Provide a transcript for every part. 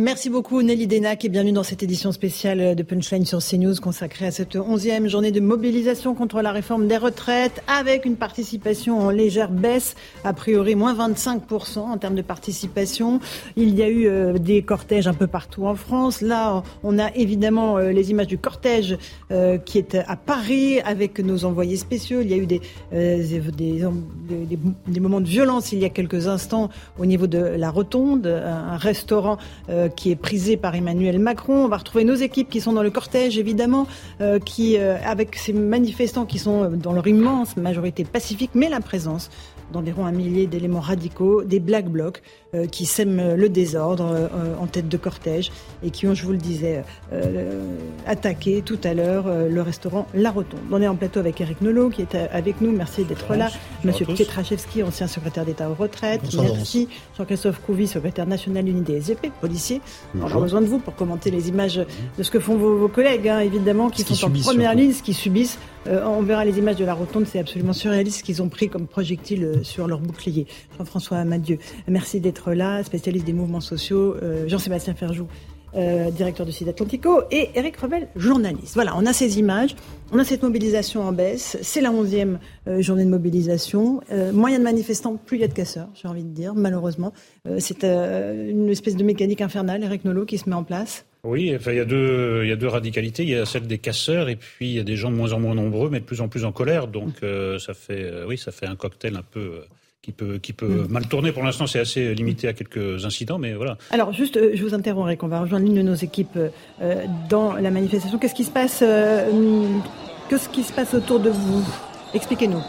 Merci beaucoup Nelly Denac et bienvenue dans cette édition spéciale de Punchline sur CNews consacrée à cette onzième journée de mobilisation contre la réforme des retraites avec une participation en légère baisse, a priori moins 25% en termes de participation. Il y a eu euh, des cortèges un peu partout en France. Là, on a évidemment euh, les images du cortège euh, qui est à Paris avec nos envoyés spéciaux. Il y a eu des, des, moments de violence il y a quelques instants au niveau de la rotonde, un restaurant qui est prisé par Emmanuel Macron. On va retrouver nos équipes qui sont dans le cortège, évidemment, euh, qui, euh, avec ces manifestants qui sont euh, dans leur immense majorité pacifique, mais la présence d'environ un millier d'éléments radicaux, des black blocs euh, qui sèment le désordre euh, en tête de cortège et qui ont, je vous le disais, euh, attaqué tout à l'heure le restaurant La Rotonde. On est en plateau avec Eric Nolot qui est avec nous. Merci d'être là. Monsieur Pietraszewski, ancien secrétaire d'État aux retraites. Merci. Jean-Christophe Couvi, secrétaire national unité SGP, policier. On a besoin de vous pour commenter les images de ce que font vos, collègues, hein, évidemment, qui, sont en première ligne, ce qui subissent. On verra les images de la rotonde, c'est absolument surréaliste ce qu'ils ont pris comme projectile sur leur bouclier. Jean-François Madieu, merci d'être là, spécialiste des mouvements sociaux, euh, Jean-Sébastien Ferjou, euh, directeur du site Atlantico, et Eric Revel, journaliste. Voilà, on a ces images, on a cette mobilisation en baisse, c'est la 11e euh, journée de mobilisation. moyen de manifestants, plus il y a de casseurs, j'ai envie de dire, malheureusement. c'est une espèce de mécanique infernale, Eric Nolot, qui se met en place. Oui, enfin, il, y a deux, il y a deux radicalités. Il y a celle des casseurs et puis il y a des gens de moins en moins nombreux, mais de plus en plus en colère. Donc ça, fait, oui, ça fait un cocktail un peu qui peut, qui peut mm. mal tourner. Pour l'instant, c'est assez limité à quelques incidents, mais voilà. Alors, juste, euh, je vous interromps, qu'on va rejoindre l'une de nos équipes euh, dans la manifestation. Qu'est-ce qui se passe euh, Qu'est-ce qui se passe autour de vous? Expliquez-nous.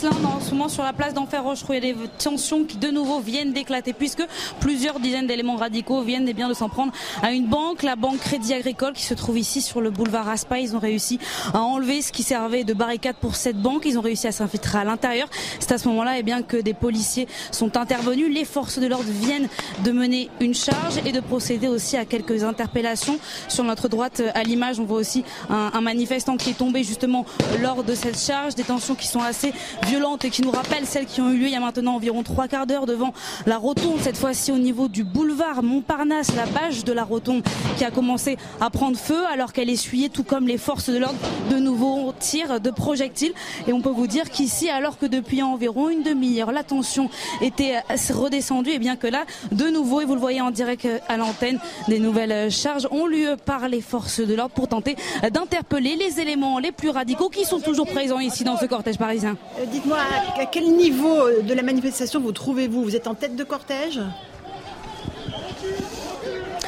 Là, en ce moment sur la place d'Enfer Rochereau. Il y a des tensions qui de nouveau viennent d'éclater puisque plusieurs dizaines d'éléments radicaux viennent eh bien, de s'en prendre à une banque, la banque Crédit Agricole qui se trouve ici sur le boulevard Aspa. Ils ont réussi à enlever ce qui servait de barricade pour cette banque. Ils ont réussi à s'infiltrer à l'intérieur. C'est à ce moment-là eh bien, que des policiers sont intervenus. Les forces de l'ordre viennent de mener une charge et de procéder aussi à quelques interpellations. Sur notre droite, à l'image, on voit aussi un manifestant qui est tombé justement lors de cette charge. Des tensions qui sont assez violentes et qui nous rappellent celles qui ont eu lieu il y a maintenant environ trois quarts d'heure devant la rotonde, cette fois-ci au niveau du boulevard Montparnasse, la bâche de la rotonde qui a commencé à prendre feu alors qu'elle essuyait, tout comme les forces de l'ordre, de nouveaux tirs de projectiles. Et on peut vous dire qu'ici, alors que depuis environ une demi-heure, la tension était redescendue, et bien que là, de nouveau, et vous le voyez en direct à l'antenne, des nouvelles charges ont lieu par les forces de l'ordre pour tenter d'interpeller les éléments les plus radicaux qui sont toujours présents ici dans ce cortège parisien. Dites-moi, à quel niveau de la manifestation vous trouvez-vous? Vous êtes en tête de cortège?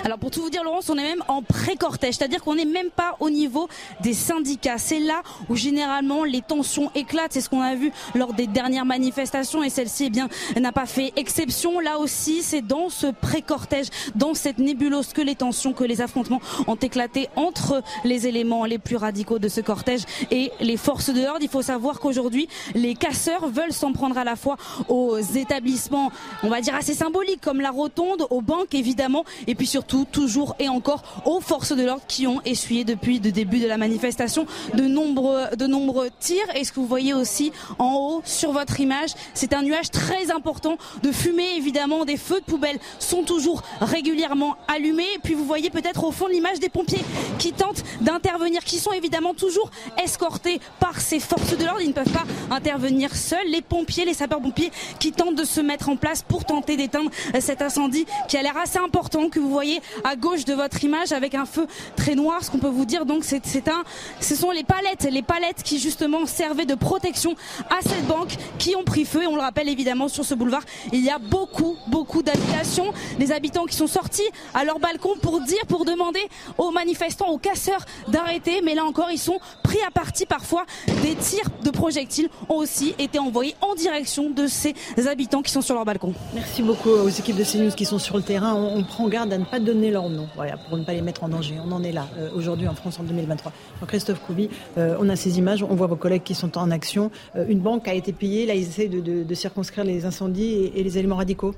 Alors pour tout vous dire, Laurence, on est même en pré-cortège, c'est-à-dire qu'on n'est même pas au niveau des syndicats. C'est là où généralement les tensions éclatent. C'est ce qu'on a vu lors des dernières manifestations et celle-ci, eh bien, n'a pas fait exception. Là aussi, c'est dans ce pré-cortège, dans cette nébuleuse que les tensions, que les affrontements ont éclaté entre les éléments les plus radicaux de ce cortège et les forces de l'ordre. Il faut savoir qu'aujourd'hui, les casseurs veulent s'en prendre à la fois aux établissements, on va dire assez symboliques comme la rotonde, aux banques évidemment, et puis surtout toujours et encore aux forces de l'ordre qui ont essuyé depuis le début de la manifestation de nombreux, de nombreux tirs. Et ce que vous voyez aussi en haut sur votre image, c'est un nuage très important de fumée évidemment. Des feux de poubelle sont toujours régulièrement allumés. Et puis vous voyez peut-être au fond de l'image des pompiers qui tentent d'intervenir, qui sont évidemment toujours escortés par ces forces de l'ordre. Ils ne peuvent pas intervenir seuls. Les pompiers, les sapeurs-pompiers qui tentent de se mettre en place pour tenter d'éteindre cet incendie qui a l'air assez important que vous voyez à gauche de votre image avec un feu très noir. Ce qu'on peut vous dire donc, c'est un, ce sont les palettes, les palettes qui justement servaient de protection à cette banque qui ont pris feu. Et on le rappelle évidemment sur ce boulevard, il y a beaucoup, beaucoup d'habitations, des habitants qui sont sortis à leur balcon pour dire, pour demander aux manifestants, aux casseurs d'arrêter. Mais là encore, ils sont pris à partie parfois. Des tirs de projectiles ont aussi été envoyés en direction de ces habitants qui sont sur leur balcon. Merci beaucoup aux équipes de CNews qui sont sur le terrain. On, prend garde à ne pas leur nom, voilà, pour ne pas les mettre en danger. On en est là euh, aujourd'hui en France en 2023. Christophe Coubi, euh, on a ces images, on voit vos collègues qui sont en action. Euh, une banque a été payée, là ils essayent de, circonscrire les incendies et, les éléments radicaux.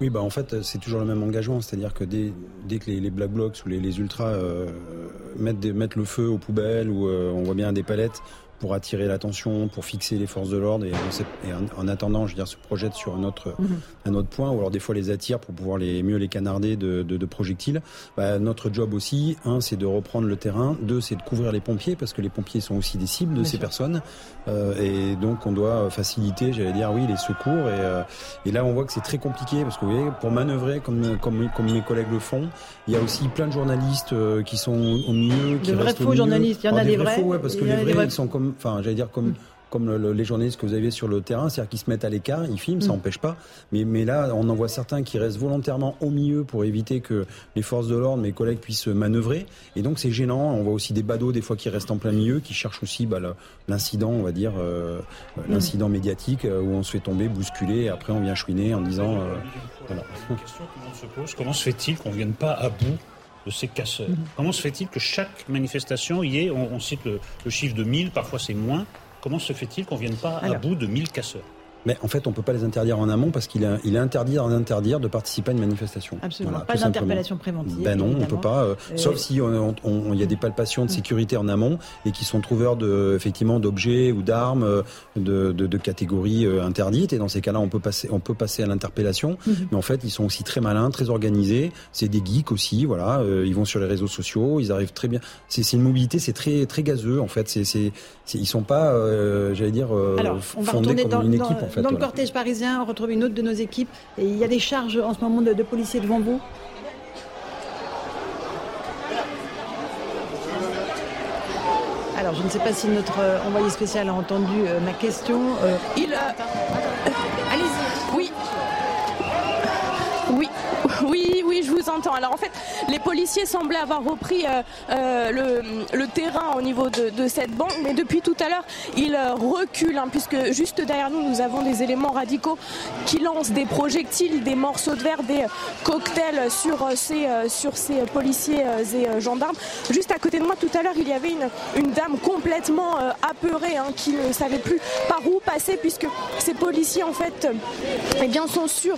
Oui, bah en fait, c'est toujours le même engagement, c'est-à-dire que dès, dès, que les, Black Blocs ou les, ultras mettent, mettent, le feu aux poubelles ou on voit bien des palettes, pour attirer l'attention, pour fixer les forces de l'ordre et, en, attendant, je veux dire, se projette sur un autre, mhm. un autre point, ou alors des fois les attire pour pouvoir les mieux les canarder de, de, de projectiles. Bah, notre job aussi, un, c'est de reprendre le terrain, deux, c'est de couvrir les pompiers parce que les pompiers sont aussi des cibles de ces personnes, euh, et donc on doit faciliter, j'allais dire, oui, les secours. Et, euh, et là, on voit que c'est très compliqué parce que vous voyez, pour manœuvrer comme, comme, comme mes collègues le font, il y a aussi plein de journalistes euh, qui sont au milieu, qui de vrais faux journalistes, il y en a des, vrais, faux, ouais, parce que les vrais, ils sont comme enfin, j'allais dire comme comme les journalistes que vous avez sur le terrain, c'est-à-dire qu'ils se mettent à l'écart, ils filment, ça n'empêche mm. pas. Mais, mais là, on en voit certains qui restent volontairement au milieu pour éviter que les forces de l'ordre, mes collègues, puissent manœuvrer. Et donc c'est gênant. On voit aussi des badauds des fois qui restent en plein milieu, qui cherchent aussi bah, l'incident, on va dire, euh, mm. l'incident médiatique euh, où on se fait tomber, bousculer, et après on vient chouiner en disant. Euh, voilà. Question que l'on se pose comment se fait-il qu'on ne vienne pas à bout de ces casseurs. Comment se fait-il que chaque manifestation y ait, on, cite le, chiffre de 1000, parfois c'est moins, comment se fait-il qu'on ne vienne pas à bout de 1000 casseurs? Mais en fait, on ne peut pas les interdire en amont parce qu'il est, il est interdit d'en interdire de participer à une manifestation. Absolument. pas d'interpellation préventive. Ben non, on ne peut pas. Euh, sauf si il y a des palpations de sécurité en amont et qui sont trouveurs de, effectivement d'objets ou d'armes euh, de, de, de, catégories euh, interdites. Et dans ces cas-là, on peut passer, on peut passer à l'interpellation. Mhm. Mais en fait, ils sont aussi très malins, très organisés. C'est des geeks aussi. Voilà, ils vont sur les réseaux sociaux. Ils arrivent très bien. C'est une mobilité, c'est très très gazeux en fait. C'est, c'est, ils sont pas, j'allais dire, fondés comme une équipe en fait. Dans le cortège parisien, on retrouve une autre de nos équipes. Et il y a des charges en ce moment de, policiers devant vous Alors, je ne sais pas si notre euh, envoyé spécial a entendu euh, ma question. Euh, il. Allez-y. Oui. Oui. Je vous entends. Alors en fait, les policiers semblaient avoir repris euh, euh, le, terrain au niveau de, cette banque, mais depuis tout à l'heure, ils euh, reculent, hein, puisque juste derrière nous, nous avons des éléments radicaux qui lancent des projectiles, des morceaux de verre, des cocktails sur ces, sur ces policiers et gendarmes. Juste à côté de moi, tout à l'heure, il y avait une, dame complètement apeurée, hein, qui ne savait plus par où passer, puisque ces policiers, en fait, eh bien, sont sur,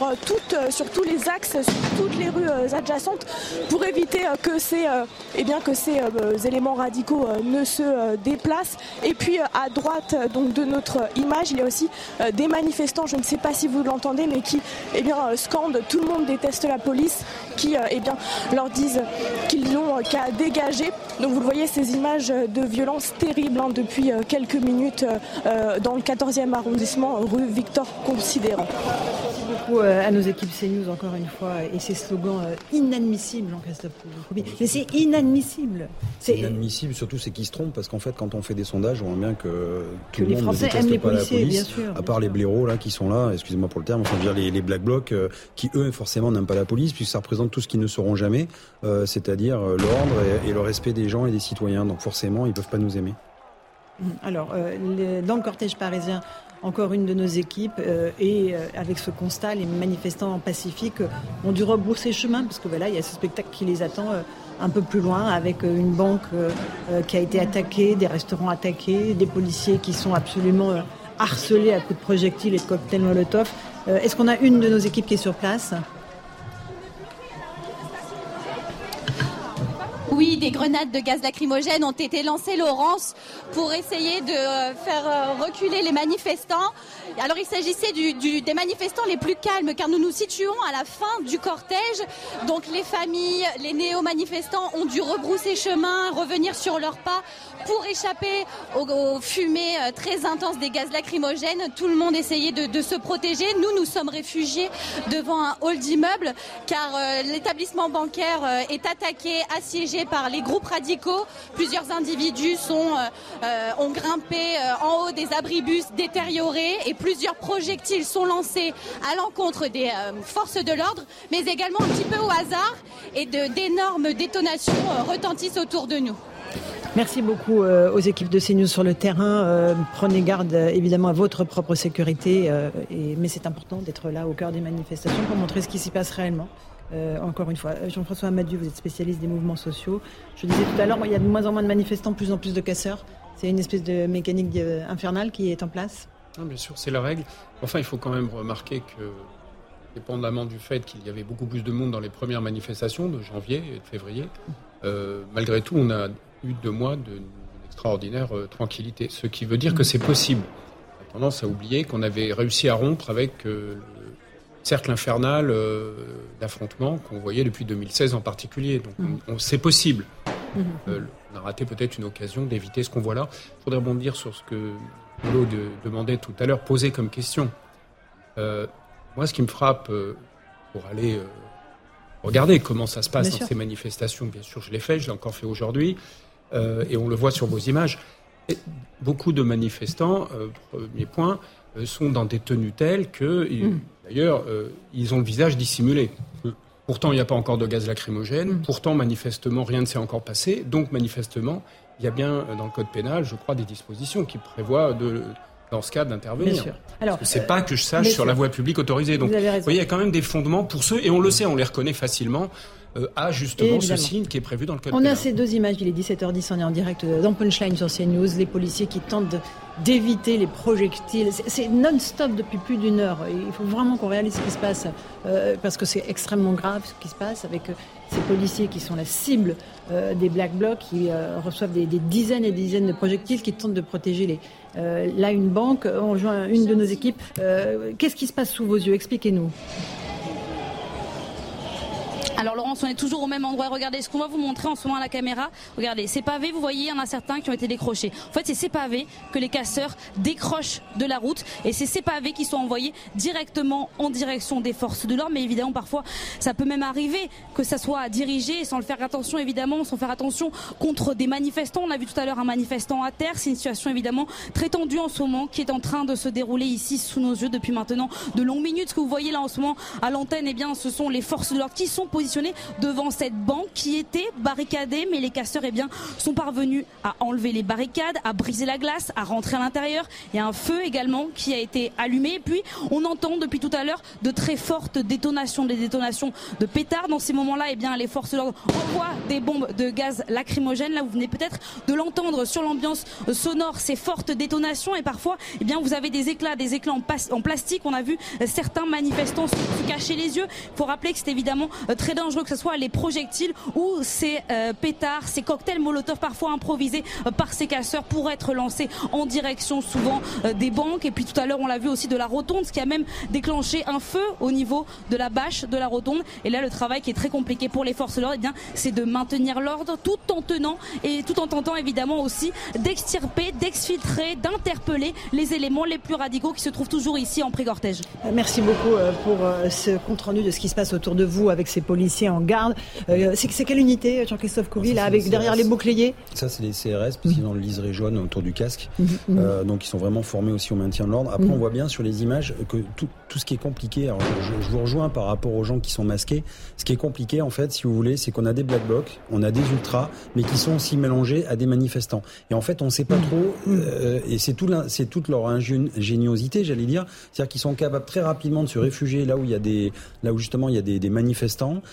sur tous les axes, sur toutes les rues adjacentes, pour éviter euh, que ces, euh, eh bien, que ces euh, éléments radicaux ne se déplacent. Et puis à droite donc, de notre image, il y a aussi des manifestants, je ne sais pas si vous l'entendez, mais qui eh bien, scandent Tout le monde déteste la police, qui eh bien, leur disent qu'ils n'ont qu'à dégager. Donc vous le voyez, ces images de violence terribles hein, depuis quelques minutes dans le 14e arrondissement, rue Victor Considérant. Merci beaucoup à nos équipes CNews encore une fois et ces slogans inadmissibles mais c'est inadmissible. C'est inadmissible, surtout c'est qu'ils se trompent, parce qu'en fait, quand on fait des sondages, on voit bien que tout le monde ne déteste les pas la police, sûr, à part les blaireaux là qui sont là, excusez-moi pour le terme, enfin dire les, les black blocs, euh, qui eux forcément n'aiment pas la police, puisque ça représente tout ce qu'ils ne seront jamais, euh, c'est-à-dire euh, l'ordre et, le respect des gens et des citoyens. Donc forcément, ils peuvent pas nous aimer. Alors, dans le cortège parisien, encore une de nos équipes. Euh, et euh, avec ce constat, les manifestants pacifiques ont dû rebrousser chemin parce que voilà, il y a ce spectacle qui les attend euh, un peu plus loin avec une banque qui a été attaquée, des restaurants attaqués, des policiers qui sont absolument harcelés à coups de projectiles et de cocktails Molotov. Est-ce qu'on a une de nos équipes qui est sur place? Puis des grenades de gaz lacrymogène ont été lancées, Laurence, pour essayer de euh, faire euh, reculer les manifestants. Alors il s'agissait des manifestants les plus calmes, car nous nous situons à la fin du cortège. Donc les familles, les néo-manifestants ont dû rebrousser chemin, revenir sur leurs pas pour échapper aux, fumées euh, très intenses des gaz lacrymogènes. Tout le monde essayait de, se protéger. Nous, nous sommes réfugiés devant un hall d'immeuble car l'établissement bancaire est attaqué, assiégé par les groupes radicaux. Plusieurs individus sont, ont grimpé en haut des abribus détériorés et plusieurs projectiles sont lancés à l'encontre des forces de l'ordre, mais également un petit peu au hasard et d'énormes détonations retentissent autour de nous. Merci beaucoup euh, aux équipes de CNews sur le terrain. Euh, prenez garde euh, évidemment à votre propre sécurité, mais c'est important d'être là au cœur des manifestations pour montrer ce qui s'y passe réellement. Encore une fois, Jean-François Amadieu, vous êtes spécialiste des mouvements sociaux. Je disais tout à l'heure, il y a de moins en moins de manifestants, plus en plus de casseurs. C'est une espèce de mécanique infernale qui est en place Bien sûr, c'est la règle. Enfin, il faut quand même remarquer que, dépendamment du fait qu'il y avait beaucoup plus de monde dans les premières manifestations de janvier et de février, malgré tout, on a eu deux mois d'une extraordinaire euh, tranquillité. Ce qui veut dire que c'est possible. On a tendance à oublier qu'on avait réussi à rompre avec euh, cercle infernal euh, d'affrontement qu'on voyait depuis 2016 en particulier. Donc mm. c'est possible. Mm-hmm. on a raté peut-être une occasion d'éviter ce qu'on voit là. Je voudrais rebondir sur ce que Polo demandait tout à l'heure, poser comme question. moi, ce qui me frappe, pour aller regarder comment ça se passe dans ces manifestations, bien sûr, je l'ai fait, je l'ai encore fait aujourd'hui. Euh, et on le voit sur vos images. beaucoup de manifestants, euh, premier point, euh, sont dans des tenues telles que, mm. D'ailleurs, ils ont le visage dissimulé. Pourtant, il n'y a pas encore de gaz lacrymogène. Mm. Pourtant, manifestement, rien ne s'est encore passé. Donc, manifestement, il y a bien dans le code pénal, je crois, des dispositions qui prévoient de, dans ce cas d'intervenir. Alors, c'est pas que je sache sur la voie publique autorisée. Donc, vous, voyez, il y a quand même des fondements pour ceux, et on le sait, on les reconnaît facilement euh, a justement ce signe qui est prévu dans le code On a ces deux images, il est 17h10, on est en direct dans Punchline sur CNews, les policiers qui tentent d'éviter les projectiles. C'est non-stop depuis plus d'une heure. Il faut vraiment qu'on réalise ce qui se passe, euh, parce que c'est extrêmement grave ce qui se passe avec euh, ces policiers qui sont la cible des Black Blocs, qui reçoivent des, dizaines et des dizaines de projectiles, qui tentent de protéger les... là, une banque, on rejoint une de nos équipes. Qu'est-ce qui se passe sous vos yeux? Expliquez-nous. Alors Laurence, on est toujours au même endroit. Regardez ce qu'on va vous montrer en ce moment à la caméra. Regardez, ces pavés, vous voyez, il y en a certains qui ont été décrochés. En fait, c'est ces pavés que les casseurs décrochent de la route et c'est ces pavés qui sont envoyés directement en direction des forces de l'ordre. Mais évidemment, parfois, ça peut même arriver que ça soit dirigé sans le faire attention, évidemment, sans faire attention contre des manifestants. On a vu tout à l'heure un manifestant à terre. C'est une situation évidemment très tendue en ce moment qui est en train de se dérouler ici sous nos yeux depuis maintenant de longues minutes. Ce que vous voyez là en ce moment à l'antenne, eh bien, ce sont les forces de l'ordre qui sont positionnées devant cette banque qui était barricadée, mais les casseurs eh bien, sont parvenus à enlever les barricades, à briser la glace, à rentrer à l'intérieur. Il y a un feu également qui a été allumé. Et puis, on entend depuis tout à l'heure de très fortes détonations, des détonations de pétards. Dans ces moments-là, eh bien, les forces de l'ordre envoient des bombes de gaz lacrymogène. Là, vous venez peut-être de l'entendre sur l'ambiance sonore, ces fortes détonations. Et parfois, eh bien, vous avez des éclats, des éclats en, plastique. On a vu certains manifestants se cacher les yeux. Il faut rappeler que c'est évidemment euh, très dangereux, que ce soit les projectiles ou ces euh, pétards, ces cocktails Molotov parfois improvisés euh, par ces casseurs pour être lancés en direction souvent euh, des banques. Et puis tout à l'heure, on l'a vu aussi de la rotonde, ce qui a même déclenché un feu au niveau de la bâche de la rotonde. Et là, le travail qui est très compliqué pour les forces de l'ordre, eh c'est de maintenir l'ordre tout en tenant et tout en tentant évidemment aussi d'extirper, d'exfiltrer, d'interpeller les éléments les plus radicaux qui se trouvent toujours ici en pré-cortège. Merci beaucoup pour ce compte rendu de ce qui se passe autour de vous avec ces policiers en garde. Euh, c'est quelle unité, Jean-Christophe Couvi, là, avec derrière les boucliers Ça, c'est les CRS, parce qu'ils ont le liseré jaune autour du casque. Mhm, mhm. Euh, donc, ils sont vraiment formés aussi au maintien de l'ordre. Après, mhm. on voit bien sur les images que tout, tout ce qui est compliqué, alors je, vous rejoins par rapport aux gens qui sont masqués. Ce qui est compliqué, en fait, si vous voulez, c'est qu'on a des black blocs, on a des ultras, mais qui sont aussi mélangés à des manifestants. Et en fait, on ne sait pas trop, euh, et c'est tout c'est toute leur ingéniosité, j'allais dire, c'est-à-dire qu'ils sont capables très rapidement de se réfugier là où il y a des, là où justement il y a des, des manifestants,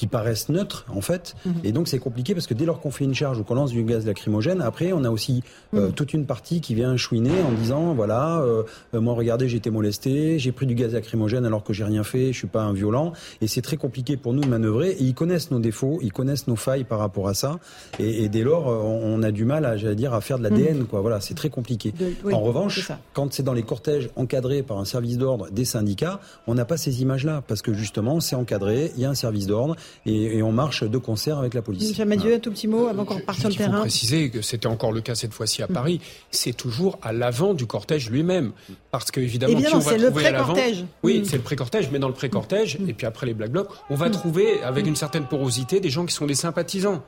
qui paraissent neutres en fait. Mhm. Et donc c'est compliqué parce que dès lors qu'on fait une charge ou qu'on lance du gaz lacrymogène, après on a aussi euh, mhm. toute une partie qui vient chouiner en disant voilà, euh, euh, moi regardez j'ai été molesté, j'ai pris du gaz lacrymogène alors que j'ai rien fait, je suis pas un violent. Et c'est très compliqué pour nous de manœuvrer. Et ils connaissent nos défauts, ils connaissent nos failles par rapport à ça. Et, dès lors on, a du mal à, j'allais dire, à faire de l'ADN mhm. quoi. Voilà, c'est très compliqué. en revanche, quand c'est dans les cortèges encadrés par un service d'ordre des syndicats, on n'a pas ces images-là parce que justement c'est encadré, il y a un service d'ordre et, on marche de concert avec la police. Michel Madieu, un tout petit mot avant qu'on reparte sur le terrain. Il faut préciser que c'était encore le cas cette fois-ci à mm. Paris. C'est toujours à l'avant du cortège lui-même, parce que évidemment, qui on va trouver à l'avant. Oui, mm. c'est le pré-cortège, mais dans le pré-cortège mm. et puis après les black blocs, on va trouver avec une certaine porosité des gens qui sont des sympathisants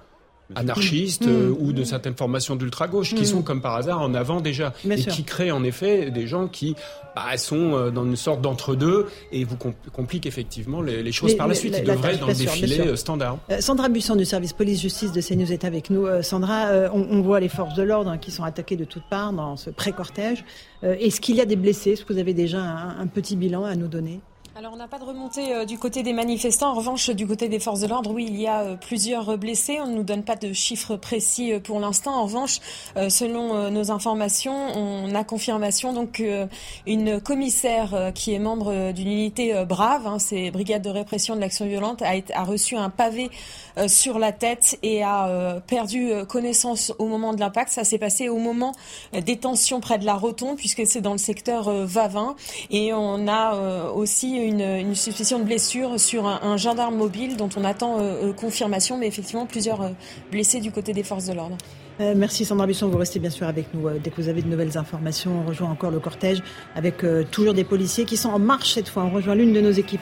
anarchistes euh, ou de certaines formations d'ultra-gauche qui sont comme par hasard en avant déjà et qui créent en effet des gens qui bah, sont euh, dans une sorte d'entre-deux et vous compliquent effectivement les, choses par la suite. Ils devraient être dans le défilé euh, standard. Sandra Buisson du service police-justice de CNews est avec nous. Sandra, on, voit les forces de l'ordre hein, qui sont attaquées de toutes parts dans ce pré-cortège. Est-ce qu'il y a des blessés? Est-ce que vous avez déjà un petit bilan à nous donner? Alors on n'a pas de remontée euh, du côté des manifestants. En revanche, du côté des forces de l'ordre, oui, il y a euh, plusieurs blessés. On ne nous donne pas de chiffres précis euh, pour l'instant. En revanche, selon nos informations, on a confirmation donc une commissaire qui est membre d'une unité Brave, hein, c'est Brigade de répression de l'action violente, a, a, reçu un pavé sur la tête et a perdu connaissance au moment de l'impact. Ça s'est passé au moment des tensions près de la Rotonde, puisque c'est dans le secteur Vavin. Et on a aussi une, suspicion de blessure sur un, gendarme mobile dont on attend euh, euh, confirmation, mais effectivement plusieurs euh, blessés du côté des forces de l'ordre. merci Sandra Busson, vous restez bien sûr avec nous. dès que vous avez de nouvelles informations, on rejoint encore le cortège avec toujours des policiers qui sont en marche cette fois. On rejoint l'une de nos équipes.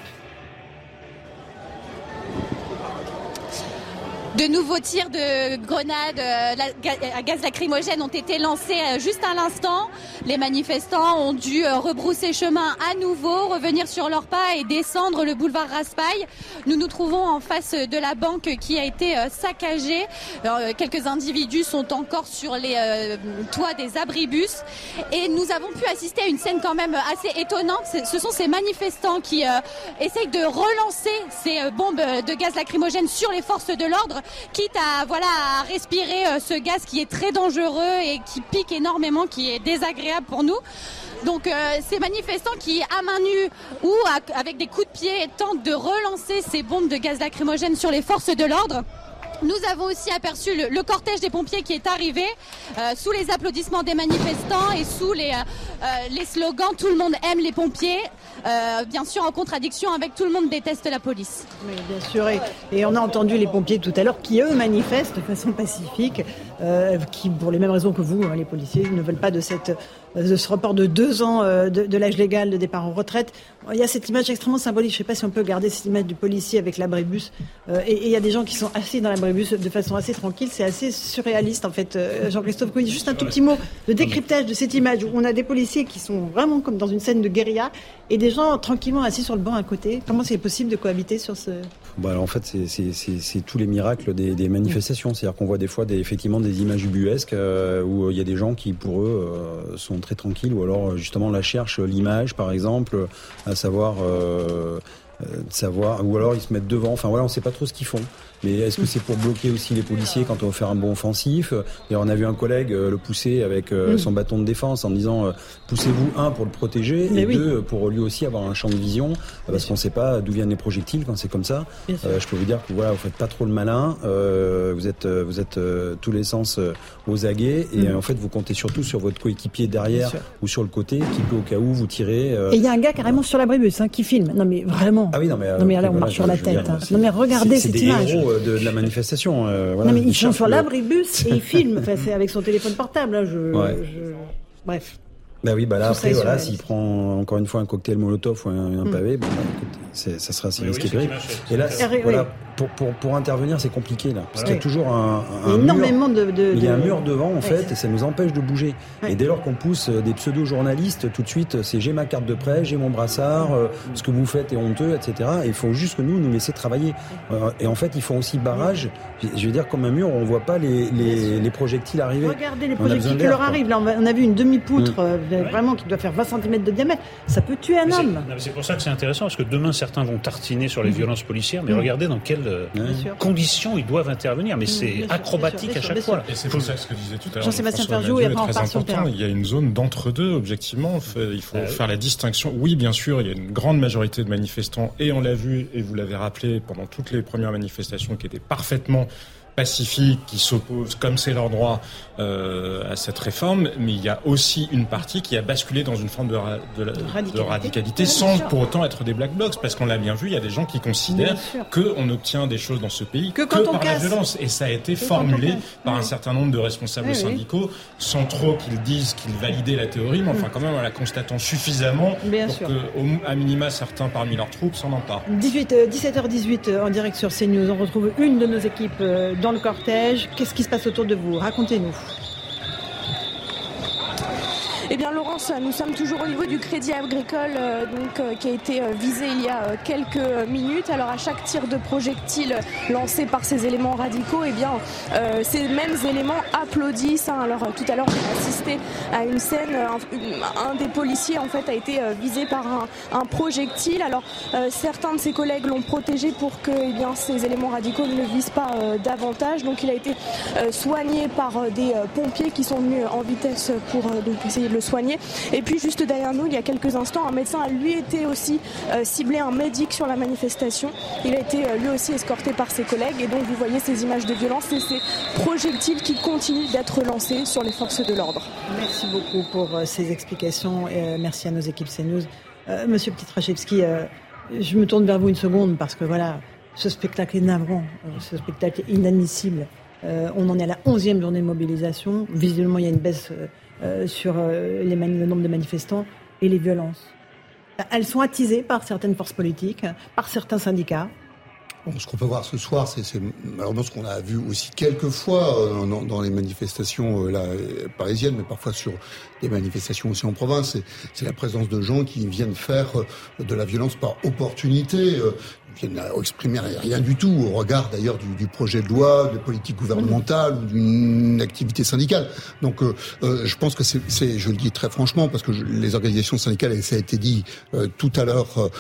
De nouveaux tirs de grenades euh, à gaz lacrymogène ont été lancés euh, juste à l'instant. Les manifestants ont dû euh, rebrousser chemin à nouveau, revenir sur leurs pas et descendre le boulevard Raspail. Nous nous trouvons en face de la banque qui a été saccagée. quelques individus sont encore sur les toits des abribus et nous avons pu assister à une scène quand même assez étonnante. Ce sont ces manifestants qui essayent de relancer ces bombes de gaz lacrymogène sur les forces de l'ordre quitte à voilà respirer euh, ce gaz qui est très dangereux et qui pique énormément, qui est désagréable pour nous. Donc euh, ces manifestants qui, à main nue ou avec des coups de pied, tentent de relancer ces bombes de gaz lacrymogène sur les forces de l'ordre. Nous avons aussi aperçu le, cortège des pompiers qui est arrivé euh, sous les applaudissements des manifestants et sous les slogans Tout le monde aime les pompiers, euh, bien sûr en contradiction avec Tout le monde déteste la police. Oui, bien sûr. Et, on a entendu les pompiers tout à l'heure qui, eux, manifestent de façon pacifique, qui, pour les mêmes raisons que vous, hein, les policiers, ne veulent pas de ce report de deux ans de, de l'âge légal de départ en retraite. Il y a cette image extrêmement symbolique. Je ne sais pas si on peut garder cette image du policier avec l'abribus. et il y a des gens qui sont assis dans l'abribus de façon assez tranquille. C'est assez surréaliste, en fait, euh, Jean-Christophe. Juste un tout petit mot de décryptage de cette image où on a des policiers qui sont vraiment comme dans une scène de guérilla et des gens tranquillement assis sur le banc à côté. Comment c'est possible de cohabiter sur ce... Bah en fait, c'est tous les miracles des, manifestations. C'est-à-dire qu'on voit des fois des, effectivement des images ubuesques euh, où il y a des gens qui, pour eux, euh, sont très tranquilles ou alors justement la cherchent l'image, par exemple, à savoir... savoir ou alors ils se mettent devant enfin voilà on sait pas trop ce qu'ils font mais est-ce que c'est pour bloquer aussi les policiers quand on veut faire un bon offensif? Et on a vu un collègue euh, le pousser avec euh, mm. son bâton de défense en disant euh, poussez-vous un pour le protéger et deux pour lui aussi avoir un champ de vision parce qu'on ne sait pas d'où viennent les projectiles quand c'est comme ça. je peux vous dire que voilà, vous faites pas trop le malin, vous êtes vous êtes tous les sens aux aguets et mm. en fait vous comptez surtout sur votre coéquipier derrière ou sur le côté qui peut au cas où vous tirer. Et il y a un gars carrément sur l'abribus hein, qui filme. Non mais vraiment. Ah oui non mais non mais on marche sur la tête. Hein. Non mais regardez cette image. Euh, de, la manifestation. Euh, voilà, non, mais ils sont sur l'abribus et ils filment. Enfin, c'est avec son téléphone portable. Hein, je, je... Bref. Bah oui, bah là, après, voilà, s'il prend encore une fois un cocktail Molotov ou un, mm. pavé, bon, bah, ça sera assez risqué. et là, voilà, pour, pour, pour, intervenir, c'est compliqué, là. Parce qu'il y a toujours un, un Énormément mur. De, de, Il y a un mur devant, en fait, et ça nous empêche de bouger. Et dès lors qu'on pousse euh, des pseudo-journalistes, tout de suite, c'est j'ai ma carte de presse, j'ai mon brassard, euh, ce que vous faites est honteux, etc. Et il faut juste que nous, nous laisser travailler. Euh, et en fait, ils font aussi barrage. Je veux dire, comme un mur, on voit pas les, les, les projectiles arriver. Regardez les projectiles qui leur arrivent. Là, on a vu une demi-poutre. Mm vraiment qui doit faire 20 cm de diamètre, ça peut tuer un homme. C'est pour ça que c'est intéressant, parce que demain, certains vont tartiner sur les mmh. violences policières, mais mmh. regardez dans quel, telle condition ils doivent intervenir. Mais c'est acrobatique à chaque fois. Et c'est pour ça ce que disait tout à l'heure. Jean-Sébastien Ferjou et après on important. Il y a une zone d'entre-deux, objectivement. Il faut faire la distinction. Oui, bien sûr, il y a une grande majorité de manifestants, et on l'a vu, et vous l'avez rappelé pendant toutes les premières manifestations, qui étaient parfaitement pacifiques, qui s'opposent, comme c'est leur droit, euh, à cette réforme, mais il y a aussi une partie qui a basculé dans une forme de, de, radicalité, sans pour autant être des black blocs, parce qu'on l'a bien vu, il y a des gens qui considèrent qu'on obtient des choses dans ce pays que, par la violence, et ça a été formulé par un certain nombre de responsables syndicaux, sans trop qu'ils disent qu'ils validaient la théorie, mais enfin quand même en la constatant suffisamment pour que, à minima, certains parmi leurs troupes s'en emparent. 18, 17h18 en direct sur CNews, on retrouve une de nos équipes euh, dans le cortège. Qu'est-ce qui se passe autour de vous? Racontez-nous. Bien, Laurence, nous sommes toujours au niveau du crédit agricole euh, donc, euh, qui a été euh, visé il y a quelques minutes. Alors, à chaque tir de projectile lancé par ces éléments radicaux, eh bien, ces mêmes éléments applaudissent. Hein. Alors, tout à l'heure, j'ai assisté à une scène. Un, des policiers, en fait, a été visé par un, projectile. Alors, certains de ses collègues l'ont protégé pour que eh bien, ces éléments radicaux ne visent pas davantage. Donc, il a été soigné par des pompiers qui sont venus en vitesse pour essayer de le Et puis juste derrière nous, il y a quelques instants, un médecin a lui été aussi euh, ciblé, un médic sur la manifestation. Il a été euh, lui aussi escorté par ses collègues. Et donc vous voyez ces images de violence et ces projectiles qui continuent d'être lancés sur les forces de l'ordre. Merci beaucoup pour euh, ces explications. Et, merci à nos équipes CNews. Monsieur Ptitrachevski, je me tourne vers vous une seconde parce que voilà, ce spectacle est navrant, ce spectacle est inadmissible. on en est à la 11e journée de mobilisation. Visiblement, il y a une baisse euh, sur euh, le nombre de manifestants et les violences. Elles sont attisées par certaines forces politiques, par certains syndicats. ce qu'on peut voir ce soir, c'est malheureusement ce qu'on a vu aussi quelques fois euh, dans, les manifestations parisiennes, mais parfois sur des manifestations aussi en province. C'est la présence de gens qui viennent faire de la violence par opportunité qui n'a exprimé rien du tout au regard d'ailleurs du, projet de loi, de politique gouvernementale ou d'une activité syndicale. Donc euh, euh, je pense que c'est, je le dis très franchement, parce que les organisations syndicales, et ça a été dit euh, tout à l'heure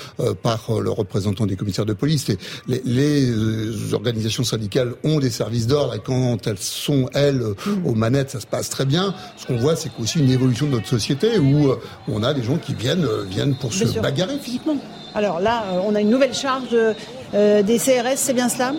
par le représentant des commissaires de police, les, les, organisations syndicales ont des services d'ordre et quand elles sont, elles, aux manettes, ça se passe très bien. Ce qu'on voit, c'est aussi une évolution de notre société où on a des gens qui viennent, viennent pour se bagarrer physiquement. Alors là, euh, on a une nouvelle charge euh, des CRS, c'est bien cela?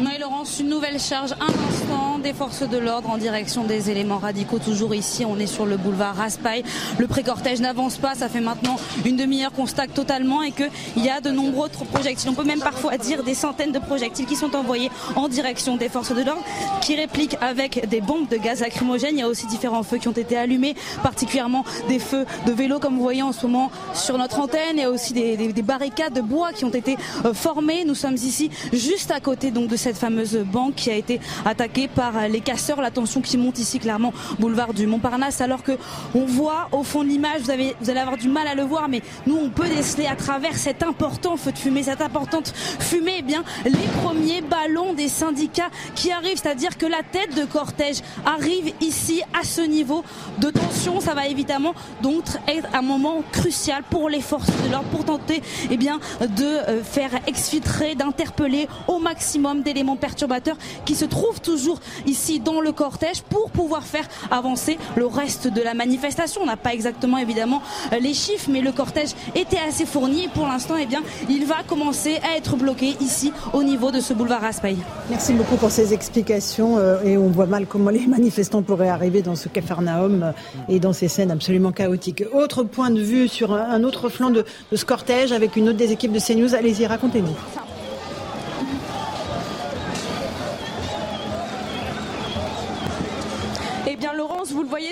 Non, Laurence, une nouvelle charge, un instant des forces de l'ordre en direction des éléments radicaux. Toujours ici, on est sur le boulevard Raspail. Le pré-cortège n'avance pas. Ça fait maintenant une demi-heure qu'on stagne totalement et qu'il y a de nombreux autres projectiles. On peut même parfois dire des centaines de projectiles qui sont envoyés en direction des forces de l'ordre qui répliquent avec des bombes de gaz lacrymogène. Il y a aussi différents feux qui ont été allumés, particulièrement des feux de vélo comme vous voyez en ce moment sur notre antenne. Il y a aussi des, barricades de bois qui ont été euh, formées. Nous sommes ici juste à côté donc de cette fameuse banque qui a été attaquée par les casseurs. La tension qui monte ici clairement boulevard du Montparnasse alors que on voit au fond de l'image, vous, allez avoir du mal à le voir, mais nous on peut déceler à travers cet important feu de fumée, cette importante fumée, eh bien les premiers ballons des syndicats qui arrivent, c'est-à-dire que la tête de cortège arrive ici à ce niveau de tension. Ça va évidemment donc être un moment crucial pour les forces de l'ordre pour tenter eh bien, de euh, faire exfiltrer, d'interpeller au maximum d'éléments perturbateurs qui se trouvent toujours ici dans le cortège pour pouvoir faire avancer le reste de la manifestation. On n'a pas exactement évidemment les chiffres, mais le cortège était assez fourni et pour l'instant, eh bien, il va commencer à être bloqué ici au niveau de ce boulevard Raspail. Merci beaucoup pour ces explications euh, et on voit mal comment les manifestants pourraient arriver dans ce cafarnaum euh, et dans ces scènes absolument chaotiques. Autre point de vue sur un autre flanc de, de ce cortège avec une autre des équipes de CNews. Allez-y, racontez-nous.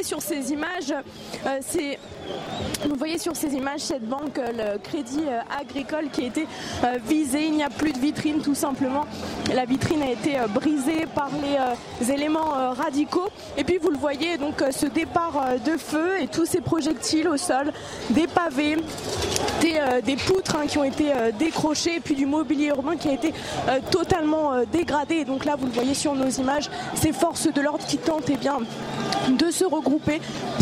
Sur ces images, euh, c'est vous voyez sur ces images cette banque, euh, le Crédit euh, Agricole, qui a été visée. Il n'y a plus de vitrine, tout simplement. La vitrine a été brisée par les éléments radicaux. Et puis vous le voyez, donc ce départ de feu et tous ces projectiles au sol, des pavés, des, poutres hein, qui ont été décrochées, et puis du mobilier urbain qui a été totalement dégradé. donc là, vous le voyez sur nos images, ces forces de l'ordre qui tentent eh bien, de se regrouper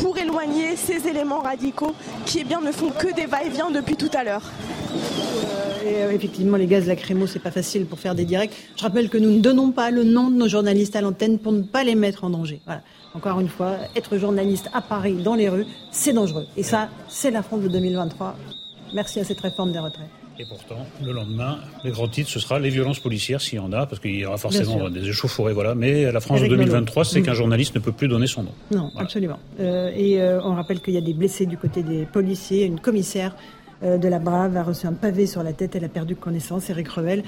pour éloigner ces éléments radicaux qui eh bien, ne font que des va-et-vient depuis tout à l'heure. Et effectivement, les gaz lacrymaux, c'est pas facile pour faire des directs. Je rappelle que nous ne donnons pas le nom de nos journalistes à l'antenne pour ne pas les mettre en danger. Voilà. Encore une fois, être journaliste à Paris, dans les rues, c'est dangereux. Et ça, c'est la France de 2023. Merci à cette réforme des retraites. Et pourtant, le lendemain, les grands titres, ce sera les violences policières, s'il y en a, parce qu'il y aura forcément des échauffourées, voilà. Mais la France de 2023, c'est qu'un journaliste ne peut plus donner son nom. Non, absolument. Euh, et euh, on rappelle qu'il y a des blessés du côté des policiers. Une commissaire euh, de la Brave a reçu un pavé sur la tête. Elle a perdu connaissance. Eric Revel.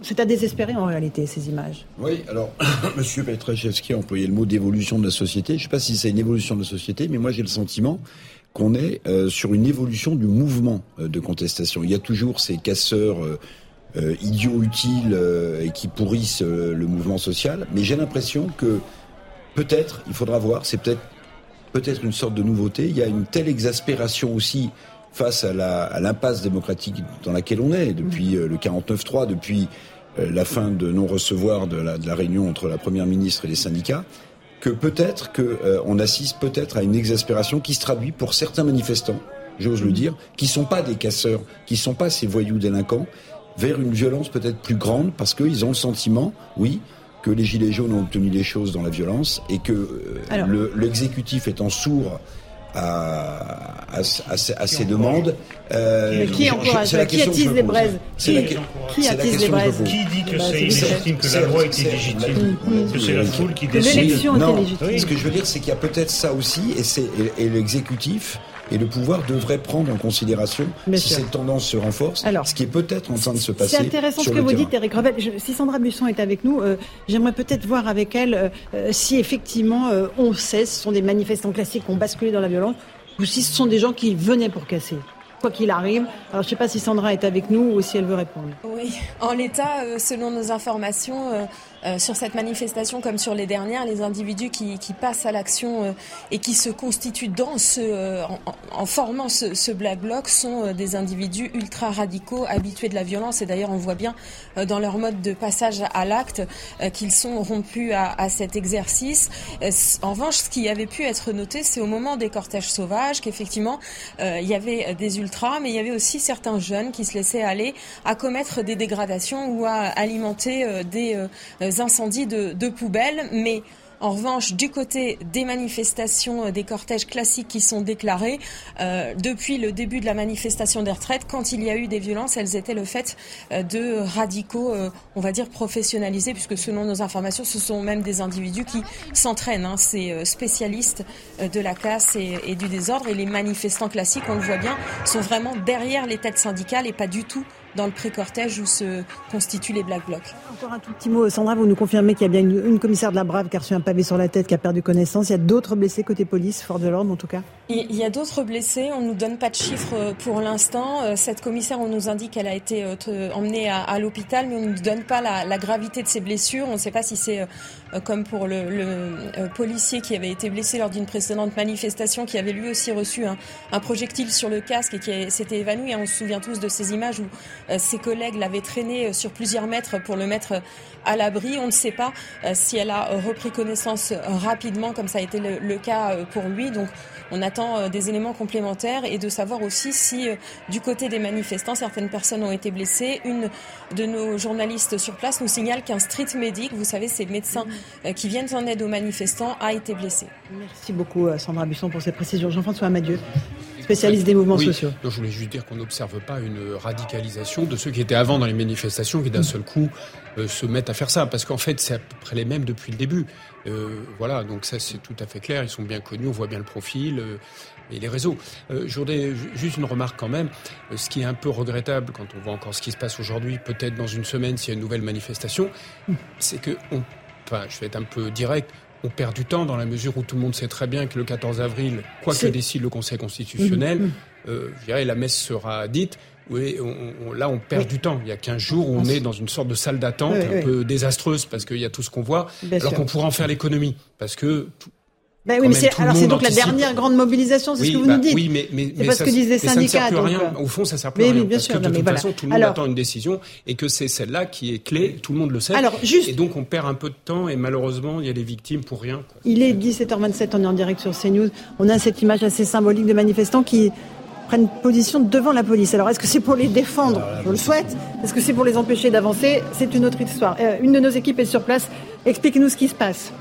c'est à désespérer en réalité, ces images. Oui, alors, Monsieur Petrachevski a employé le mot d'évolution de la société. Je ne sais pas si c'est une évolution de la société, mais moi j'ai le sentiment qu'on est euh, sur une évolution du mouvement euh, de contestation. Il y a toujours ces casseurs euh, idiots utiles et qui pourrissent le mouvement social, mais j'ai l'impression que peut-être, il faudra voir, c'est peut-être peut-être une sorte de nouveauté. Il y a une telle exaspération aussi face à l'impasse démocratique dans laquelle on est depuis le 49-3, depuis la fin de non-recevoir de la, de la réunion entre la première ministre et les syndicats, que peut-être que euh, on assiste peut-être à une exaspération qui se traduit pour certains manifestants, j'ose le dire, qui sont pas des casseurs, qui sont pas ces voyous délinquants, vers une violence peut-être plus grande parce qu'ils ont le sentiment, oui, que les gilets jaunes ont obtenu les choses dans la violence et que euh, l'exécutif étant sourd à, à, à, ces demandes. Euh, qui encourage Qui attise les braises Qui, qui attise les braises Qui dit que c'est illégitime, que la loi est illégitime Que c'est la foule qui décide L'élection est illégitime. Ce que je veux dire, c'est qu'il y a peut-être ça aussi, et, et l'exécutif et le pouvoir devrait prendre en considération si cette tendance se renforce, Alors, ce qui est peut-être en train de se passer. C'est intéressant ce que vous dites, Eric Revel. si Sandra Busson est avec nous, euh, j'aimerais peut-être voir avec elle euh, euh, si effectivement on sait, ce sont des manifestants classiques qui ont basculé dans la violence, ou si ce sont des gens qui venaient pour casser quoi qu'il arrive. Alors je ne sais pas si Sandra est avec nous ou si elle veut répondre. Oui, en l'état, selon nos informations, euh, sur cette manifestation comme sur les dernières, les individus qui, qui passent à l'action euh, et qui se constituent dans ce, euh, en, formant ce, ce, Black Bloc sont des individus ultra radicaux, habitués de la violence. Et d'ailleurs, on voit bien dans leur mode de passage à l'acte qu'ils sont rompus à, à, cet exercice. En revanche, ce qui avait pu être noté, c'est au moment des cortèges sauvages qu'effectivement, il y avait des ultras, mais il y avait aussi certains jeunes qui se laissaient aller à commettre des dégradations ou à alimenter des incendies de, poubelles, mais en revanche, du côté des manifestations, euh, des cortèges classiques qui sont déclarés, euh, depuis le début de la manifestation des retraites, quand il y a eu des violences, elles étaient le fait euh, de radicaux, on va dire professionnalisés, puisque selon nos informations, ce sont même des individus qui s'entraînent, hein, ces spécialistes de la casse et, du désordre. Et les manifestants classiques, on le voit bien, sont vraiment derrière les têtes syndicales et pas du tout dans le pré-cortège où se constituent les Black Blocs. Encore un tout petit mot, Sandra, vous nous confirmez qu'il y a bien une, commissaire de la Brave qui a reçu un pavé sur la tête, qui a perdu connaissance. Il y a d'autres blessés côté police, fort de l'ordre en tout cas? Il y a d'autres blessés, on ne nous donne pas de chiffres euh, pour l'instant. Euh, cette commissaire, on nous indique qu'elle a été euh, emmenée à, l'hôpital, mais on ne nous donne pas la, gravité de ses blessures. On ne sait pas si c'est comme pour le, policier qui avait été blessé lors d'une précédente manifestation, qui avait lui aussi reçu un, projectile sur le casque et qui s'était évanoui. On se souvient tous de ces images où ses collègues l'avaient traîné euh, sur plusieurs mètres pour le mettre à l'abri. On ne sait pas euh, si elle a repris connaissance rapidement, comme ça a été le, cas pour lui. Donc, on attend des éléments complémentaires et de savoir aussi si, du côté des manifestants, certaines personnes ont été blessées. Une de nos journalistes sur place nous signale qu'un street medic, vous savez, ces médecins qui viennent en aide aux manifestants, a été blessé. Merci beaucoup, Sandra Busson, pour ces précisions. Jean-François Amadieu spécialiste des mouvements sociaux. je voulais juste dire qu'on n'observe pas une radicalisation de ceux qui étaient avant dans les manifestations qui d'un seul coup euh, se mettent à faire ça, parce qu'en fait c'est à peu près les mêmes depuis le début. Euh, voilà, donc ça c'est tout à fait clair, ils sont bien connus, on voit bien le profil. Euh, et les réseaux. Je voudrais juste une remarque quand même. ce qui est un peu regrettable quand on voit encore ce qui se passe aujourd'hui, peut-être dans une semaine s'il y a une nouvelle manifestation, c'est que, on, enfin, je vais être un peu direct, on perd du temps dans la mesure où tout le monde sait très bien que le 14 avril, quoi que décide le Conseil constitutionnel, mmh, mmh. euh, je dirais, la messe sera dite. Oui, on, là, on perd du temps. Il y a 15 jours où on est dans une sorte de salle d'attente un peu désastreuse parce qu'il y a tout ce qu'on voit, alors qu'on pourrait en faire l'économie. Parce que ben oui, mais c'est, alors c'est donc la dernière grande mobilisation, c'est ce que vous bah, nous dites. Oui, mais, mais, c'est pas ce que disent les syndicats. Ça ne sert plus rien. Au fond, ça sert plus à rien. Bien parce sûr, que de toute façon, tout le monde attend une décision et que c'est celle-là qui est clé. Tout le monde le sait. Alors, juste... Et donc, on perd un peu de temps et malheureusement, il y a des victimes pour rien. Il est 17h27, on est en direct sur CNews. On a cette image assez symbolique de manifestants qui prennent position devant la police. Alors, est-ce que c'est pour les défendre? Je le souhaite. Est-ce que c'est pour les empêcher d'avancer? C'est une autre histoire. Euh, une de nos équipes est sur place. Expliquez-nous ce qui se passe.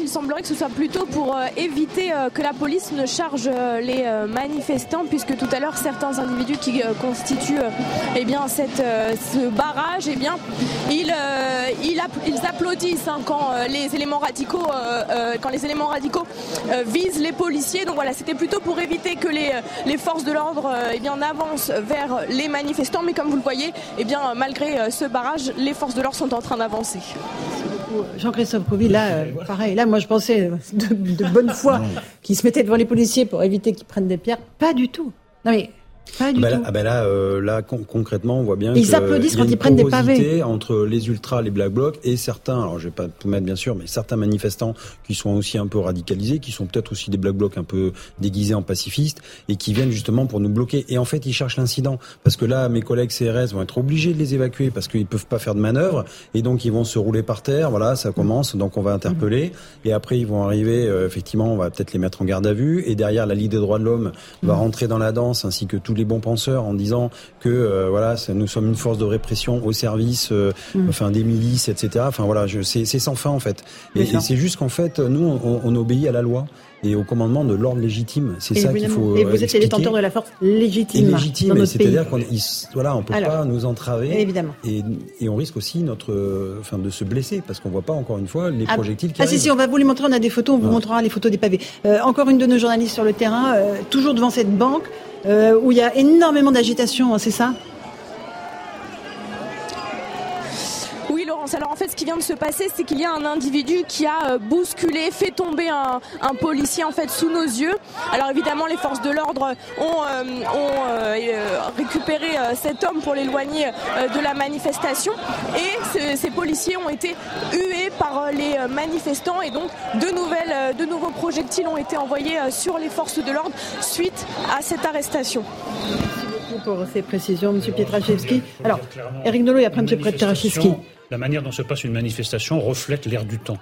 Il semblerait que ce soit plutôt pour euh, éviter euh, que la police ne charge euh, les manifestants, puisque tout à l'heure, certains individus qui constituent eh bien, cette, ce barrage, eh bien, ils, ils, applaudissent hein, quand les éléments radicaux, quand les éléments radicaux visent les policiers. Donc voilà, c'était plutôt pour éviter que les, les forces de l'ordre eh avancent vers les manifestants. Mais comme vous le voyez, eh bien, malgré ce barrage, les forces de l'ordre sont en train d'avancer. Jean-Christophe là, pareil. Là, moi, je pensais de, de bonne foi qu'ils se mettaient devant les policiers pour éviter qu'ils prennent des pierres. Pas du tout. Non, mais pas du bah tout. Là, ah bah là, euh, là concrètement, on voit bien ils applaudissent quand ils prennent des pavés entre les ultras, les black blocs et certains. Alors, je vais pas tout mettre bien sûr, mais certains manifestants qui sont aussi un peu radicalisés, qui sont peut-être aussi des black blocs un peu déguisés en pacifistes et qui viennent justement pour nous bloquer. Et en fait, ils cherchent l'incident parce que là, mes collègues CRS vont être obligés de les évacuer parce qu'ils peuvent pas faire de manœuvre et donc ils vont se rouler par terre. Voilà, ça commence. Donc on va interpeller et après ils vont arriver. Euh, effectivement, on va peut-être les mettre en garde à vue et derrière la Ligue des droits de l'homme va rentrer dans la danse ainsi que tous les bons penseurs en disant que euh, voilà, nous sommes une force de répression au service, euh, mm. enfin des milices, etc. Enfin voilà, c'est sans fin en fait. Et, c'est juste qu'en fait, nous, on, on, obéit à la loi et au commandement de l'ordre légitime. C'est ça qu'il faut. Et vous êtes les détenteurs de la force légitime. Et légitime, c'est-à-dire qu'on voilà, on peut pas nous entraver. Évidemment. Et, et, on risque aussi notre, enfin, de se blesser parce qu'on voit pas encore une fois les ah, projectiles qui Ah si si, on va vous les montrer. On a des photos. On vous montrera les photos des pavés. Euh, encore une de nos journalistes sur le terrain, euh, toujours devant cette banque euh, où il y a énormément d'agitation. Hein, c'est ça? Alors en fait, ce qui vient de se passer, c'est qu'il y a un individu qui a euh, bousculé, fait tomber un, policier en fait sous nos yeux. Alors évidemment, les forces de l'ordre ont, euh, euh, récupéré cet homme pour l'éloigner de la manifestation et ces policiers ont été hués par les manifestants et donc de nouvelles, de nouveaux projectiles ont été envoyés sur les forces de l'ordre suite à cette arrestation pour ces précisions, M. Pietraszewski. Alors, Eric Nolot et après M. Pietraszewski la manière dont se passe une manifestation reflète l'air du temps.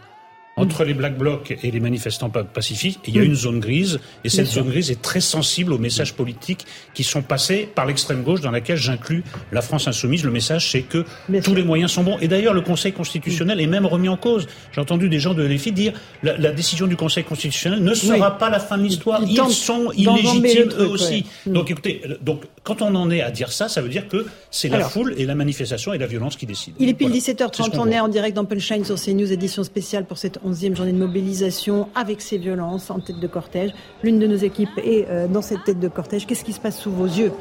Entre les Black Blocs et les manifestants pacifiques, il y a une zone grise, et cette zone grise est très sensible aux messages politiques qui sont passés par l'extrême gauche, dans laquelle j'inclus la France insoumise. Le message, c'est que tous les moyens sont bons. Et d'ailleurs, le Conseil constitutionnel est même remis en cause. J'ai entendu des gens de l'EFI dire la, la décision du Conseil constitutionnel ne sera pas la fin de l'histoire. Ils, sont illégitimes eux aussi. Donc, écoutez, donc quand on en est à dire ça, ça veut dire que c'est la foule et la manifestation et la violence qui décident. Il est pile 17h30. On, est en direct dans Punchline sur CNews, édition spéciale pour cette 11e journée de mobilisation avec ces violences en tête de cortège. L'une de nos équipes est euh, dans cette tête de cortège. Qu'est-ce qui se passe sous vos yeux?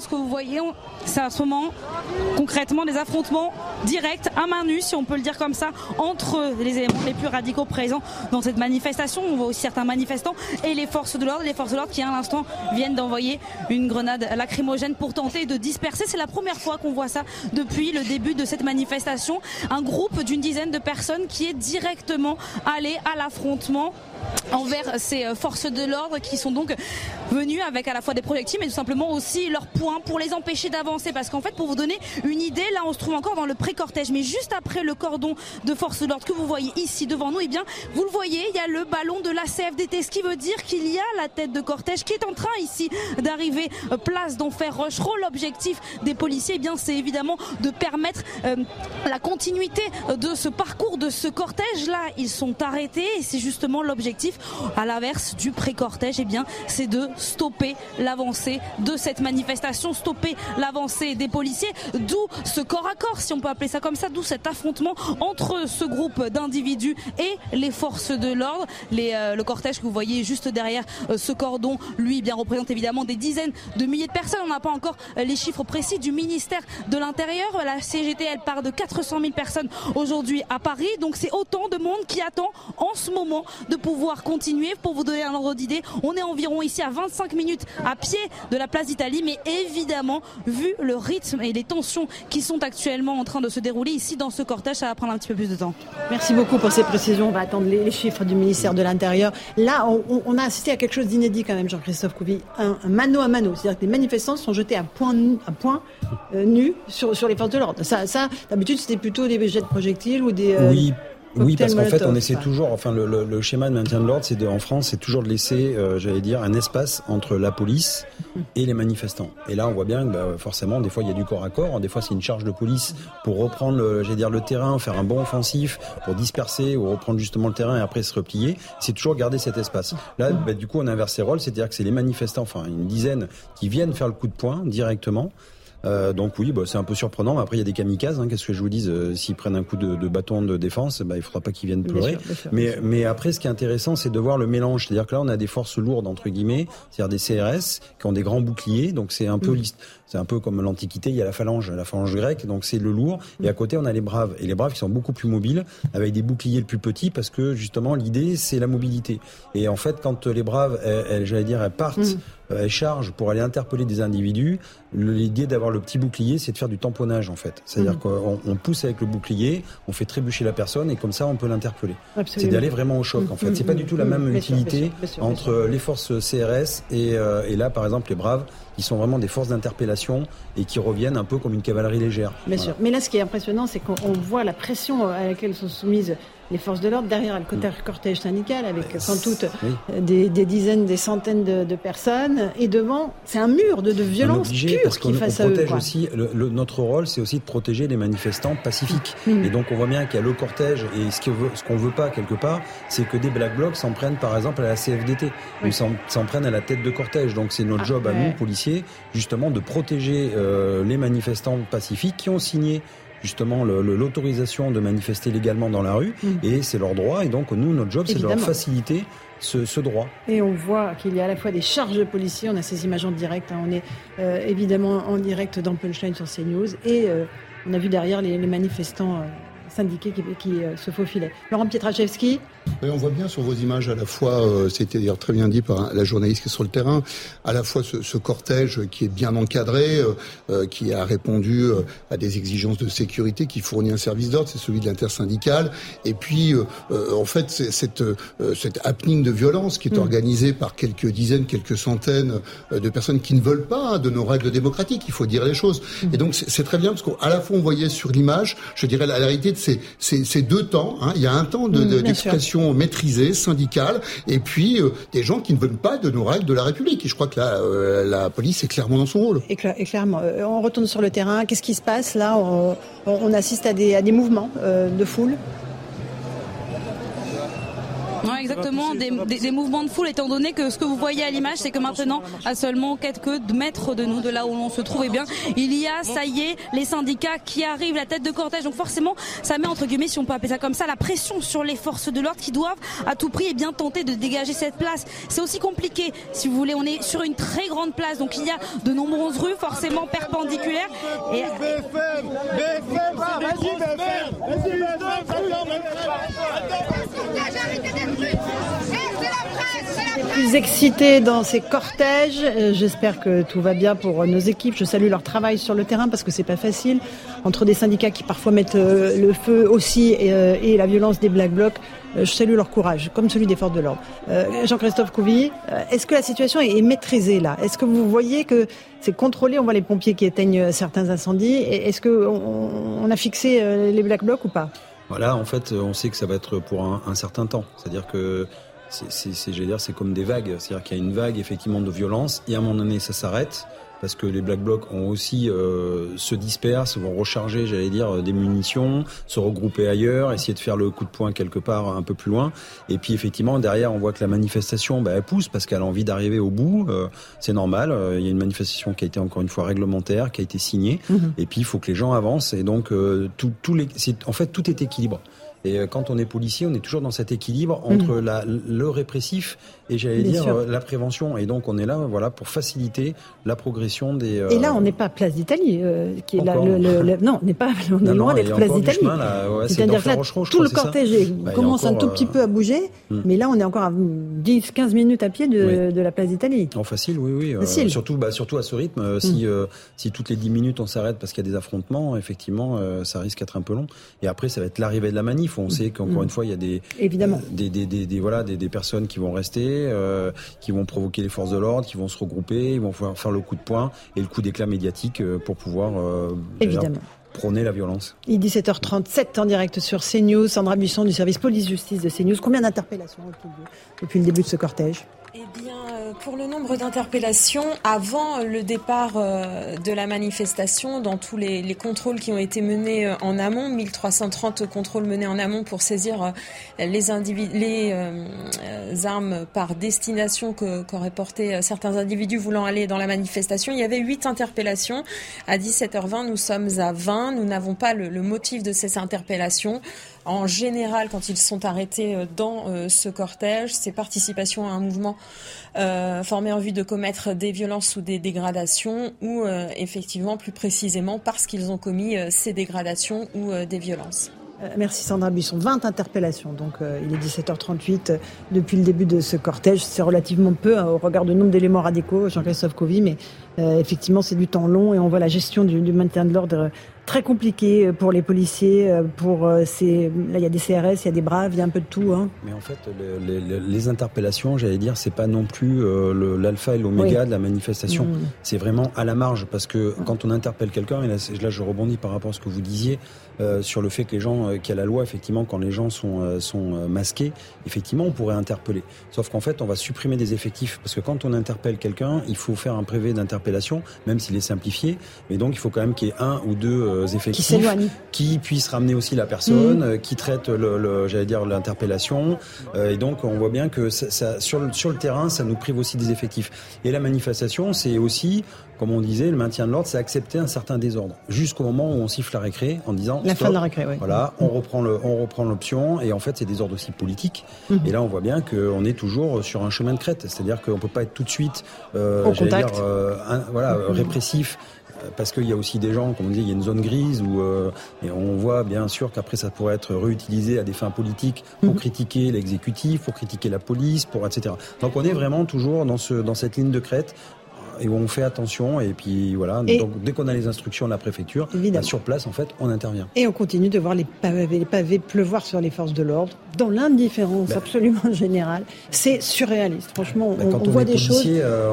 Ce que vous voyez, c'est à ce moment concrètement des affrontements directs à main nue, si on peut le dire comme ça, entre les éléments les plus radicaux présents dans cette manifestation. On voit aussi certains manifestants et les forces de l'ordre, les forces de l'ordre qui à l'instant viennent d'envoyer une grenade lacrymogène pour tenter de disperser. C'est la première fois qu'on voit ça depuis le début de cette manifestation. Un groupe d'une dizaine de personnes qui est directement allé à l'affrontement envers ces euh, forces de l'ordre qui sont donc venues avec à la fois des projectiles mais tout simplement aussi leurs pour les empêcher d'avancer. Parce qu'en fait pour vous donner une idée là on se trouve encore dans le pré-cortège. Mais juste après le cordon de forces de l'ordre que vous voyez ici devant nous et eh bien vous le voyez il y a le ballon de la CFDT ce qui veut dire qu'il y a la tête de cortège qui est en train ici d'arriver euh, place d'enfer Rochereau l'objectif des policiers eh bien c'est évidemment de permettre euh, la continuité de ce parcours de ce cortège là ils sont arrêtés et c'est justement l'objectif à l'inverse du pré-cortège, eh bien, c'est de stopper l'avancée de cette manifestation, stopper l'avancée des policiers, d'où ce corps à corps, si on peut appeler ça comme ça, d'où cet affrontement entre ce groupe d'individus et les forces de l'ordre. Euh, le cortège que vous voyez juste derrière euh, ce cordon, lui, bien représente évidemment des dizaines de milliers de personnes. On n'a pas encore euh, les chiffres précis du ministère de l'Intérieur. La CGT, elle part de 400 000 personnes aujourd'hui à Paris. Donc c'est autant de monde qui attend en ce moment de pouvoir continuer. Pour vous donner un ordre d'idée, on est environ ici à 25 minutes à pied de la place d'Italie, mais évidemment, vu le rythme et les tensions qui sont actuellement en train de se dérouler ici dans ce cortège. Ça va prendre un petit peu plus de temps. Merci beaucoup pour ces précisions. On va attendre les, chiffres du ministère de l'Intérieur. Là, on, a assisté à quelque chose d'inédit quand même, Jean-Christophe Couvi. Un, mano à mano. C'est-à-dire que les manifestants sont jetés à point, à point euh, nu sur, sur les forces de l'ordre. Ça, ça d'habitude, c'était plutôt des jets de projectiles ou des... Euh, oui. Oui, parce qu'en fait, on essaie toujours, enfin, le, le, schéma de maintien de l'ordre, c'est en France, c'est toujours de laisser, euh, j'allais dire, un espace entre la police et les manifestants. Et là, on voit bien que bah, forcément, des fois, il y a du corps à corps, des fois, c'est une charge de police pour reprendre, j'allais dire, le terrain, faire un bon offensif, pour disperser ou reprendre justement le terrain et après se replier. C'est toujours garder cet espace. Là, bah, du coup, on inverse les rôles, c'est-à-dire que c'est les manifestants, enfin, une dizaine, qui viennent faire le coup de poing directement. Euh, donc oui, bah, c'est un peu surprenant. Après, il y a des kamikazes. Hein, Qu'est-ce que je vous dis euh, S'ils prennent un coup de, de, bâton de défense, bah, il faudra pas qu'ils viennent pleurer. mais, mais après, ce qui est intéressant, c'est de voir le mélange. C'est-à-dire que là, on a des forces lourdes entre guillemets, c'est-à-dire des CRS qui ont des grands boucliers. Donc c'est un peu mm. c'est un peu comme l'Antiquité. Il y a la phalange, la phalange grecque. Donc c'est le lourd. Et à côté, on a les braves. Et les braves, qui sont beaucoup plus mobiles, avec des boucliers le plus petits, parce que justement, l'idée, c'est la mobilité. Et en fait, quand les braves, j'allais dire, elles partent. Mm. Euh, charge pour aller interpeller des individus, l'idée d'avoir le petit bouclier, c'est de faire du tamponnage en fait. C'est-à-dire mhm. qu'on pousse avec le bouclier, on fait trébucher la personne et comme ça on peut l'interpeller. C'est d'aller vraiment au choc en fait. Mhm. C'est pas du tout la même utilité entre les forces CRS et, euh, et là par exemple les braves qui sont vraiment des forces d'interpellation et qui reviennent un peu comme une cavalerie légère. Bien sûr. Mais là, ce qui est impressionnant, c'est qu'on voit la pression à laquelle sont soumises les forces de l'ordre, derrière le cortège syndical, avec sans doute des, dizaines, des centaines de, personnes, et devant, c'est un mur de, de violence pure parce qui face à eux. Aussi, le, notre rôle, c'est aussi de protéger les manifestants pacifiques. Mm. Et donc, on voit bien qu'il y a le cortège, et ce qu'on veut, ce qu'on veut pas quelque part, c'est que des black blocs s'en prennent, par exemple, à la CFDT, ou s'en prennent à la tête de cortège. Donc, c'est notre ah, job à nous, policiers, justement, de protéger euh, les manifestants pacifiques qui ont signé justement l'autorisation de manifester légalement dans la rue, mm. et c'est leur droit. Et donc nous, notre job, c'est de leur faciliter ce, droit. Et on voit qu'il y a à la fois des charges de policiers, on a ces images en direct, hein. on est euh, évidemment en direct dans Punchline sur CNews, et euh, on a vu derrière les, manifestants euh, syndiqués qui, qui se faufilaient. Laurent Pietraszewski on voit bien sur vos images à la fois, euh, c'était d'ailleurs très bien dit par la journaliste qui est sur le terrain, à la fois ce, cortège qui est bien encadré, euh, euh, qui a répondu à des exigences de sécurité, qui fournit un service d'ordre, c'est celui de l'intersyndical, et puis en fait cette, cette happening de violence qui est mm. organisée par quelques dizaines, quelques centaines de personnes qui ne veulent pas hein, de nos règles démocratiques, il faut dire les choses. Mm. Et donc c'est très bien parce qu'à la fois on voyait sur l'image, je dirais la, réalité de ces, ces, deux temps, hein, il y a un temps mm, d'expression maîtrisée, syndicale, et puis euh, des gens qui ne veulent pas de nos règles de la République. Et je crois que la, euh, la police est clairement dans son rôle. Et, clairement, euh, on retourne sur le terrain. Qu'est-ce qui se passe là? On, on, assiste à des, à des mouvements de foule? Non, exactement, des, des, mouvements de foule, étant donné que ce que vous voyez à l'image, c'est que maintenant, à seulement quelques mètres de nous, de là où l'on se trouvait bien, il y a, ça y est, les syndicats qui arrivent, la tête de cortège. Donc forcément, ça met entre guillemets, si on peut appeler ça comme ça, la pression sur les forces de l'ordre qui doivent à tout prix et bien tenter de dégager cette place. C'est aussi compliqué, si vous voulez, on est sur une très grande place, donc il y a de nombreuses rues forcément perpendiculaires. Et... Plus excités dans ces cortèges. Euh, j'espère que tout va bien pour nos équipes. Je salue leur travail sur le terrain parce que c'est pas facile. Entre des syndicats qui parfois mettent euh, le feu aussi euh, et, la violence des Black Blocs, je salue leur courage, comme celui des forces de l'ordre. Jean-Christophe Couvi, est-ce que la situation est maîtrisée là? Est-ce que vous voyez que c'est contrôlé? On voit les pompiers qui éteignent certains incendies. Est-ce qu'on a fixé les Black Blocs ou pas? Voilà, en fait, on sait que ça va être pour un, certain temps. C'est-à-dire que c'est, dire, c'est comme des vagues. C'est-à-dire qu'il y a une vague effectivement de violence et à un moment donné, ça s'arrête parce que les Black Blocs ont aussi euh, se dispersent, vont recharger, j'allais dire, des munitions, se regrouper ailleurs, essayer de faire le coup de poing quelque part un peu plus loin. Et puis effectivement, derrière, on voit que la manifestation, bah, elle pousse parce qu'elle a envie d'arriver au bout. Euh, c'est normal. Euh, il y a une manifestation qui a été encore une fois réglementaire, qui a été signée. Mhm. Et puis il faut que les gens avancent. Et donc tout, tout les, en fait, tout est équilibre. Et quand on est policier, on est toujours dans cet équilibre entre Mhm. la, le répressif et j'allais Bien dire sûr. euh, la prévention. Et donc on est là, voilà, pour faciliter la progression des. euh, Et là, on n'est pas place d'Italie, euh, qui est là, Encore. le, le- le- non, on n'est pas, on est Non, loin d'être place d'Italie. chemin, là. Ouais, c'est C'est-à-dire que là, tout crois, le cortège Bah, commence un tout petit euh, peu à bouger, hmm. mais là, on est encore à 10-15 minutes à pied de, de la place d'Italie. En facile, oui, oui. euh, Facile. surtout, bah, surtout à ce rythme, euh, si, euh, si toutes les 10 minutes on s'arrête parce qu'il y a des affrontements, effectivement, euh, ça risque d'être un peu long. Et après, ça va être l'arrivée de la manif. On sait qu'encore une fois, il y a des, Évidemment. des, des, des, des- voilà, des, des personnes qui vont rester, euh, qui vont provoquer les forces de l'ordre, qui vont se regrouper, ils vont pouvoir faire le coup de poing et le coup d'éclat médiatique euh, pour pouvoir euh, Évidemment. prôner la violence. Il est 17h37 en direct sur CNews. Sandra Buisson du service police-justice de CNews. Combien d'interpellations depuis le début de ce cortège? Eh bien, euh, pour le nombre d'interpellations, avant le départ euh, de la manifestation, dans tous les, les contrôles qui ont été menés euh, en amont, 1330 contrôles menés en amont pour saisir euh, les, euh, euh, armes par destination qu'auraient porté euh, certains individus voulant aller dans la manifestation, il y avait 8 interpellations. À 17h20, nous sommes à 20. Nous n'avons pas le motif de ces interpellations. En général, quand ils sont arrêtés euh, dans euh, ce cortège, c'est participation à un mouvement euh, formé en vue de commettre des violences ou des dégradations, ou effectivement, plus précisément, parce qu'ils ont commis ces dégradations ou des violences. Euh, Merci Sandra Buisson. 20 interpellations. Donc euh, il est 17h38 euh, depuis le début de ce cortège. C'est relativement peu hein, au regard du nombre d'éléments radicaux, Jean-Christophe Covy, mais euh, effectivement c'est du temps long et on voit la gestion du, du maintien de l'ordre très compliquée pour les policiers. Pour ces... là il y a des CRS, il y a des braves, il y a un peu de tout. Hein. Mais en fait, le- le- le- les interpellations, j'allais dire, c'est pas non plus euh, l'alpha et l'oméga Oui. de la manifestation. Mm. C'est vraiment à la marge parce que quand on interpelle quelqu'un, et là, je rebondis par rapport à ce que vous disiez euh, sur le fait que les gens, euh, qu'il y a la loi, effectivement, quand les gens sont euh, sont euh, masqués, effectivement, on pourrait interpeller. Sauf qu'en fait, on va supprimer des effectifs parce que quand on interpelle quelqu'un, il faut faire un prévé d'interpellation, même s'il est simplifié. Mais donc, il faut quand même qu'il y ait un ou deux euh, effectifs s'éloignent. qui puissent ramener aussi la personne, euh, qui traite le, le- j'allais dire l'interpellation. Euh, et donc, on voit bien que ça, ça- sur, le, sur le terrain, ça nous prive aussi des effectifs. Et la manifestation, c'est aussi, comme on disait, le maintien de l'ordre, c'est accepter un certain désordre jusqu'au moment où on siffle la récré en disant La stop, fin de la récré, oui. Voilà, on reprend le, on reprend l'option. Et en fait, c'est des ordres aussi politiques. Mhm. Et là, on voit bien qu'on est toujours sur un chemin de crête. C'est-à-dire qu'on peut pas être tout de suite, euh, Au contact. dire, euh, un- voilà, Mhm. répressif. euh, Parce qu'il y a aussi des gens, comme on dit, il y a une zone grise où euh, et on voit bien sûr qu'après ça pourrait être réutilisé à des fins politiques pour Mhm. critiquer l'exécutif, pour critiquer la police, pour etc. Donc on est vraiment toujours dans ce dans cette ligne de crête et où on fait attention et puis voilà. Et- Donc dès qu'on a les instructions de la préfecture, bah, sur place en fait on intervient. Et on continue de voir les pavés, les pavés pleuvoir sur les forces de l'ordre, dans l'indifférence Ben. absolument générale. C'est surréaliste. Franchement, Bah, on, quand on on, voit est des choses. euh,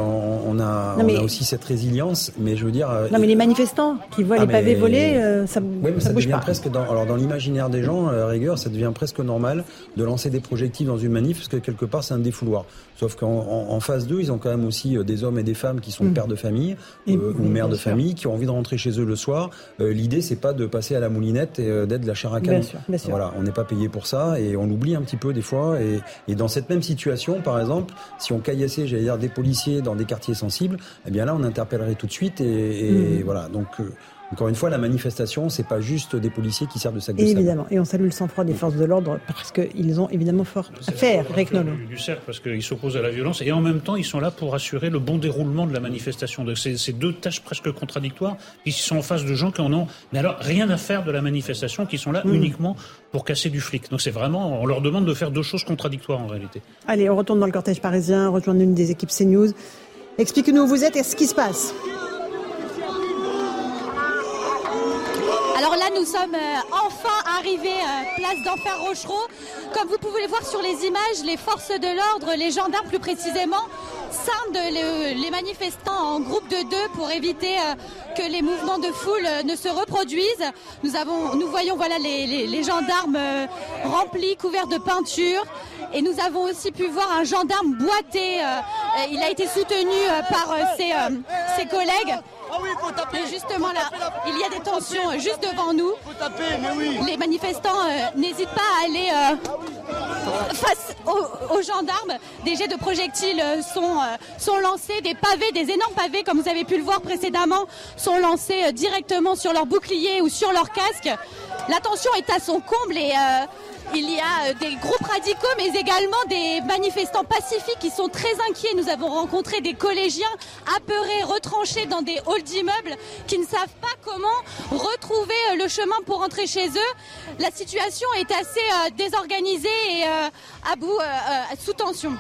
on, a, on aussi cette résilience, mais je veux dire. euh, Non, mais les manifestants qui voient Ah, les pavés mais- voler, euh, ça, Oui, mais ça ça, bouge devient pas. presque dans, alors dans l'imaginaire des gens, à la rigueur, ça devient presque normal de lancer des projectiles dans une manif parce que quelque part c'est un défouloir. Sauf qu'en en, en phase 2, ils ont quand même aussi euh, des hommes et des femmes qui sont Mm. pères de famille euh, ou mères bien de sûr. famille qui ont envie de rentrer chez eux le soir. Euh, L'idée c'est pas de passer à la moulinette et euh, d'être de la chair à canon. Voilà, on n'est pas payé pour ça et on l'oublie un petit peu des fois. Et, et dans cette même situation, par exemple, si on caillassait, j'allais dire, des policiers dans des quartiers sensibles, eh bien là, on interpellerait tout de suite. Et, et Mhm. voilà. Donc, euh, encore une fois, la manifestation, c'est pas juste des policiers qui servent de sac de sable. Évidemment. Et on salue le sang-froid des forces de l'ordre parce qu'ils ont évidemment fort à faire, Nolot. du, du cercle parce qu'ils s'opposent à la violence et en même temps ils sont là pour assurer le bon déroulement de la manifestation. Donc c'est deux tâches presque contradictoires. Ils sont en face de gens qui en ont, mais alors rien à faire de la manifestation, qui sont là Mm. uniquement pour casser du flic. Donc c'est vraiment, on leur demande de faire deux choses contradictoires en réalité. Allez, on retourne dans le cortège parisien, rejoindre une des équipes CNews. Expliquez-nous où vous êtes et ce qui se passe. Nous sommes euh, enfin arrivés euh, place d'Enfer Rochereau. Comme vous pouvez le voir sur les images, les forces de l'ordre, les gendarmes plus précisément, scindent le- les manifestants en groupe de deux pour éviter euh, que les mouvements de foule euh, ne se reproduisent. Nous, voyons voilà, les, gendarmes euh, remplis, couverts de peinture. Et nous avons aussi pu voir un gendarme boiter. euh, euh, il a été soutenu euh, par euh, ses, euh, ses collègues. Et justement là, il y a des tensions euh, juste devant nous. Les manifestants euh, n'hésitent pas à aller euh, face aux, aux gendarmes. Des jets de projectiles sont, euh, sont lancés, des pavés, des énormes pavés, comme vous avez pu le voir précédemment, sont lancés directement sur leur bouclier ou sur leur casque. La tension est à son comble et il y a des groupes radicaux, mais également des manifestants pacifiques qui sont très inquiets. Nous avons rencontré des collégiens apeurés, retranchés dans des halls d'immeubles, qui ne savent pas comment retrouver le chemin pour rentrer chez eux. La situation est assez désorganisée et à bout, sous tension.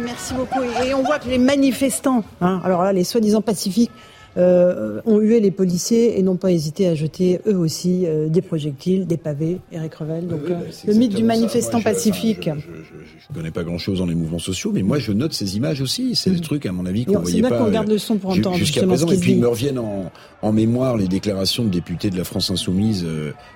Merci beaucoup. Et on voit que les manifestants, hein, alors là, les soi-disant pacifiques, euh, ont hué les policiers et n'ont pas hésité à jeter eux aussi euh, des projectiles, des pavés. Eric Revel, donc euh, le mythe du manifestant pacifique. je, ne connais pas grand-chose dans les mouvements sociaux, mais moi je note ces images aussi. C'est des mm. trucs, à mon avis, qu'on ne voyait pas. qu'on garde le son pour entendre jusqu'à présent. et puis il me reviennent en, en, mémoire les déclarations de députés de la France insoumise,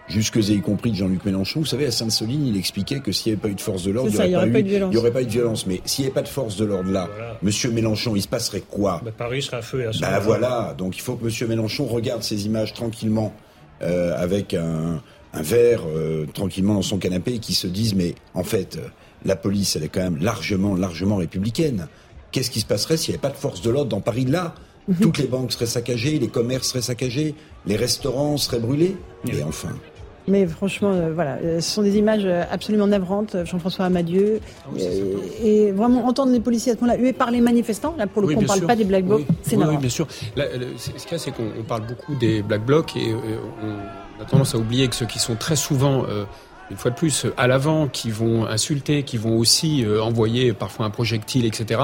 jusque et y compris de Jean-Luc Mélenchon. Vous savez, à Sainte-Soline, il expliquait que s'il n'y avait pas eu de force de l'ordre, il n'y aurait, pas, eu, aurait pas eu de violence. Mais s'il n'y avait pas de force de l'ordre là, Monsieur Mélenchon, il se passerait quoi? Bah, Paris serait à feu et à bah, voilà. Donc il faut que M. Mélenchon regarde ces images tranquillement euh, avec un, verre euh, tranquillement dans son canapé et qui se dise mais en fait euh, la police elle est quand même largement largement républicaine. Qu'est-ce qui se passerait s'il n'y avait pas de force de l'ordre dans Paris? Là mhm. Toutes les banques seraient saccagées, les commerces seraient saccagés, les restaurants seraient brûlés? Et enfin. Mais franchement, euh, voilà, euh, ce sont des images euh, absolument navrantes, Jean-François Amadieu. Ah et, vraiment entendre les policiers à ce moment-là hués par les manifestants, là pour le coup, on ne parle pas des Black Blocs, c'est Oui, bien sûr. ce qu'il y a, c'est qu'on parle beaucoup des Black Blocs et on a tendance à oublier que ceux qui sont très souvent une fois de plus, à l'avant, qui vont insulter, qui vont aussi envoyer parfois un projectile, etc.,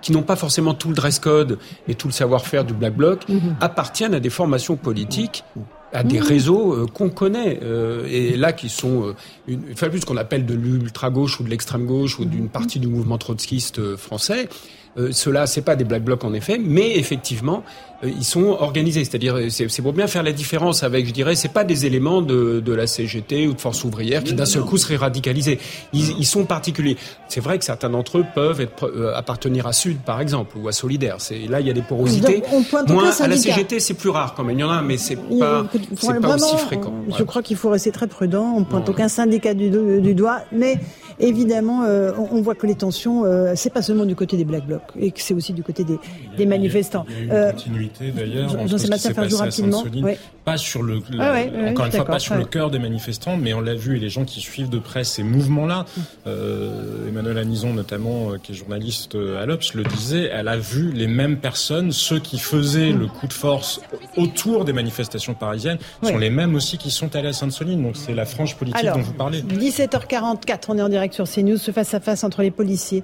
qui n'ont pas forcément tout le dress code et tout le savoir-faire du Black Bloc, mm-hmm. appartiennent à des formations politiques à des mmh. réseaux euh, qu'on connaît euh, et là qui sont euh, une, enfin plus qu'on appelle de l'ultra gauche ou de l'extrême gauche ou d'une partie du mouvement trotskiste français. Euh, cela, c'est pas des black blocs en effet, mais effectivement, euh, ils sont organisés. C'est-à-dire, c'est pour bien faire la différence avec, je dirais, c'est pas des éléments de, de la CGT ou de Force ouvrière qui d'un seul coup seraient radicalisés. Ils, ils sont particuliers. C'est vrai que certains d'entre eux peuvent être, euh, appartenir à Sud, par exemple, ou à Solidaire. C'est là, il y a des porosités. Moins à la CGT, c'est plus rare quand même. Il y en a, mais c'est pas, c'est pas aussi fréquent. Je crois qu'il faut rester très prudent. On pointe aucun syndicat du, du doigt, mais évidemment, euh, on, voit que les tensions, euh, c'est pas seulement du côté des Black Blocs, et que c'est aussi du côté des, des manifestants. Il y a, une euh, continuité d'ailleurs. Jean-Sébastien Ferjou rapidement. Pas sur le, ah encore une fois, pas sur le cœur des manifestants, mais on l'a vu, et les gens qui suivent de près ces mouvements-là, euh, Emmanuel Anison notamment, qui est journaliste à l'Obs, le disait, elle a vu les mêmes personnes, ceux qui faisaient le coup de force autour des manifestations parisiennes, sont les mêmes aussi qui sont allés à Sainte-Soline. Donc c'est la franche politique dont vous parlez. 17h44, on est en direct sur CNews, ce face-à-face entre les policiers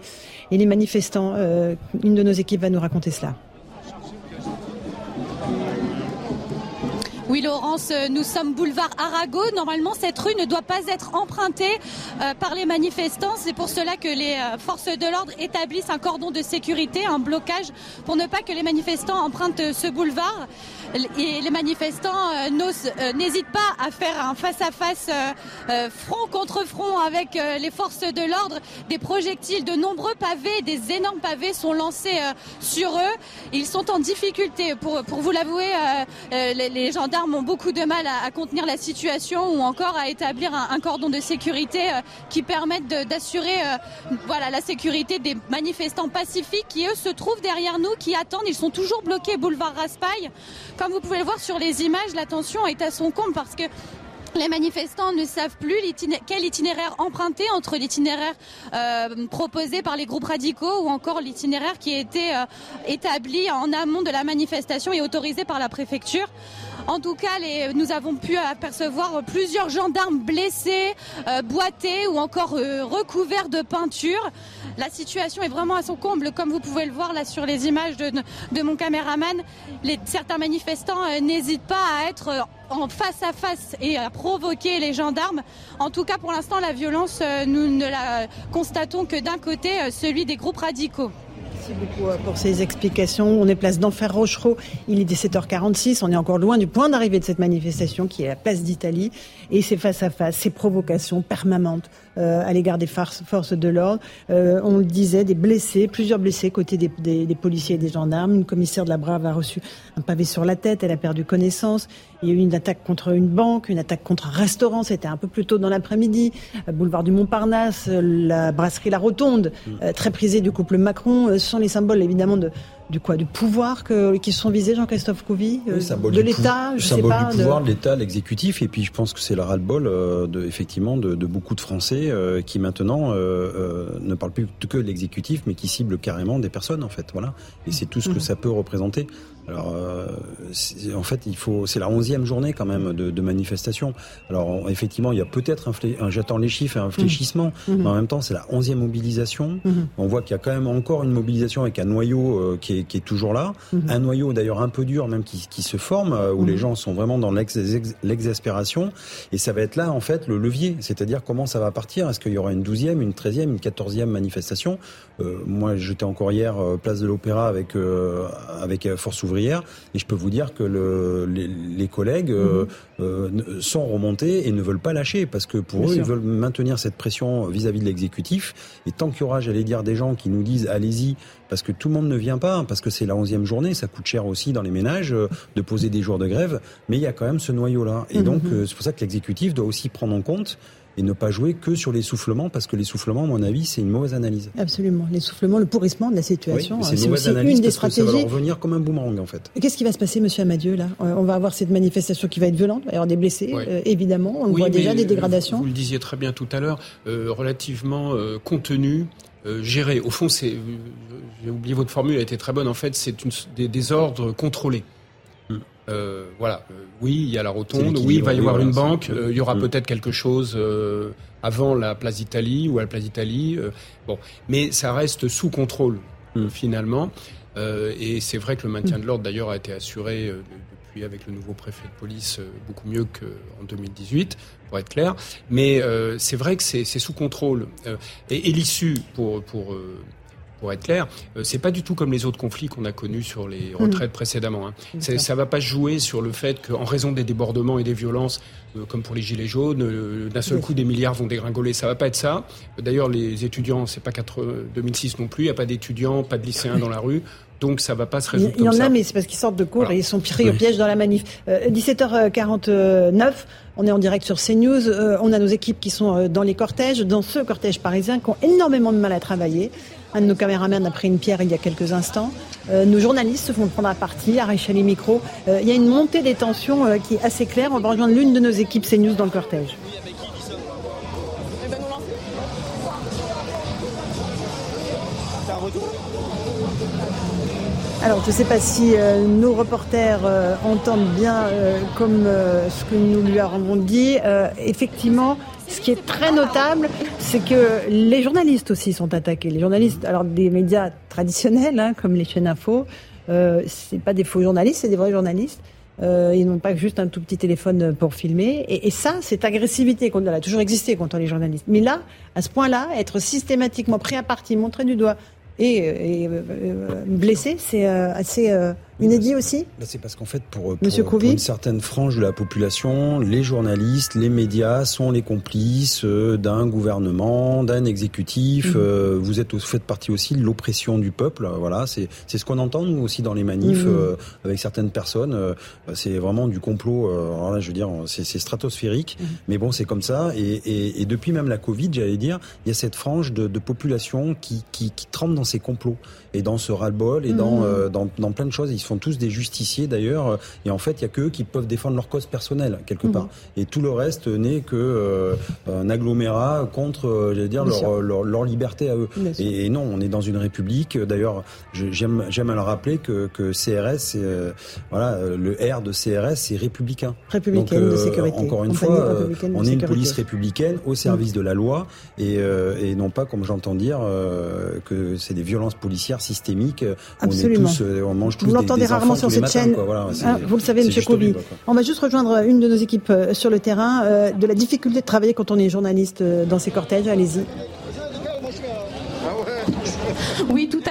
et les manifestants. Euh, une de nos équipes va nous raconter cela. Oui, Laurence, euh, nous sommes boulevard Arago. Normalement, cette rue ne doit pas être empruntée euh, par les manifestants. C'est pour cela que les forces de l'ordre établissent un cordon de sécurité, un blocage, pour ne pas que les manifestants empruntent ce boulevard et les manifestants euh, euh, n'hésitent pas à faire un face-à-face euh, front contre front avec les forces de l'ordre. Des projectiles, de nombreux pavés, des énormes pavés sont lancés sur eux. Ils sont en difficulté. Pour, pour vous l'avouer, les, gendarmes ont beaucoup de mal à, contenir la situation ou encore à établir un, cordon de sécurité qui permette d'assurer voilà, la sécurité des manifestants pacifiques qui, eux, se trouvent derrière nous, qui attendent. Ils sont toujours bloqués boulevard Raspail. Comme vous pouvez le voir sur les images, la tension est à son comble parce que les manifestants ne savent plus quel itinéraire emprunter entre l'itinéraire euh, proposé par les groupes radicaux ou encore l'itinéraire qui a été euh, établi en amont de la manifestation et autorisé par la préfecture. En tout cas, nous avons pu apercevoir plusieurs gendarmes blessés, euh, boités ou encore recouverts de peinture. La situation est vraiment à son comble, comme vous pouvez le voir là sur les images de, mon caméraman. certains manifestants n'hésitent pas à être en face à face et à provoquer les gendarmes. En tout cas, pour l'instant, la violence, euh, nous ne la constatons que d'un côté, euh, celui des groupes radicaux. Merci beaucoup euh, pour ces explications. On est place d'Enfer Rochereau. Il est 17h46. On est encore loin du point d'arrivée de cette manifestation qui est la place d'Italie. Et c'est face à face, ces provocations permanentes à l'égard des forces de l'ordre. Euh, on le disait, des blessés, plusieurs blessés côté des, des, policiers et des gendarmes. Une commissaire de la Brave a reçu un pavé sur la tête, elle a perdu connaissance. Il y a eu une attaque contre une banque, une attaque contre un restaurant, c'était un peu plus tôt dans l'après-midi. Euh, boulevard du Montparnasse, la brasserie La Rotonde, mm. très prisée du couple Macron, ce sont les symboles évidemment de, du quoi Du pouvoir que, qui sont visés, Jean-Christophe Couvi De l'État, je sais pas. du pouvoir de l'État, l'exécutif, et puis je pense que c'est le ras-le-bol, de, effectivement, de, de, beaucoup de Français qui maintenant ne parlent plus que de l'exécutif, mais qui ciblent carrément des personnes, en fait. Voilà. Et c'est tout ce que mmh. ça peut représenter. Alors, euh, en fait, il faut, c'est la onzième journée quand même de, de manifestation. Alors, effectivement, il y a peut-être un, j'attends les chiffres, un fléchissement, mmh. mais en même temps, c'est la onzième mobilisation. Mmh. On voit qu'il y a quand même encore une mobilisation avec un noyau euh, qui, est, qui, est, toujours là, mmh. un noyau d'ailleurs un peu dur même qui, qui se forme, euh, où les gens sont vraiment dans l'exaspération, et ça va être là en fait le levier, c'est-à-dire comment ça va partir. Est-ce qu'il y aura une douzième, une treizième, une quatorzième manifestation? Euh, Moi, j'étais encore hier place de l'Opéra avec avec Force ouvrière et je peux vous dire que le, les, collègues euh, mhm. euh, sont remontés et ne veulent pas lâcher parce que pour eux, ils veulent maintenir cette pression vis-à-vis de l'exécutif. Et tant qu'il y aura, j'allais dire, des gens qui nous disent allez-y, parce que tout le monde ne vient pas, parce que c'est la onzième journée, ça coûte cher aussi dans les ménages euh, de poser des jours de grève, mais il y a quand même ce noyau-là. Et mhm. donc, c'est pour ça que l'exécutif doit aussi prendre en compte et ne pas jouer que sur l'essoufflement, parce que l'essoufflement, à mon avis, c'est une mauvaise analyse. Absolument. L'essoufflement, le pourrissement de la situation, c'est une aussi une des stratégies. ça va revenir comme un boomerang, en fait. Qu'est-ce qui va se passer, monsieur Amadieu, là? On va avoir cette manifestation qui va être violente, il va y avoir des blessés, euh, évidemment. On voit déjà des dégradations. Vous, le disiez très bien tout à l'heure, euh, relativement euh, contenu. géré. Au fond, c'est, j'ai oublié votre formule, elle était très bonne. En fait, c'est des, des ordres contrôlés. Euh, voilà. Euh, oui, il y a la rotonde. Oui, il va y avoir une banque. Euh, il y aura peut-être quelque chose avant la place d'Italie ou à la place d'Italie. bon, mais ça reste sous contrôle mm. finalement. et c'est vrai que le maintien mm. de l'ordre, d'ailleurs, a été assuré depuis avec le nouveau préfet de police beaucoup mieux qu'en 2018, pour être clair. Mais c'est vrai que c'est sous contrôle. et, et l'issue pour pour pour être clair, euh, c'est pas du tout comme les autres conflits qu'on a connus sur les hmm. retraites précédemment. Hein. Ça va pas jouer sur le fait qu'en raison des débordements et des violences, euh, comme pour les gilets jaunes, euh, d'un seul coup des milliards vont dégringoler. Ça va pas être ça. D'ailleurs, les étudiants, c'est pas 2006 non plus. Il y a pas d'étudiants, pas de lycéens dans la rue. Donc ça va pas se résoudre. Il y, en a, mais c'est parce qu'ils sortent de cours et ils sont pris au piège dans la manif. 17h49, on est en direct sur CNews. on a nos équipes qui sont dans les cortèges, dans ce cortège parisien, qui ont énormément de mal à travailler. Un de nos caméramans a pris une pierre il y a quelques instants. Euh, nos journalistes se font prendre à partie, arracher les micros. Euh, il y a une montée des tensions euh, qui est assez claire. On va rejoindre l'une de nos équipes CNews dans le cortège. Alors, je ne sais pas si nos reporters entendent bien comme ce que nous lui avons dit. effectivement, ce qui est très notable, c'est que les journalistes aussi sont attaqués. Les journalistes, alors des médias traditionnels, hein, comme les chaînes info, euh, c'est pas des faux journalistes, c'est des vrais journalistes. Euh, ils n'ont pas juste un tout petit téléphone pour filmer. Et, ça, cette agressivité qu'on a toujours existé contre les journalistes. Mais là, à ce point-là, être systématiquement pris à partie, montré du doigt et, et euh, blessé, c'est euh, assez euh, Inédit aussi bah, C'est parce qu'en fait, pour, pour, une certaine frange de la population, les journalistes, les médias sont les complices euh, d'un gouvernement, d'un exécutif. Mhm. Euh, vous êtes faites partie aussi de l'oppression du peuple. Voilà, c'est c'est ce qu'on entend nous aussi dans les manifs mhm. euh, avec certaines personnes. Bah, c'est vraiment du complot. alors là, je veux dire, c'est stratosphérique. Mhm. Mais bon, c'est comme ça. Et, et, et, depuis même la Covid, j'allais dire, il y a cette frange de, de population qui, qui, qui trempe dans ces complots et dans ce ras-le-bol et dans, dans, dans plein de choses. Ils sont tous des justiciers d'ailleurs, et en fait, il y a qu'eux qui peuvent défendre leur cause personnelle quelque mhm. part. Et tout le reste n'est que euh, un agglomérat contre, euh, j'allais dire, leur, leur, liberté à eux. Et, non, on est dans une république. D'ailleurs, j'aime j'aime à le rappeler que, que CRS, euh, voilà, le R de CRS, c'est républicain. Républicaine de sécurité. Encore une fois, on est une police républicaine au service de la loi et, et non pas, comme j'entends dire, que c'est des violences policières systémiques. Absolument. On, est tous, on mange tous Vous des, rarement sur cette chaîne. Hein, vous le savez, Monsieur Koubi. On va juste rejoindre une de nos équipes euh, sur le terrain. Euh, de la difficulté de travailler quand on est journaliste euh, dans ces cortèges. Allez-y. Oui, tout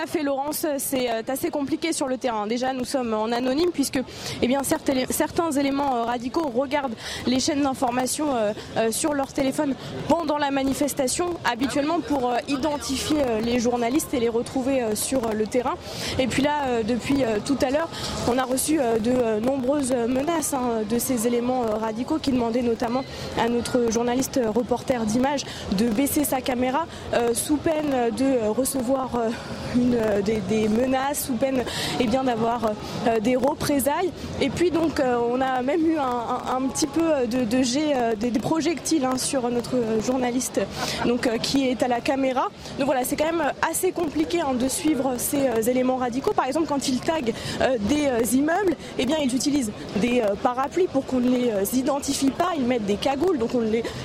C'est euh, assez compliqué sur le terrain. Déjà, nous sommes en anonyme puisque, eh bien, certains éléments euh, radicaux regardent les chaînes d'information euh, sur leur téléphone pendant la manifestation, habituellement pour identifier les journalistes et les retrouver sur le terrain. Et puis là, depuis tout à l'heure, on a reçu de nombreuses menaces hein, de ces éléments radicaux qui demandaient notamment à notre journaliste reporter d'image de baisser sa caméra sous peine de recevoir une, des, des, menaces sous peine eh bien d'avoir des représailles. Et puis donc on a même eu un, petit peu de, de jet, des, projectiles hein, sur notre journaliste donc, qui est à la caméra. Donc voilà, c'est quand même assez compliqué hein, de suivre ces éléments radicaux. Par exemple, quand ils taguent des immeubles, eh bien ils utilisent des parapluies pour qu'on ne les identifie pas. Ils mettent des cagoules, donc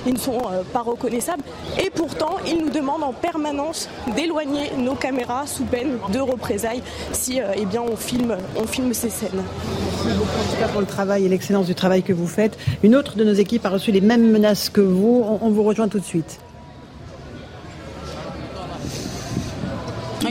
ils ne sont pas reconnaissables. Et pourtant, ils nous demandent en permanence d'éloigner nos caméras sous peine de représailles si eh bien, on, filme, on filme ces scènes. Merci beaucoup en tout cas pour le travail et l'excellence du travail que vous faites. Une autre de nos équipes a reçu les mêmes menaces que vous. on vous rejoint tout de suite.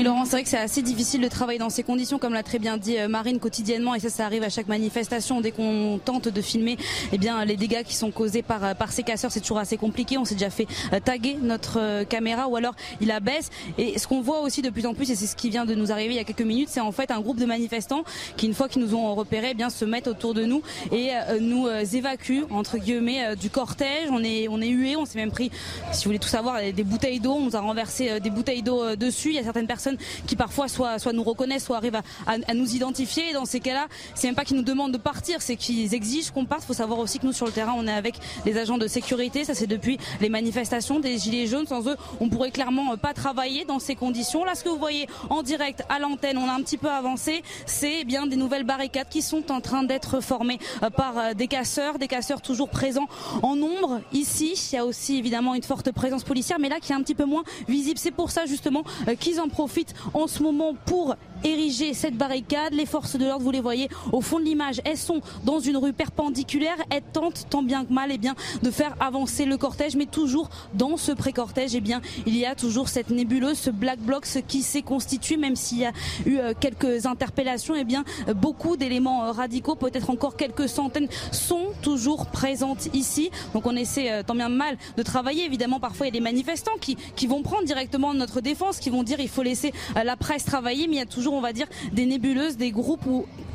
Oui, Laurent, c'est vrai que c'est assez difficile de travailler dans ces conditions, comme l'a très bien dit euh, Marine quotidiennement, et ça, ça arrive à chaque manifestation. Dès qu'on tente de filmer, eh bien, les dégâts qui sont causés par euh, par ces casseurs, c'est toujours assez compliqué. On s'est déjà fait euh, taguer notre caméra, ou alors il abaisse. Et ce qu'on voit aussi de plus en plus, et c'est ce qui vient de nous arriver il y a quelques minutes, c'est en fait un groupe de manifestants qui, une fois qu'ils nous ont repérés, eh bien, se mettent autour de nous et nous évacuent entre guillemets du cortège. On est on est hué, on s'est même pris, si vous voulez tout savoir, des bouteilles d'eau. On nous a renversé des bouteilles d'eau dessus. Il y a certaines personnes qui parfois soit, soit nous reconnaissent, soit arrivent à, nous identifier. Et dans ces cas-là, c'est même pas qu'ils nous demandent de partir, c'est qu'ils exigent qu'on parte. Il faut savoir aussi que nous sur le terrain, on est avec les agents de sécurité. Ça c'est depuis les manifestations des gilets jaunes. Sans eux, on pourrait clairement pas travailler dans ces conditions. Là, ce que vous voyez en direct à l'antenne, on a un petit peu avancé. C'est eh bien des nouvelles barricades qui sont en train d'être formées euh, par euh, des casseurs, des casseurs toujours présents en nombre. Ici, il y a aussi évidemment une forte présence policière, mais là qui est un petit peu moins visible. C'est pour ça justement euh, qu'ils en profitent en ce moment pour ériger cette barricade. Les forces de l'ordre, vous les voyez au fond de l'image, elles sont dans une rue perpendiculaire. Elles tentent tant bien que mal eh bien, de faire avancer le cortège, mais toujours dans ce pré-cortège, eh bien, il y a toujours cette nébuleuse, ce black bloc qui s'est constitué, même s'il y a eu euh, quelques interpellations, eh bien, beaucoup d'éléments euh, radicaux, peut-être encore quelques centaines, sont toujours présentes ici. Donc on essaie euh, tant bien mal de travailler. Évidemment, parfois il y a des manifestants qui, qui vont prendre directement notre défense, qui vont dire il faut laisser la presse travailler, mais il y a toujours on va dire, des nébuleuses, des groupes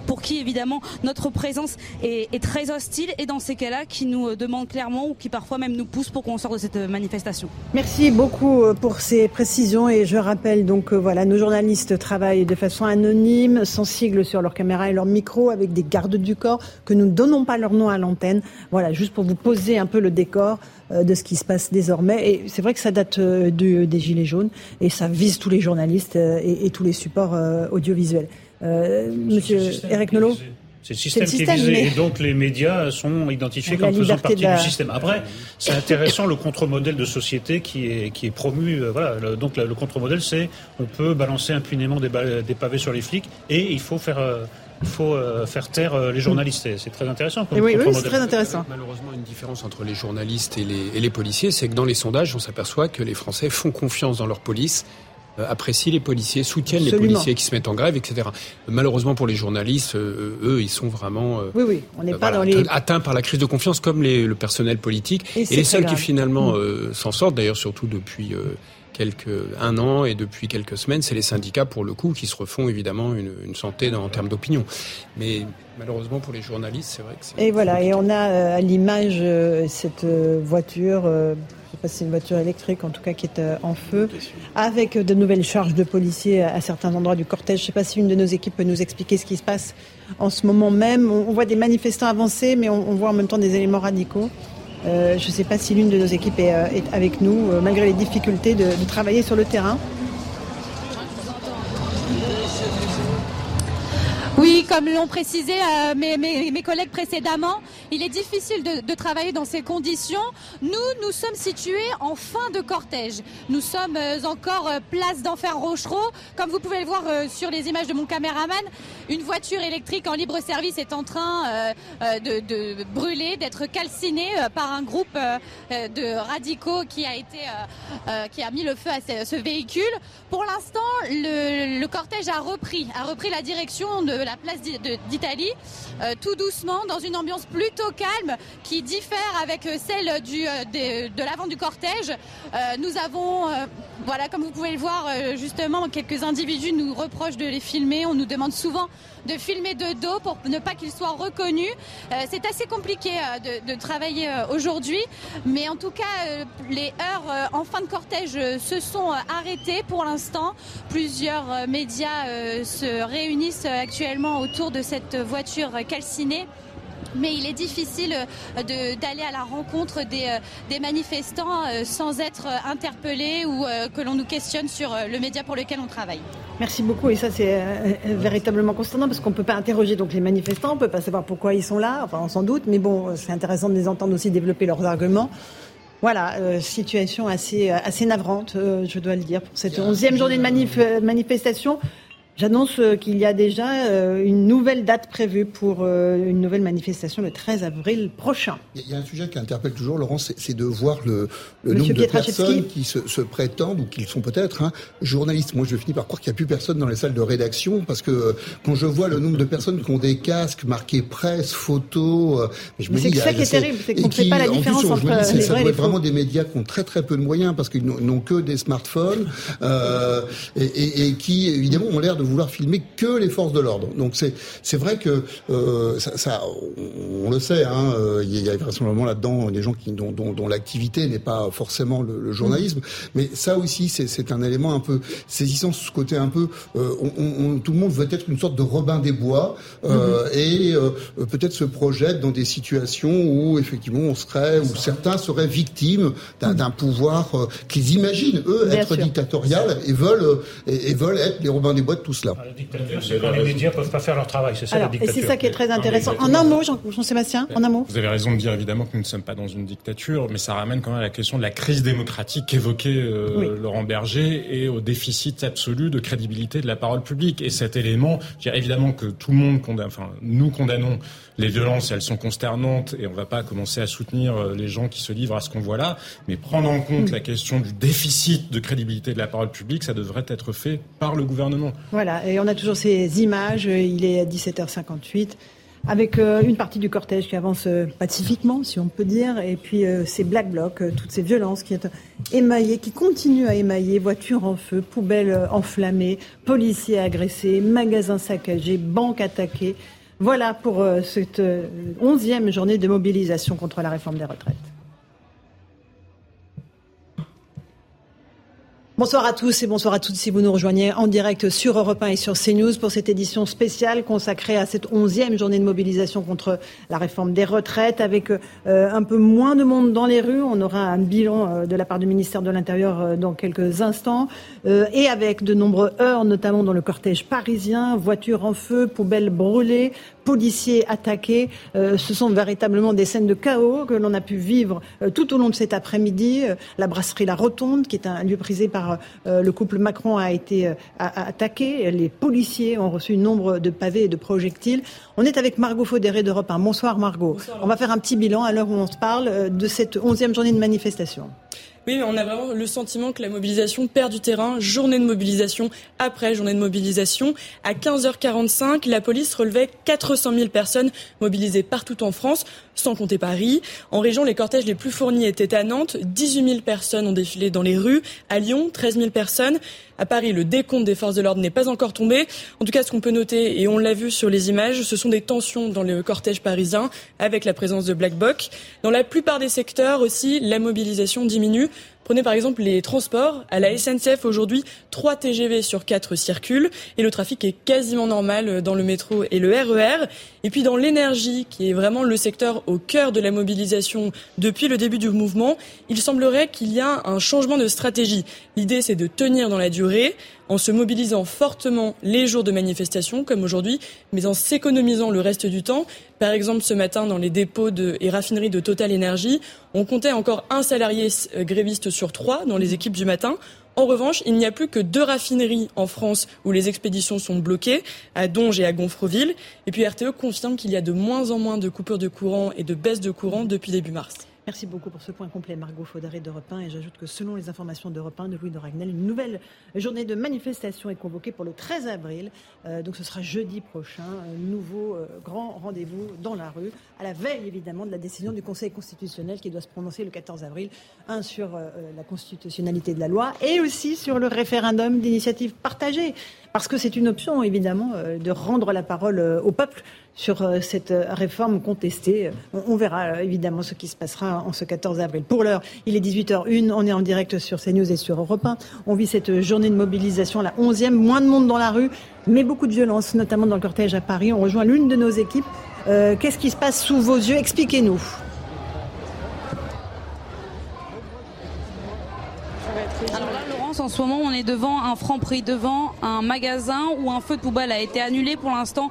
pour qui évidemment notre présence est, très hostile et dans ces cas-là qui nous demandent clairement ou qui parfois même nous poussent pour qu'on sorte de cette manifestation. Merci beaucoup euh, pour ces précisions et je rappelle donc voilà nos journalistes travaillent de façon anonyme, sans sigle sur leur caméra et leur micro avec des gardes du corps que nous ne donnons pas leur nom à l'antenne. Voilà, juste pour vous poser un peu le décor euh, de ce qui se passe désormais. Et c'est vrai que ça date euh, des Gilets jaunes et ça vise tous les journalistes et, tous les supports audiovisuels. Euh, monsieur Eric Nolot c'est le système, qui est visé. Et donc les médias sont identifiés comme faisant partie du système. Après, c'est intéressant le contre-modèle de société qui est, qui est promu. Euh, voilà. donc le, contre-modèle, c'est on peut balancer impunément des, des, pavés sur les flics et il faut faire. Euh, il faut faire taire les journalistes. C'est très intéressant. oui, oui c'est très intéressant. Malheureusement, une différence entre les journalistes et les, et les policiers, c'est que dans les sondages, on s'aperçoit que les Français font confiance dans leur police euh, apprécient les policiers, soutiennent les policiers qui se mettent en grève, etc. Malheureusement pour les journalistes, euh, eux, ils sont vraiment oui, oui, on n'est pas dans les... atteints par la crise de confiance, comme les, le personnel politique. Et, les seuls qui finalement mm. s'en sortent, d'ailleurs surtout depuis quelques un an et depuis quelques semaines, c'est les syndicats pour le coup qui se refont évidemment une, une santé en termes d'opinion. Mais malheureusement pour les journalistes, c'est vrai que c'est. Et voilà, et on a à l'image cette voiture c'est une voiture électrique en tout cas qui est euh, en feu, avec de nouvelles charges de policiers à certains endroits du cortège. Je ne sais pas si une de nos équipes peut nous expliquer ce qui se passe en ce moment même. On voit des manifestants avancer, mais on voit en même temps des éléments radicaux. Euh, je ne sais pas si l'une de nos équipes est, euh, avec nous, malgré les difficultés de travailler sur le terrain. Oui, comme l'ont précisé euh, mes, collègues précédemment, il est difficile de, travailler dans ces conditions. Nous, nous sommes situés en fin de cortège. Nous sommes euh, encore euh, place d'Enfer Rochereau. Comme vous pouvez le voir sur les images de mon caméraman, une voiture électrique en libre service est en train de, brûler, d'être calcinée par un groupe de radicaux qui a été, qui a mis le feu à ce, véhicule. Pour l'instant, le, le cortège a repris, a repris la direction de la place d'Italie, euh, tout doucement, dans une ambiance plutôt calme qui diffère avec euh, celle euh, de, l'avant du cortège. nous avons, voilà, comme vous pouvez le voir, justement, quelques individus nous reprochent de les filmer. On nous demande souvent de filmer de dos pour ne pas qu'ils soient reconnus. c'est assez compliqué de, travailler aujourd'hui, mais Mais en tout cas, les heures en fin de cortège se sont arrêtées pour l'instant. Plusieurs médias se réunissent actuellement autour de cette voiture calcinée mais il est difficile d'aller à la rencontre des, manifestants sans être interpellé ou que l'on nous questionne sur le média pour lequel on travaille. Merci beaucoup et ça c'est véritablement consternant parce qu'on ne peut pas interroger donc les manifestants, on ne peut pas savoir pourquoi ils sont là, enfin on s'en doute, mais bon c'est intéressant de les entendre aussi développer leurs arguments. Voilà, situation assez, assez navrante, je dois le dire, pour cette onzième journée de manifestation. J'annonce euh, qu'il y a déjà euh, une nouvelle date prévue pour euh, une nouvelle manifestation le 13 avril prochain. Il y a un sujet qui interpelle toujours, Laurent, c'est de voir le, le nombre de personnes qui se, se, prétendent, ou qui sont peut-être hein, journalistes. Moi, je finis par croire qu'il n'y a plus personne dans les salles de rédaction, parce que quand je vois le nombre de personnes qui ont des casques marqués presse, photos... je me dis, c'est ça qui est terrible, c'est qu'on ne fait pas la différence entre les ça vrais doit les vraiment des médias qui ont très très peu de moyens, parce qu'ils n'ont que des smartphones, euh, et qui, évidemment, ont l'air de vouloir filmer que les forces de l'ordre. Donc c'est c'est vrai que euh, ça, ça, on, le sait, hein, euh, il y a vraisemblablement là-dedans des gens qui dont, dont, dont l'activité n'est pas forcément le, le journalisme, mais ça aussi c'est un élément un peu saisissant, ce côté un peu, euh, on, on, tout le monde veut être une sorte de Robin des Bois euh, mm-hmm. et euh, peut-être se projette dans des situations où effectivement on serait, où certains seraient victimes d'un pouvoir qu'ils imaginent eux être dictatorial et veulent et, et veulent être les Robins des Bois de tout cela. La dictature, c'est quand les médias peuvent pas faire leur travail. C'est ça la dictature. Et c'est ça qui est très intéressant. En un mot, Jean-Sébastien, en un mot. Vous avez raison de dire évidemment que nous ne sommes pas dans une dictature, mais ça ramène quand même à la question de la crise démocratique qu'évoquait euh, Laurent Berger et au déficit absolu de crédibilité de la parole publique. Et cet élément, je dirais évidemment que tout le monde condamne, enfin nous condamnons les violences, elles sont consternantes et on ne va pas commencer à soutenir euh, les gens qui se livrent à ce qu'on voit là, mais prendre en compte mm. la question du déficit de crédibilité de la parole publique, ça devrait être fait par le gouvernement. Voilà, et on a toujours ces images, il est à 17h58 avec euh, une partie du cortège qui avance euh, pacifiquement, si on peut dire, et puis ces black blocs, toutes ces violences qui sont émaillées, qui continuent à émailler, voitures en feu, poubelles enflammées, policiers agressés, magasins saccagés, banques attaquées. Voilà pour euh, cette euh, onzième journée de mobilisation contre la réforme des retraites. Bonsoir à tous et bonsoir à toutes si vous nous rejoignez en direct sur Europe 1 et sur CNews pour cette édition spéciale consacrée à cette onzième journée de mobilisation contre la réforme des retraites avec euh, un peu moins de monde dans les rues. On aura un bilan de la part du ministère de l'Intérieur dans quelques instants et avec de nombreux heurts, notamment dans le cortège parisien, voitures en feu, poubelles brûlées, policiers attaqués. Euh, ce sont véritablement des scènes de chaos que l'on a pu vivre euh, tout au long de cet après-midi. Euh, la brasserie La Rotonde, qui est un lieu prisé par le couple Macron, a été attaqué. Les policiers ont reçu nombre de pavés et de projectiles. On est avec Margot Faudéré d'Europe 1. Bonsoir Margot. On va faire un petit bilan à l'heure où on se parle de cette onzième journée de manifestation. Oui, mais on a vraiment le sentiment que la mobilisation perd du terrain. Journée de mobilisation après journée de mobilisation. À 15h45, la police relevait 400 000 personnes mobilisées partout en France, sans compter Paris. En région, les cortèges les plus fournis étaient à Nantes. 18 000 personnes ont défilé dans les rues. À Lyon, 13 000 personnes. À Paris, le décompte des forces de l'ordre n'est pas encore tombé. En tout cas, ce qu'on peut noter, et on l'a vu sur les images, ce sont des tensions dans le cortège parisien avec la présence de Black Bloc. Dans la plupart des secteurs aussi, la mobilisation diminue. Prenez par exemple les transports. À la SNCF aujourd'hui, 3 TGV sur 4 circulent et le trafic est quasiment normal dans le métro et le RER. E et puis dans l'énergie, qui est vraiment le secteur au cœur de la mobilisation depuis le début du mouvement, il semblerait qu'il y a un changement de stratégie. L'idée, c'est de tenir dans la durée en se mobilisant fortement les jours de manifestation, comme aujourd'hui, mais en s'économisant le reste du temps. Par exemple, ce matin, dans les dépôts de, et raffineries de Total Energy, on comptait encore un salarié euh, gréviste sur trois dans les équipes du matin. En revanche, il n'y a plus que deux raffineries en France où les expéditions sont bloquées, à Donge et à Gonfreville. Et puis RTE confirme qu'il y a de moins en moins de coupures de courant et de baisse de courant depuis début mars. Merci beaucoup pour ce point complet, Margot Faudaré d'Europe 1. Et j'ajoute que selon les informations d'Europe 1 de Louis de Ragnel, une nouvelle journée de manifestation est convoquée pour le 13 avril. Euh, donc ce sera jeudi prochain. Un nouveau euh, grand rendez-vous dans la rue, à la veille évidemment de la décision du Conseil constitutionnel qui doit se prononcer le 14 avril, un sur euh, la constitutionnalité de la loi et aussi sur le référendum d'initiative partagée. Parce que c'est une option évidemment de rendre la parole au peuple sur euh, cette euh, réforme contestée. On, verra évidemment ce qui se passera en ce 14 avril. Pour l'heure, il est 18h01, on est en direct sur CNews et sur Europe 1. On vit cette journée de mobilisation, la 11e, moins de monde dans la rue, mais beaucoup de violence, notamment dans le cortège à Paris. On rejoint l'une de nos équipes. Qu'est-ce qui se passe sous vos yeux? Expliquez-nous. En ce moment, on est devant un franc prix, devant un magasin où un feu de poubelle a été annulé. Pour l'instant,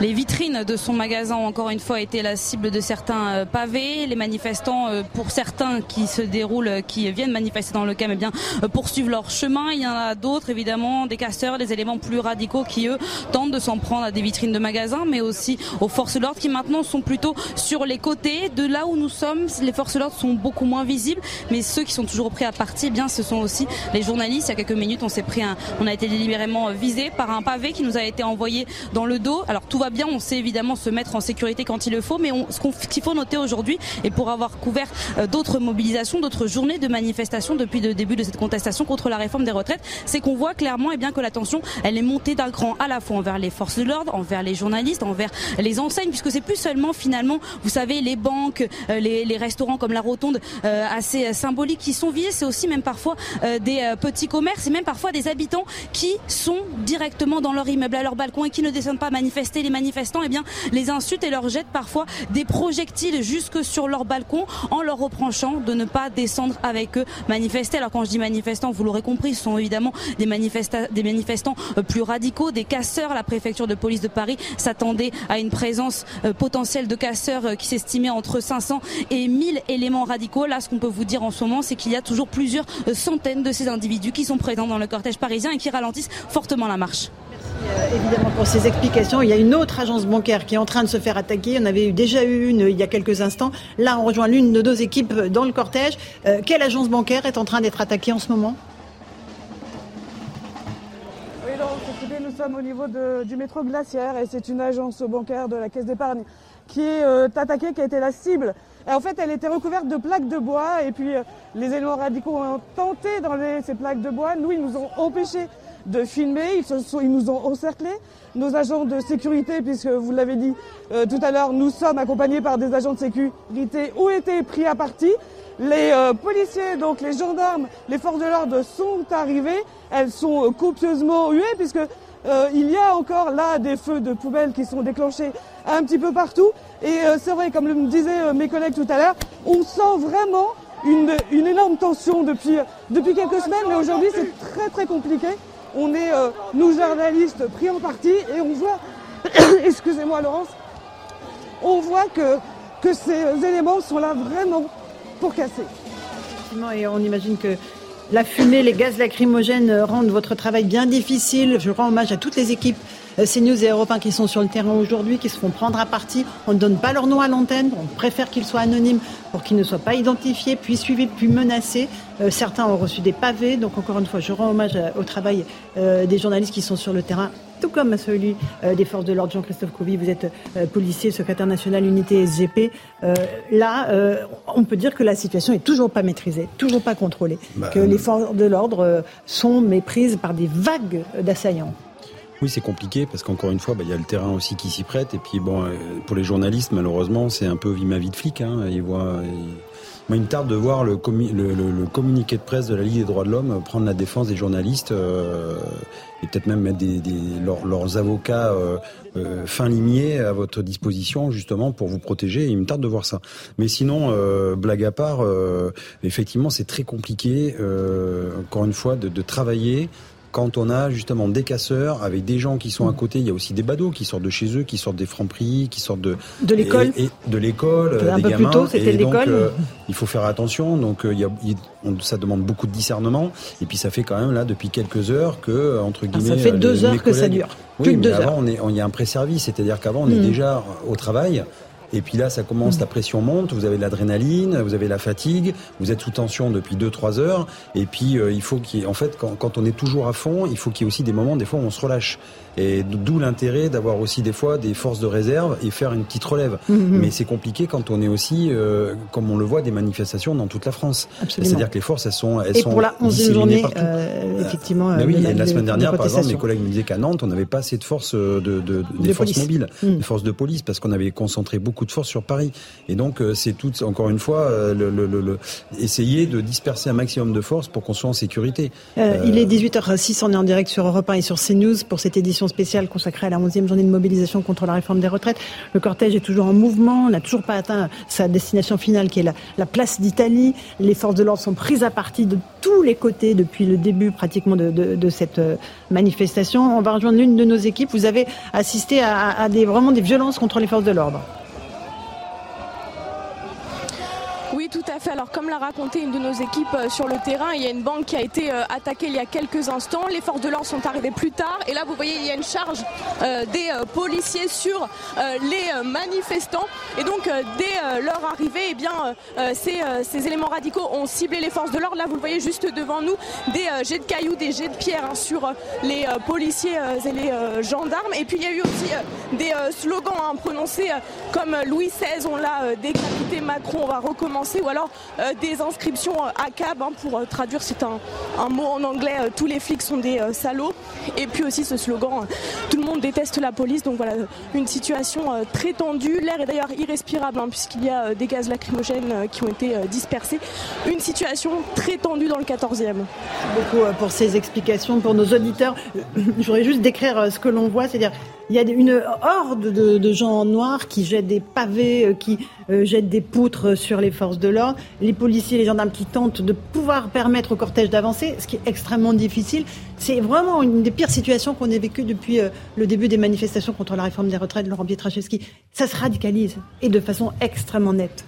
les vitrines de son magasin ont encore une fois été la cible de certains euh, pavés. Les manifestants, euh, pour certains qui se déroulent, qui viennent manifester dans le CAM, eh bien, euh, poursuivent leur chemin. Il y en a d'autres, évidemment, des casseurs, des éléments plus radicaux qui, eux, tentent de s'en prendre à des vitrines de magasins, mais aussi aux forces de l'ordre qui maintenant sont plutôt sur les côtés. De là où nous sommes, les forces de l'ordre sont beaucoup moins visibles, mais ceux qui sont toujours prêts à partir, eh bien, ce sont aussi les journalistes il y a quelques minutes, on s'est pris un, on a été délibérément visé par un pavé qui nous a été envoyé dans le dos. Alors tout va bien, on sait évidemment se mettre en sécurité quand il le faut, mais ce qu'il faut noter aujourd'hui, et pour avoir couvert euh, d'autres mobilisations, d'autres journées de manifestations depuis le début de cette contestation contre la réforme des retraites, c'est qu'on voit clairement et eh bien que la tension, elle est montée d'un cran à la fois envers les forces de l'ordre, envers les journalistes, envers les enseignes, puisque c'est plus seulement finalement, vous savez, les banques, euh, les, restaurants comme la Rotonde, euh, assez symboliques qui sont visés, c'est aussi même parfois des petits commerces et même parfois des habitants qui sont directement dans leur immeuble, à leur balcon et qui ne descendent pas manifester. Les manifestants, eh bien, les insultent et leur jettent parfois des projectiles jusque sur leur balcon en leur reprochant de ne pas descendre avec eux manifester. Alors quand je dis manifestants, vous l'aurez compris, ce sont évidemment des, des manifestants euh, plus radicaux, des casseurs. La préfecture de police de Paris s'attendait à une présence euh, potentielle de casseurs euh, qui s'estimait entre 500 et 1000 éléments radicaux. Là, ce qu'on peut vous dire en ce moment, c'est qu'il y a toujours plusieurs centaines de ces individus qui sont présents dans le cortège parisien et qui ralentissent fortement la marche. Merci euh, évidemment pour ces explications. Il y a une autre agence bancaire qui est en train de se faire attaquer. On avait eu déjà eu une il y a quelques instants. Là, on rejoint l'une de nos équipes dans le cortège. Euh, quelle agence bancaire est en train d'être attaquée en ce moment? Oui, donc, nous sommes au niveau du métro Glaciaire et c'est une agence bancaire de la Caisse d'épargne qui est euh, attaquée, qui a été la cible en fait, elle était recouverte de plaques de bois et puis euh, les éléments radicaux ont tenté d'enlever ces plaques de bois. Nous, ils nous ont empêchés de filmer, ils, nous ont encerclés. Nos agents de sécurité, puisque vous l'avez dit euh, tout à l'heure, nous sommes accompagnés par des agents de sécurité, ont été pris à partie? Les euh, policiers, donc les gendarmes, les forces de l'ordre sont arrivés. Elles sont copieusement huées puisque il y a encore là des feux de poubelles qui sont déclenchés un petit peu partout. Et euh, c'est vrai, comme le disaient euh, mes collègues tout à l'heure, on sent vraiment une, une, énorme tension depuis, depuis quelques semaines, mais aujourd'hui c'est très très compliqué. On est, euh, nous journalistes, pris en partie et on voit, excusez-moi Laurence, on voit que, que ces éléments sont là vraiment pour casser. Et on imagine que la fumée, les gaz lacrymogènes rendent votre travail bien difficile. Je rends hommage à toutes les équipes euh, CNews et Europe qui sont sur le terrain aujourd'hui, qui se font prendre à partie. On ne donne pas leur nom à l'antenne. On préfère qu'ils soient anonymes pour qu'ils ne soient pas identifiés, puis suivis, puis menacés. Euh, certains ont reçu des pavés. Donc encore une fois, je rends hommage au travail euh, des journalistes qui sont sur le terrain tout comme à celui des forces de l'ordre. Jean-Christophe Couvi, vous êtes policier, secrétaire national unité SGP. là, on peut dire que la situation est toujours pas maîtrisée, toujours pas contrôlée, bah, que les forces de l'ordre sont méprises par des vagues d'assaillants. Oui, c'est compliqué parce qu'encore une fois, bah, il y a le terrain aussi qui s'y prête. Et puis bon, euh, pour les journalistes, malheureusement, c'est un peu vie ma vie de flic. Hein. Ils voient. Moi, il me tarde de voir le, le, communiqué de presse de la Ligue des droits de l'homme prendre la défense des journalistes euh, et peut-être même mettre des, leurs, avocats euh, euh, fin limiers à votre disposition justement pour vous protéger. Il me tarde de voir ça. Mais sinon, blague à part, effectivement, c'est très compliqué, encore une fois, de, de travailler quand on a justement des casseurs avec des gens qui sont à côté, il y a aussi des badauds qui sortent de chez eux, qui sortent des francs-prix, qui sortent de de l'école, et, de l'école, un des peu gamins. Plus tôt, c'était l'école. Euh, il faut faire attention. Donc euh, il y a, ça demande beaucoup de discernement. Et puis ça fait quand même là depuis quelques heures que euh, entre ah, guillemets. ça fait deux heures que ça dure. Oui, mais avant on est, il y a un pré-service, c'est-à-dire qu'avant on est hmm. déjà au travail. Et puis là, ça commence, la pression monte, vous avez l'adrénaline, vous avez la fatigue, vous êtes sous tension depuis 2-3 heures. Et puis, euh, il faut qu'il en fait, quand, quand, on est toujours à fond, il faut qu'il y ait aussi des moments, des fois, où on se relâche. Et d'où l'intérêt d'avoir aussi des fois des forces de réserve et faire une petite relève. Mhm. Mais c'est compliqué quand on est aussi, euh, comme on le voit, des manifestations dans toute la France. C'est-à-dire que les forces, elles sont, elles et sont pour la 11e journée, euh, effectivement. Mais oui, la, semaine dernière, par exemple, mes collègues me disaient qu'à Nantes, on n'avait pas assez de forces de, de, des forces mobiles, mhm. des forces de police, parce qu'on avait concentré beaucoup de forces sur Paris. Et donc, c'est tout, encore une fois, le, le, le, essayer de disperser un maximum de forces pour qu'on soit en sécurité. il est 18h06, on est en direct sur Europe 1 et sur CNews pour cette édition spéciale consacrée à la 11e journée de mobilisation contre la réforme des retraites. Le cortège est toujours en mouvement, n'a toujours pas atteint sa destination finale qui est la, la place d'Italie. Les forces de l'ordre sont prises à partie de tous les côtés depuis le début pratiquement de cette euh, manifestation. On va rejoindre l'une de nos équipes. Vous avez assisté à, à des, vraiment des violences contre les forces de l'ordre. Tout à fait. Alors, comme l'a raconté une de nos équipes euh, sur le terrain, il y a une banque qui a été euh, attaquée il y a quelques instants. Les forces de l'ordre sont arrivées plus tard. Et là, vous voyez, il y a une charge euh, des policiers sur les manifestants. Et donc, dès leur arrivée, eh bien, ces, éléments radicaux ont ciblé les forces de l'ordre. Là, vous le voyez juste devant nous, des jets de cailloux, des jets de pierre hein, sur les policiers et les gendarmes. Et puis, il y a eu aussi des slogans hein, prononcés comme Louis XVI, on l'a décapité, Macron, on va recommencer ou alors euh, des inscriptions à euh, cab hein, pour euh, traduire, c'est un, mot en anglais, tous les flics sont des salauds. Et puis aussi ce slogan, tout le monde déteste la police. Donc voilà, une situation très tendue. L'air est d'ailleurs irrespirable hein, puisqu'il y a des gaz lacrymogènes qui ont été dispersés. Une situation très tendue dans le 14e. Beaucoup pour ces explications pour nos auditeurs. Je voudrais juste décrire ce que l'on voit, c'est-à-dire il y a une horde de, gens en noir qui jettent des pavés, qui jettent des poutres sur les forces de l'ordre, les policiers, les gendarmes qui tentent de pouvoir permettre au cortège d'avancer, ce qui est extrêmement difficile. C'est vraiment une des pires situations qu'on ait vécues depuis euh, le début des manifestations contre la réforme des retraites de Laurent Pietraszewski. Ça se radicalise et de façon extrêmement nette.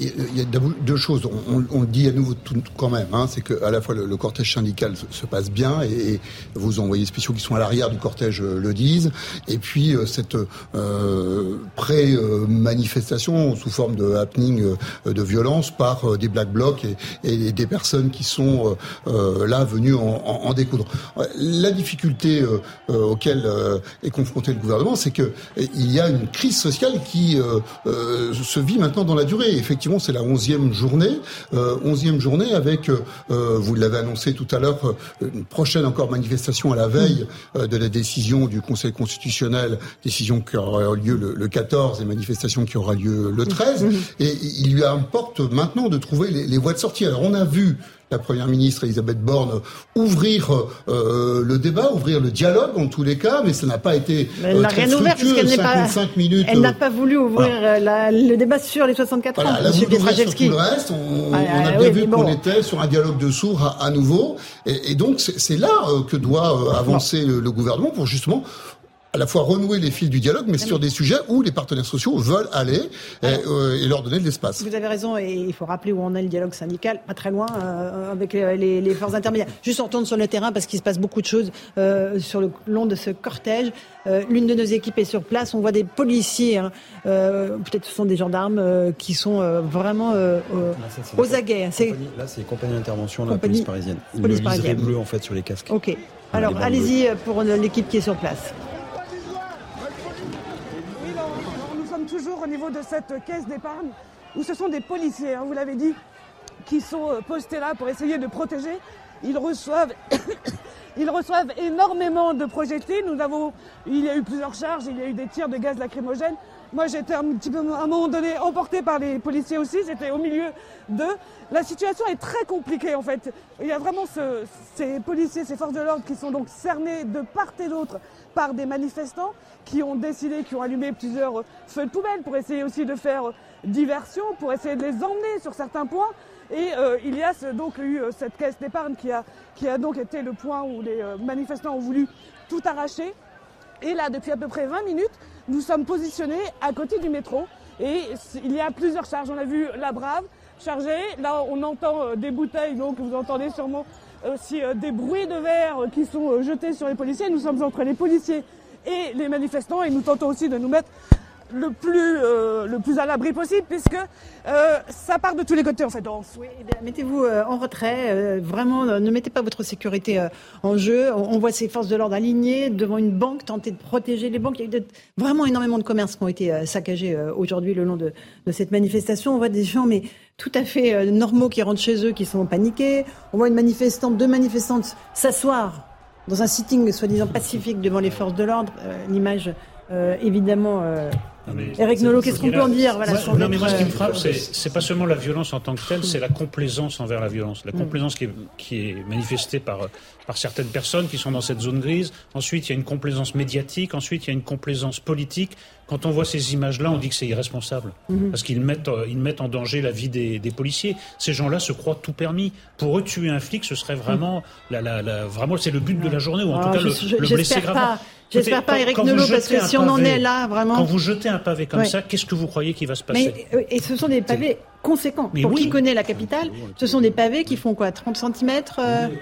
Il y a deux choses. On, le dit à nouveau tout, quand même. Hein, c'est que à la fois le, cortège syndical se, passe bien et, vos envoyés spéciaux qui sont à l'arrière du cortège euh, le disent. Et puis euh, cette euh, pré-manifestation sous forme de happening de violence par des black blocs et, des personnes qui sont là venues en, découdre. La difficulté auquel est confronté le gouvernement, c'est que il y a une crise sociale qui se vit maintenant dans la durée effectivement, c'est la onzième journée, euh, onzième journée avec, euh, euh, vous l'avez annoncé tout à l'heure, une prochaine encore manifestation à la veille de la décision du Conseil constitutionnel, décision qui aura lieu le, 14 et manifestation qui aura lieu le 13. Et il lui importe maintenant de trouver les, les voies de sortie. Alors on a vu la première ministre Elisabeth Borne ouvrir euh, le débat, ouvrir le dialogue en tous les cas, mais ça n'a pas été elle euh, n'a rien ouvert puisqu'elle n'est pas. Minutes, elle n'a pas voulu ouvrir euh, le débat sur les 64 voilà, ans. Elle a voulu ouvrir sur tout le reste. On, a bien vu qu'on était sur un dialogue de sourds à, nouveau, et, donc c'est là que doit avancer le gouvernement pour justement à la fois renouer les fils du dialogue, mais sur des sujets où les partenaires sociaux veulent aller et, euh, leur donner de l'espace. Vous avez raison, et il faut rappeler où on est le dialogue syndical, pas très loin, euh, avec les, les, forces intermédiaires. Juste on tourne sur le terrain parce qu'il se passe beaucoup de choses euh, sur le long de ce cortège. Euh, l'une de nos équipes est sur place, on voit des policiers, hein, peut-être ce sont des gendarmes, qui sont vraiment aux aguets. Là, c'est compagnie d'intervention, la police parisienne. Police parisienne. bleu en fait sur les casques. Ok. Alors allez-y pour l'équipe qui est sur place. toujours au niveau de cette caisse d'épargne où ce sont des policiers, hein, vous l'avez dit, qui sont euh, postés là pour essayer de protéger. Ils reçoivent, ils reçoivent énormément de projectiles. Nous avons, il y a eu plusieurs charges, il y a eu des tirs de gaz lacrymogène. Moi, j'étais un petit peu, à un moment donné, emporté par les policiers aussi. J'étais au milieu d'eux. La situation est très compliquée, en fait. Il y a vraiment ces policiers, ces forces de l'ordre qui sont donc cernés de part et d'autre par des manifestants qui ont décidé, qui ont allumé plusieurs feux de poubelle pour essayer aussi de faire diversion, pour essayer de les emmener sur certains points. Et euh, il y a donc eu euh, cette caisse d'épargne qui a, qui a donc été le point où les euh, manifestants ont voulu tout arracher. Et là, depuis à peu près 20 minutes, nous sommes positionnés à côté du métro. Et il y a plusieurs charges. On a vu la Brave chargée. Là, on entend des bouteilles, donc vous entendez sûrement aussi des bruits de verre qui sont jetés sur les policiers. Nous sommes entre les policiers et les manifestants et nous tentons aussi de nous mettre le plus, euh, le plus à l'abri possible, puisque euh, ça part de tous les côtés en fait. Oui, eh mettez-vous euh, en retrait. vraiment, ne mettez pas votre sécurité en jeu. On, voit ces forces de l'ordre alignées devant une banque, tenter de protéger les banques. Il y a eu vraiment énormément de commerces qui ont été saccagés aujourd'hui le long de, de, cette manifestation. On voit des gens, mais tout à fait normaux qui rentrent chez eux, qui sont paniqués. On voit une manifestante, deux manifestantes s'asseoir dans un sitting soi-disant pacifique devant les forces de l'ordre. L'image, évidemment Eric Nolot, qu'est-ce qu'on peut en dire voilà, Non, mais moi, ce qui me frappe, c'est pas seulement la violence en tant que telle, c'est la complaisance envers la violence. La mm. complaisance qui est, qui est manifestée par, par certaines personnes qui sont dans cette zone grise. Ensuite, il y a une complaisance médiatique. Ensuite, il y a une complaisance politique. Quand on voit ces images-là, on dit que c'est irresponsable. Mm-hmm. Parce qu'ils mettent, ils mettent en danger la vie des, des policiers. Ces gens-là se croient tout permis. Pour eux, tuer un flic, ce serait vraiment, la, la, la, vraiment c'est le but de la journée, ou en tout ah, cas le, le blesser gravement. J'espère pas, Eric Nolot, parce que si on en est là, vraiment. Quand vous jetez un pavé comme ça, qu'est-ce que vous croyez qu'il va se passer Mais, euh, Et ce sont des pavés conséquents. Mais Pour qui connaît la capitale, ce sont des pavés qui font quoi 30 cm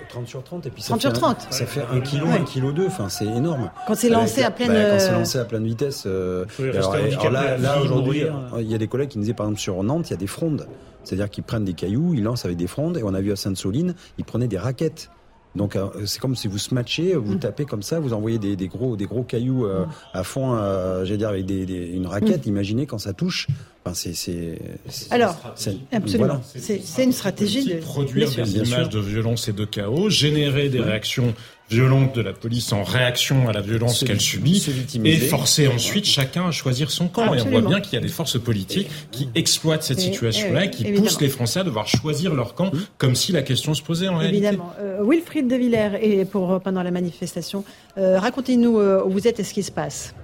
30 sur 30, et puis ça 30 sur 30. ça fait 1 kg, 1 kg 2, enfin, c'est énorme. Quand c'est lancé à pleine... Bah, quand c'est lancé à pleine vitesse. Euh, alors, là, là aujourd'hui, il y a des collègues qui nous disaient, par exemple, sur Nantes, il y a des frondes. C'est-à-dire qu'ils prennent des cailloux, ils lancent avec des frondes, et on a vu à Sainte-Soline, ils prenaient des raquettes. Donc euh, c'est comme si vous smatchez, vous mm. tapez comme ça, vous envoyez des, des gros des gros cailloux euh, mm. à fond, euh, j'allais dire avec des, des, une raquette. Mm. Imaginez quand ça touche. Enfin, c'est alors absolument. C'est une stratégie de produire des images de violence et de chaos, générer des réactions violente de la police en réaction à la violence qu'elle subit et forcer ensuite chacun à choisir son camp. Et on voit bien qu'il y a des forces politiques qui exploitent cette situation-là et qui poussent les Français à devoir choisir leur camp mmh. comme si la question se posait en Évidemment. Euh, Wilfried de Villers, et pour pendant la manifestation, euh, racontez-nous euh, où vous êtes et ce qui se passe.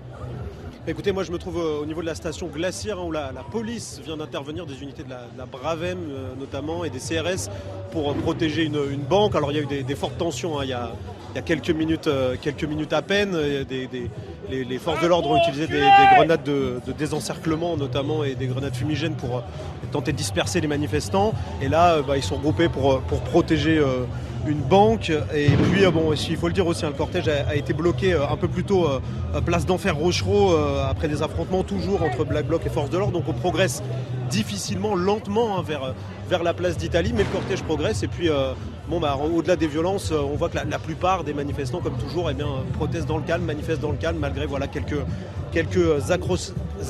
Écoutez, moi je me trouve au niveau de la station glaciaire hein, où la, police vient d'intervenir, des unités de la, Bravem notamment et des CRS pour protéger une, banque. Alors il y a eu des, fortes tensions, hein. il y a quelques minutes, euh, quelques minutes à peine. Euh, les, forces de l'ordre ont utilisé des, grenades de, désencerclement notamment et des grenades fumigènes pour euh, tenter de disperser les manifestants. Et là, bah, ils sont regroupés pour, pour protéger une banque. Et puis, bon, il faut le dire aussi, le cortège a, été bloqué un peu plus tôt, place d'Enfer Rochereau, après des affrontements toujours entre Black Bloc et forces de l'ordre. Donc on progresse difficilement, lentement hein, vers, vers la place d'Italie, mais le cortège progresse. Et puis, bon, bah, au-delà des violences, euh, on voit que la, plupart des manifestants, comme toujours, eh bien, protestent dans le calme, manifestent dans le calme, malgré voilà, quelques, quelques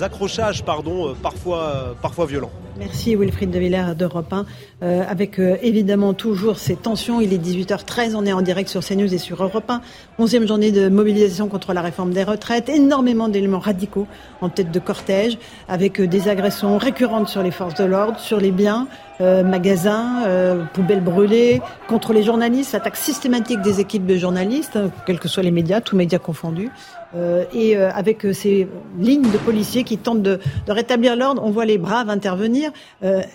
accrochages pardon, euh, parfois, euh, parfois violents. Merci Wilfried de Villers d'Europe 1. avec évidemment toujours ces tensions. Il est 18h13, on est en direct sur CNews et sur Europe 1. Onzième journée de mobilisation contre la réforme des retraites. Énormément d'éléments radicaux en tête de cortège, avec des agressions récurrentes sur les forces de l'ordre, sur les biens, euh, magasins, euh, poubelles brûlées, contre les journalistes, attaque systématique des équipes de journalistes, quels que soient les médias, tous médias confondus. Euh, et avec ces lignes de policiers qui tentent de, rétablir l'ordre, on voit les braves intervenir,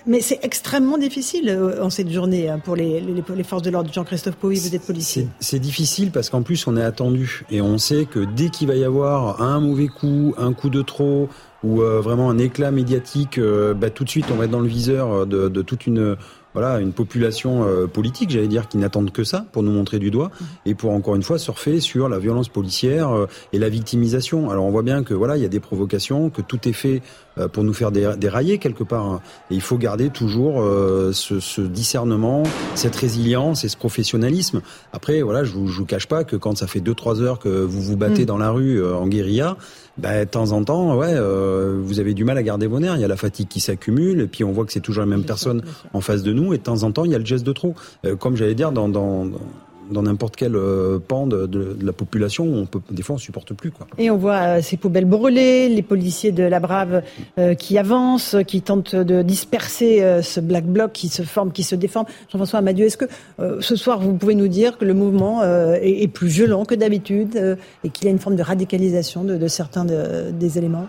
mais c'est extrêmement difficile en cette journée hein, pour les, les, forces de l'ordre. Jean-Christophe Pouy, vous êtes policier. C'est difficile parce qu'en plus on est attendu et on sait que dès qu'il va y avoir un mauvais coup, un coup de trop, ou euh, vraiment un éclat médiatique, euh, bah, tout de suite on va être dans le viseur euh, de, de toute une voilà une population politique, j'allais dire, qui n'attendent que ça pour nous montrer du doigt et pour encore une fois surfer sur la violence policière et la victimisation. Alors on voit bien que voilà il y a des provocations, que tout est fait pour nous faire dérailler quelque part. Hein. Et il faut garder toujours ce, ce, discernement, cette résilience et ce professionnalisme. Après voilà, je vous, je vous cache pas que quand ça fait deux trois heures que vous vous battez mm. dans la rue en guérilla bah, de temps en temps, ouais, euh, vous avez du mal à garder vos nerfs. Il y a la fatigue qui s'accumule, et puis on voit que c'est toujours la même personne en face de nous, et de temps en temps, il y a le geste de trop. Euh, comme j'allais dire, dans, dans, dans n'importe quel euh, pan de, la population, on peut, des fois on supporte plus. Quoi. Et on voit euh, ces poubelles brûlées, les policiers de la Brave euh, qui avancent, qui tentent de disperser ce black bloc qui se forme, qui se déforme. Jean-François Amadieu, est-ce que ce soir vous pouvez nous dire que le mouvement est, plus violent que d'habitude et qu'il y a une forme de radicalisation de, certains des éléments?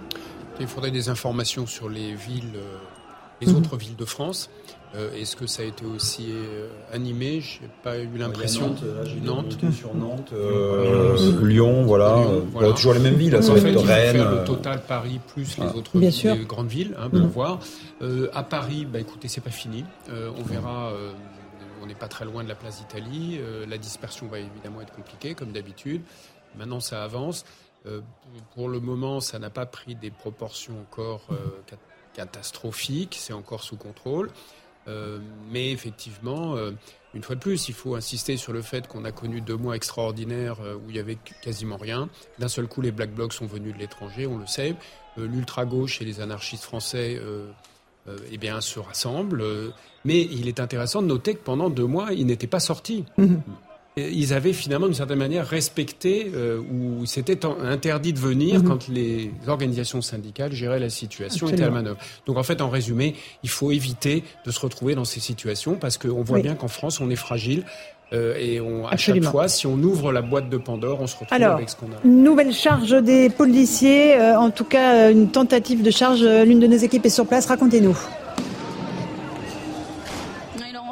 Il faudrait des informations sur les villes, les mhm. autres villes de France. Euh, est-ce que ça a été aussi euh, animé? Je n'ai pas eu l'impression. Nantes, sur Nantes, euh, Lyon, voilà. toujours les mêmes villes. En fait, faire le total Paris plus les autres grandes villes hein, pour mm. voir. à Paris, bah, écoutez, c'est pas fini. on verra. on n'est pas très loin de la place d'Italie. la dispersion va évidemment être compliquée, comme d'habitude. Maintenant, ça avance. pour le moment, ça n'a pas pris des proportions encore catastrophiques, c'est encore sous contrôle. Mais effectivement, une fois de plus, il faut insister sur le fait qu'on a connu deux mois extraordinaires où il y avait quasiment rien. D'un seul coup, les Black Blocs sont venus de l'étranger, on le sait. L'ultra-gauche et les anarchistes français euh, eh se rassemblent. Euh, mais il est intéressant de noter que pendant deux mois, ils n'étaient pas sortis. Mhm. Ils avaient finalement, d'une certaine manière, respecté euh, ou c'était interdit de venir mhm. quand les organisations syndicales géraient la situation et étaient à manœuvre. Donc en fait, en résumé, il faut éviter de se retrouver dans ces situations parce qu'on voit bien qu'en France, on est fragile. Euh, et on, à chaque fois, si on ouvre la boîte de Pandore, on se retrouve avec ce qu'on a. Nouvelle charge des policiers, euh, en tout cas une tentative de charge. L'une de nos équipes est sur place. Racontez-nous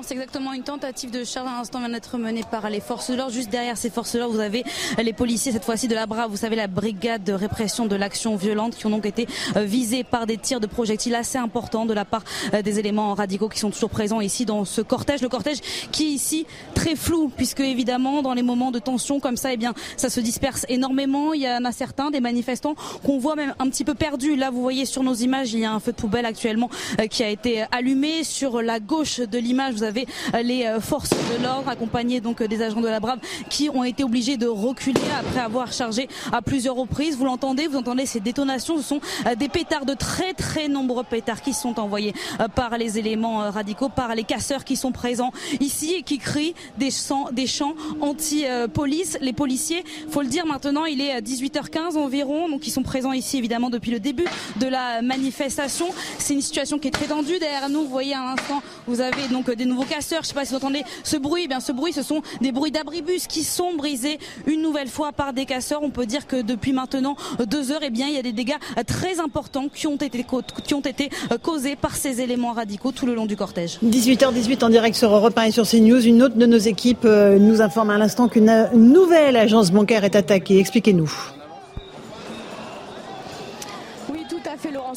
c'est exactement une tentative de charge à l'instant vient d'être menée par les forces de l'ordre. Juste derrière ces forces de l'ordre, vous avez les policiers, cette fois-ci de la Brave, vous savez, la brigade de répression de l'action violente, qui ont donc été euh, visés par des tirs de projectiles assez importants de la part euh, des éléments radicaux qui sont toujours présents ici dans ce cortège. Le cortège qui est ici très flou, puisque évidemment, dans les moments de tension comme ça, eh bien, ça se disperse énormément. Il y en a certains, des manifestants, qu'on voit même un petit peu perdus. Là, vous voyez sur nos images, il y a un feu de poubelle actuellement euh, qui a été allumé. Sur la gauche de l'image, vous avez euh, les euh, forces de l'ordre accompagnées donc euh, des agents de la Brave qui ont été obligés de reculer après avoir chargé à plusieurs reprises. Vous l'entendez, vous entendez ces détonations. Ce sont des pétards, de très très nombreux pétards qui sont envoyés par les éléments radicaux, par les casseurs qui sont présents ici et qui crient des chants, des chants anti-police. Les policiers, faut le dire maintenant, il est 18h15 environ, donc ils sont présents ici évidemment depuis le début de la manifestation. C'est une situation qui est très tendue. Derrière nous, vous voyez à l'instant, vous avez donc des nouveaux casseurs. Je sais pas si vous entendez ce bruit. Eh ce bruit, ce sont des bruits d'abribus qui sont brisés une nouvelle fois par des casseurs. On peut dire que depuis maintenant deux heures, eh bien, il y a des dégâts très importants qui ont été, qui ont été euh, causés par ces éléments radicaux tout le long du cortège. 18h18 en direct sur Europe 1 et sur CNews. Une autre de nos équipes euh, nous informe à l'instant qu'une nouvelle agence bancaire est attaquée. Expliquez-nous.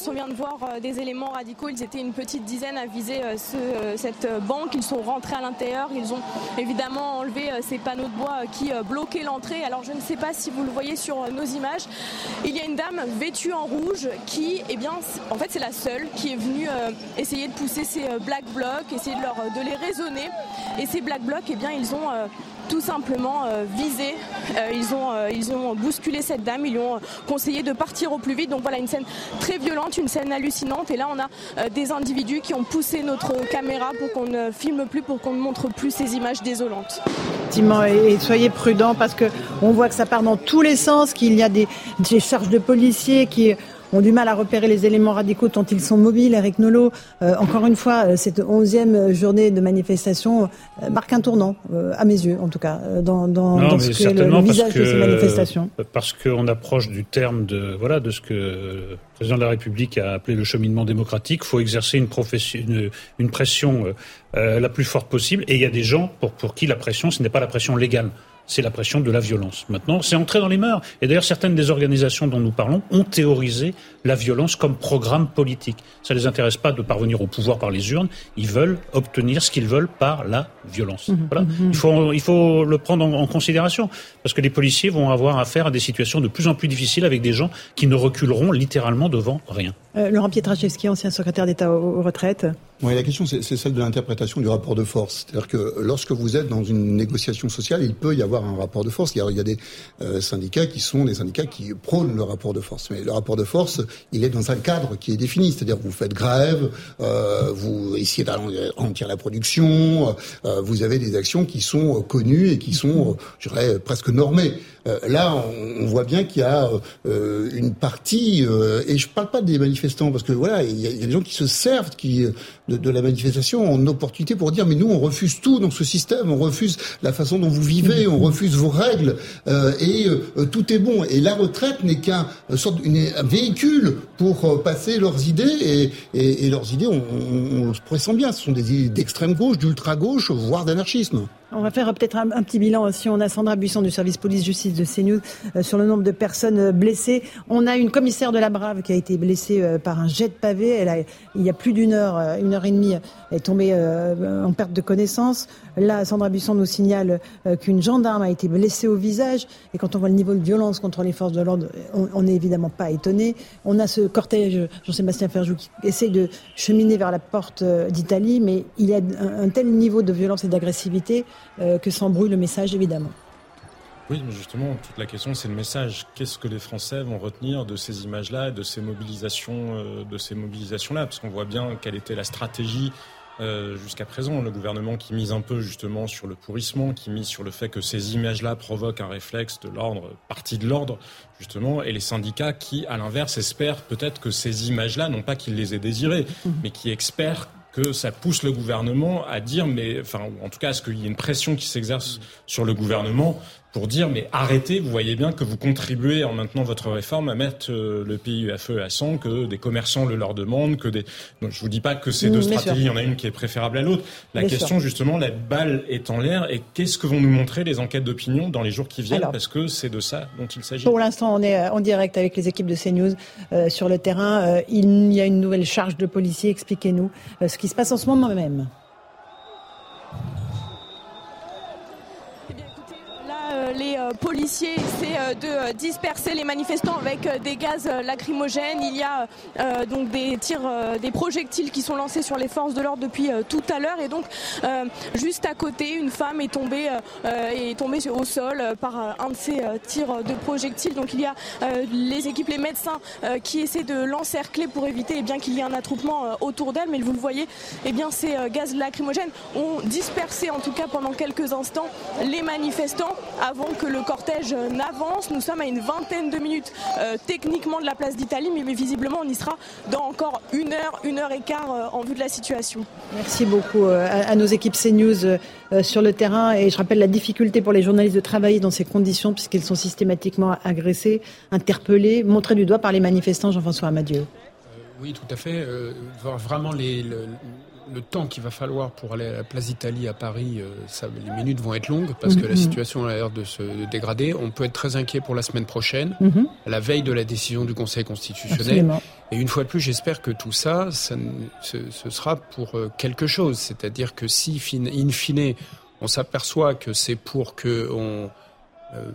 On vient de voir euh, des éléments radicaux. Ils étaient une petite dizaine à viser euh, euh, cette banque. Ils sont rentrés à l'intérieur. Ils ont évidemment enlevé ces panneaux de bois qui bloquaient l'entrée. Alors je ne sais pas si vous le voyez sur nos images. Il y a une dame vêtue en rouge qui, eh bien, en fait, c'est la seule qui est venue essayer de pousser ces black blocs, essayer de, leur, de les raisonner. Et ces black blocs, eh bien, ils ont tout simplement euh, visé. Euh, ils, ont, euh, ils ont bousculé cette dame, ils lui ont conseillé de partir au plus vite. Donc voilà une scène très violente, une scène hallucinante. Et là, on a des individus qui ont poussé notre caméra pour qu'on ne filme plus, pour qu'on ne montre plus ces images désolantes. Et soyez prudents parce que on voit que ça part dans tous les sens, qu'il y a des, des charges de policiers qui ont du mal à repérer les éléments radicaux tant ils sont mobiles. Eric Nolot, euh, encore une fois, euh, cette onzième journée de manifestation euh, marque un tournant, à mes yeux en tout cas, dans, dans, dans ce que le, visage de ces manifestations. Parce qu'on approche du terme de, voilà, de ce que le président de la République a appelé le cheminement démocratique. Il faut exercer une, une, une pression la plus forte possible. Et il y a des gens pour, pour qui la pression, ce n'est pas la pression légale c'est la pression de la violence. Maintenant, c'est entré dans les mœurs. Et d'ailleurs, certaines des organisations dont nous parlons ont théorisé la violence comme programme politique. Ça ne les intéresse pas de parvenir au pouvoir par les urnes. Ils veulent obtenir ce qu'ils veulent par la violence. Mhm. voilà. Mhm. il, faut, il faut le prendre en, considération. Parce que les policiers vont avoir affaire à des situations de plus en plus difficiles avec des gens qui ne reculeront littéralement devant rien. Euh, Laurent Pietraszewski, ancien secrétaire d'État aux, retraites. Oui, la question, c'est celle de l'interprétation du rapport de force. C'est-à-dire que lorsque vous êtes dans une négociation sociale, il peut y avoir un rapport de force. Il y a, des euh, syndicats qui sont des syndicats qui prônent le rapport de force. Mais le rapport de force, il est dans un cadre qui est défini. C'est-à-dire vous faites grève, euh, vous essayez d'alentir la production, euh, vous avez des actions qui sont connues et qui sont, je dirais, presque normées. Euh, là, on, voit bien qu'il y a euh, une partie, euh, et je ne parle pas des manifestants, parce que voilà, il y, a, des gens qui se servent qui, de, la manifestation en opportunité pour dire, mais nous, on refuse tout dans ce système, on refuse la façon dont vous vivez, on refuse vos règles, et tout est bon. Et la retraite n'est qu'un sorte, un véhicule pour passer leurs idées, et, et, leurs idées, on, on, on se pressent bien, ce sont des idées d'extrême gauche, d'ultra gauche, voire d'anarchisme. On va faire peut-être un, petit bilan aussi. On a Sandra Buisson du service police-justice de CNews euh, sur le nombre de personnes euh, blessées. On a une commissaire de la Brave qui a été blessée euh, par un jet de pavé. Elle a, il y a plus d'une heure, une heure et demie, elle est tombée en perte de connaissance. Là, Sandra Buisson nous signale qu'une gendarme a été blessée au visage. Et quand on voit le niveau de violence contre les forces de l'ordre, on n'est évidemment pas étonné. On a ce cortège, Jean-Sébastien Ferjou, qui essaye de cheminer vers la porte d'Italie, mais il y a un tel niveau de violence et d'agressivité euh, que s'embrouille le message, évidemment. Oui, mais justement, toute la question, c'est le message. Qu'est-ce que les Français vont retenir de ces images-là, de ces mobilisations, euh, de ces mobilisations-là? Parce qu'on voit bien quelle était la stratégie euh, jusqu'à présent. Le gouvernement qui mise un peu justement sur le pourrissement, qui mise sur le fait que ces images-là provoquent un réflexe de l'ordre, partie de l'ordre, justement, et les syndicats qui, à l'inverse, espèrent peut-être que ces images-là, non pas qu'ils les aient désirées, mmh. mais qui espèrent que ça pousse le gouvernement à dire, mais enfin, en tout cas, à ce qu'il y ait une pression qui s'exerce sur le gouvernement pour dire mais arrêtez, vous voyez bien que vous contribuez en maintenant votre réforme à mettre euh, le pays à feu et à sang, que des commerçants le leur demandent, que des. Donc, je vous dis pas que ces deux stratégies, il y en a une qui est préférable à l'autre. La question justement, la balle est en l'air et qu'est-ce que vont nous montrer les enquêtes d'opinion dans les jours qui viennent? Parce que c'est de ça dont il s'agit. Pour l'instant, on est euh, en direct avec les équipes de CNews euh, sur le terrain. Euh, il y a une nouvelle charge de policiers. Expliquez-nous ce qui se passe en ce moment même. Les euh, policiers essaient euh, de euh, disperser les manifestants avec des gaz lacrymogènes. Il y a donc des tirs, des projectiles qui sont lancés sur les forces de l'ordre depuis tout à l'heure. Et donc, juste à côté, une femme est tombée, est tombée au sol par un de ces tirs de projectiles. Donc, il y a les équipes, les médecins qui essaient de l'encercler pour éviter eh qu'il y ait un attroupement autour d'elle. Mais vous le voyez, eh bien, ces gaz lacrymogènes ont dispersé, en tout cas pendant quelques instants, les manifestants que le cortège n'avance. Nous sommes à une vingtaine de minutes euh, techniquement de la place d'Italie, mais, visiblement on y sera dans encore une heure, une heure et quart euh, en vue de la situation. Merci beaucoup euh, à, nos équipes CNews sur le terrain et je rappelle la difficulté pour les journalistes de travailler dans ces conditions puisqu'ils sont systématiquement agressés, interpellés, montrés du doigt par les manifestants. Jean-François Amadieu. oui, tout à fait. vraiment les, le temps qu'il va falloir pour aller à la place d'Italie à Paris, euh, ça, les minutes vont être longues parce que la mhm. situation a l'air de se dégrader. On peut être très inquiet pour la semaine prochaine, mhm. la veille de la décision du Conseil constitutionnel. Et une fois de plus, j'espère que tout ça, ça ce, sera pour euh, quelque chose. C'est-à-dire que si, in fine, on s'aperçoit que c'est pour que on euh,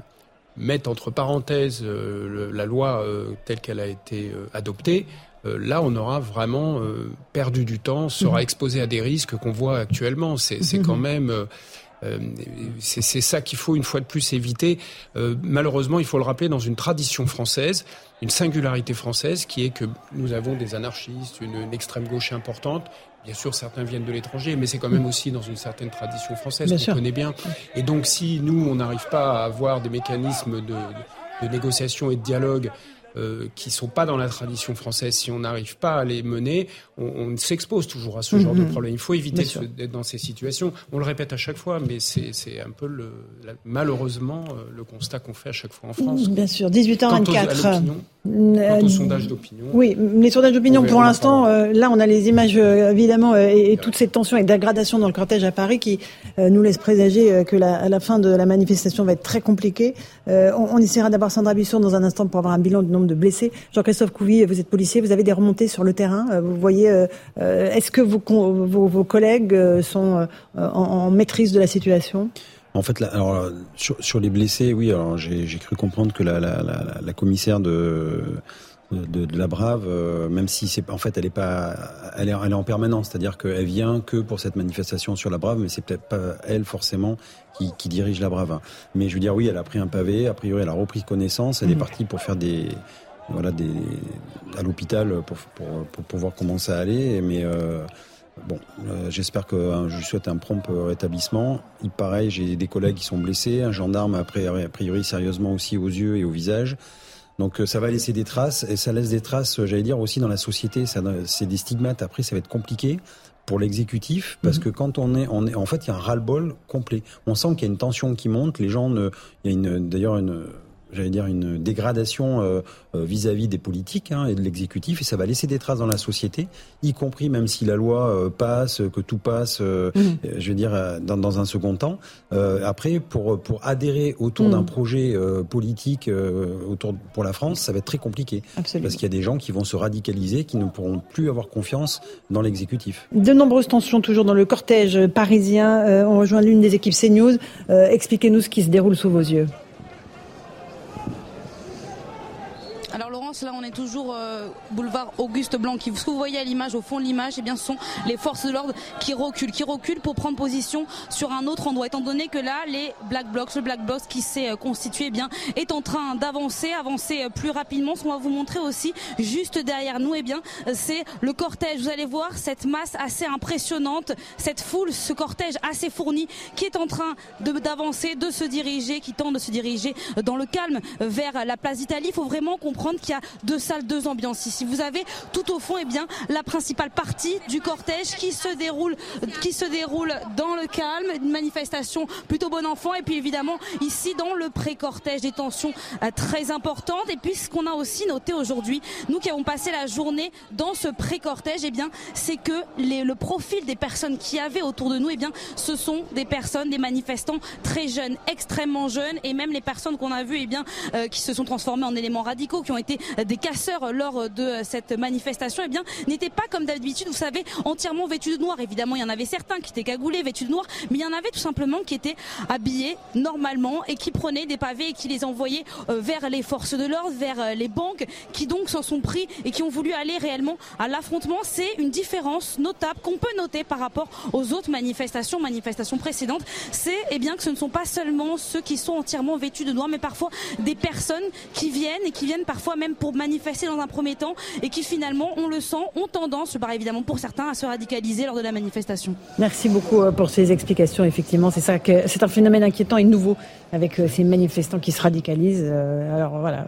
mette entre parenthèses la loi telle qu'elle a été adoptée, euh, là, on aura vraiment euh, perdu du temps, sera mhm. exposé à des risques qu'on voit actuellement. C'est mhm. quand même... Euh, c'est ça qu'il faut une fois de plus éviter. malheureusement, il faut le rappeler dans une tradition française, une singularité française qui est que nous avons des anarchistes, une, extrême gauche importante. Bien sûr, certains viennent de l'étranger, mais c'est quand même aussi dans une certaine tradition française qu'on connaît bien. Et donc, si nous, on n'arrive pas à avoir des mécanismes de, de négociation et de dialogue euh, qui sont pas dans la tradition française, si on n'arrive pas à les mener, on, s'expose toujours à ce genre de mhm. problème. Il faut éviter d'être dans ces situations. On le répète à chaque fois, mais c'est un peu le, malheureusement euh, le constat qu'on fait à chaque fois en France. Bien sûr, 18h24. Quant aux sondages d'opinion. Oui, les sondages d'opinion, pour l'instant, euh, là, on a les images, évidemment, et, toute cette tension et dégradation dans le cortège à Paris qui nous laisse présager que la, la, fin de la manifestation va être très compliquée. on, on essaiera d'avoir Sandra Busson dans un instant pour avoir un bilan du nombre de blessés. Jean-Christophe Couvi, vous êtes policier, vous avez des remontées sur le terrain. Euh, vous voyez, euh, euh, est-ce que vos, vos, collègues sont en, maîtrise de la situation? En fait, alors, sur, les blessés, oui, alors j'ai cru comprendre que la, la, commissaire de, de, la Brave, même si c'est en fait elle est pas, elle est, elle est en permanence, c'est-à-dire qu'elle vient que pour cette manifestation sur la Brave, mais c'est peut-être pas elle forcément qui, qui, dirige la Brave. Mais je veux dire, oui, elle a pris un pavé, a priori elle a repris connaissance, elle est mmh. partie pour faire des voilà, des, à l'hôpital pour, pour, pour, pour, voir comment ça allait. Mais euh, bon, euh, j'espère que hein, je lui souhaite un prompt rétablissement. Il pareil, j'ai des collègues qui sont blessés, un gendarme a priori sérieusement aussi aux yeux et au visage. Donc euh, ça va laisser des traces et ça laisse des traces, j'allais dire aussi dans la société. Ça, c'est des stigmates. Après, ça va être compliqué pour l'exécutif parce mhm. que quand on est, on est, en fait, il y a un ras-le-bol complet. On sent qu'il y a une tension qui monte. Les gens, ne, il y a une, d'ailleurs une j'allais dire, une dégradation euh, euh, vis-à-vis des politiques hein, et de l'exécutif, et ça va laisser des traces dans la société, y compris même si la loi euh, passe, que tout passe, mmh. je veux dire, dans, dans un second temps. après, pour pour adhérer autour mmh. d'un projet politique autour pour la France, ça va être très compliqué, Absolument. parce qu'il y a des gens qui vont se radicaliser, qui ne pourront plus avoir confiance dans l'exécutif. De nombreuses tensions toujours dans le cortège parisien. on rejoint l'une des équipes CNews. Expliquez-nous ce qui se déroule sous vos yeux. Là on est toujours euh, boulevard Auguste Blanc. Qui, vous voyez à l'image, au fond de l'image, eh bien, ce sont les forces de l'ordre qui reculent, qui reculent pour prendre position sur un autre endroit. Étant donné que là, les Black Blocs, le Black Bloc qui s'est euh, constitué, eh bien, est en train d'avancer, avancer euh, plus rapidement. Ce qu'on va vous montrer aussi, juste derrière nous, eh bien, c'est le cortège. Vous allez voir cette masse assez impressionnante, cette foule, ce cortège assez fourni qui est en train d'avancer, de, de se diriger, qui tente de se diriger dans le calme vers la place d'Italie. Il faut vraiment comprendre qu'il y a deux salles, deux ambiances ici. Vous avez tout au fond, et eh bien, la principale partie du cortège qui se déroule, qui se déroule dans le calme, une manifestation plutôt bon enfant. Et puis évidemment, ici, dans le pré-cortège, des tensions euh, très importantes. Et puis, ce qu'on a aussi noté aujourd'hui, nous qui avons passé la journée dans ce pré-cortège, et eh bien, c'est que les, le profil des personnes qui avaient autour de nous, et eh bien, ce sont des personnes, des manifestants très jeunes, extrêmement jeunes, et même les personnes qu'on a vues, et bien, euh, qui se sont transformées en éléments radicaux, qui ont été des casseurs lors de cette manifestation, eh bien, n'étaient pas comme d'habitude, vous savez, entièrement vêtus de noir. Évidemment, il y en avait certains qui étaient cagoulés, vêtus de noir, mais il y en avait tout simplement qui étaient habillés normalement et qui prenaient des pavés et qui les envoyaient euh, vers les forces de l'ordre, vers euh, les banques, qui donc s'en sont pris et qui ont voulu aller réellement à l'affrontement. C'est une différence notable qu'on peut noter par rapport aux autres manifestations, manifestations précédentes. C'est eh bien que ce ne sont pas seulement ceux qui sont entièrement vêtus de noir, mais parfois des personnes qui viennent et qui viennent parfois même pour manifester dans un premier temps et qui finalement, on le sent, ont tendance, par évidemment pour certains, à se radicaliser lors de la manifestation. Merci beaucoup euh, pour ces explications. Effectivement, c'est ça que c'est un phénomène inquiétant et nouveau avec euh, ces manifestants qui se radicalisent. Euh, alors voilà,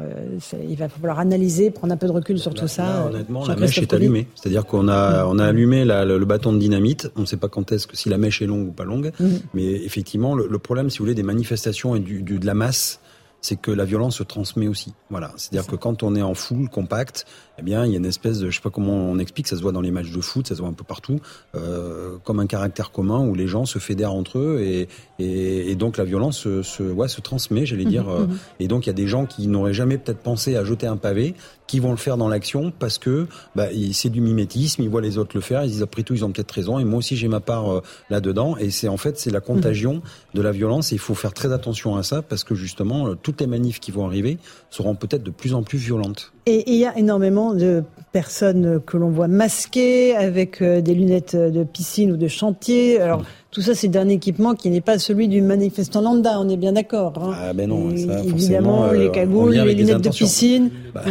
il va falloir analyser, prendre un peu de recul sur tout ça. honnêtement, la mèche est allumée. C'est-à-dire qu'on a, on a allumé le, bâton de dynamite. On ne sait pas quand est-ce que si la mèche est longue ou pas longue, mm. mais effectivement, le, problème, si vous voulez, des manifestations et du, de la masse c'est que la violence se transmet aussi. Voilà, c'est-à-dire que quand on est en foule compacte, eh bien, il y a une espèce de, je sais pas comment on explique, ça se voit dans les matchs de foot, ça se voit un peu partout, euh, comme un caractère commun où les gens se fédèrent entre eux et, et, et donc la violence se, se, ouais, se transmet, j'allais dire. Mhm, euh, mhm. et donc il y a des gens qui n'auraient jamais peut-être pensé à jeter un pavé, qui vont le faire dans l'action parce que bah, c'est du mimétisme, ils voient les autres le faire, ils disent après tout ils ont peut-être raison et moi aussi j'ai ma part euh, là-dedans et c'est en fait c'est la contagion mhm. De la violence et il faut faire très attention à ça parce que justement euh, toutes les manifs qui vont arriver seront peut-être de plus en plus violentes. Et il y a énormément de personnes que l'on voit masquées avec euh, des lunettes de piscine ou de chantier. Alors, tout ça, c'est d'un équipement qui n'est pas celui du manifestant lambda, on est bien d'accord. Hein. Ah ben non, ça, évidemment, les euh, cagoules, les lunettes de piscine, bah,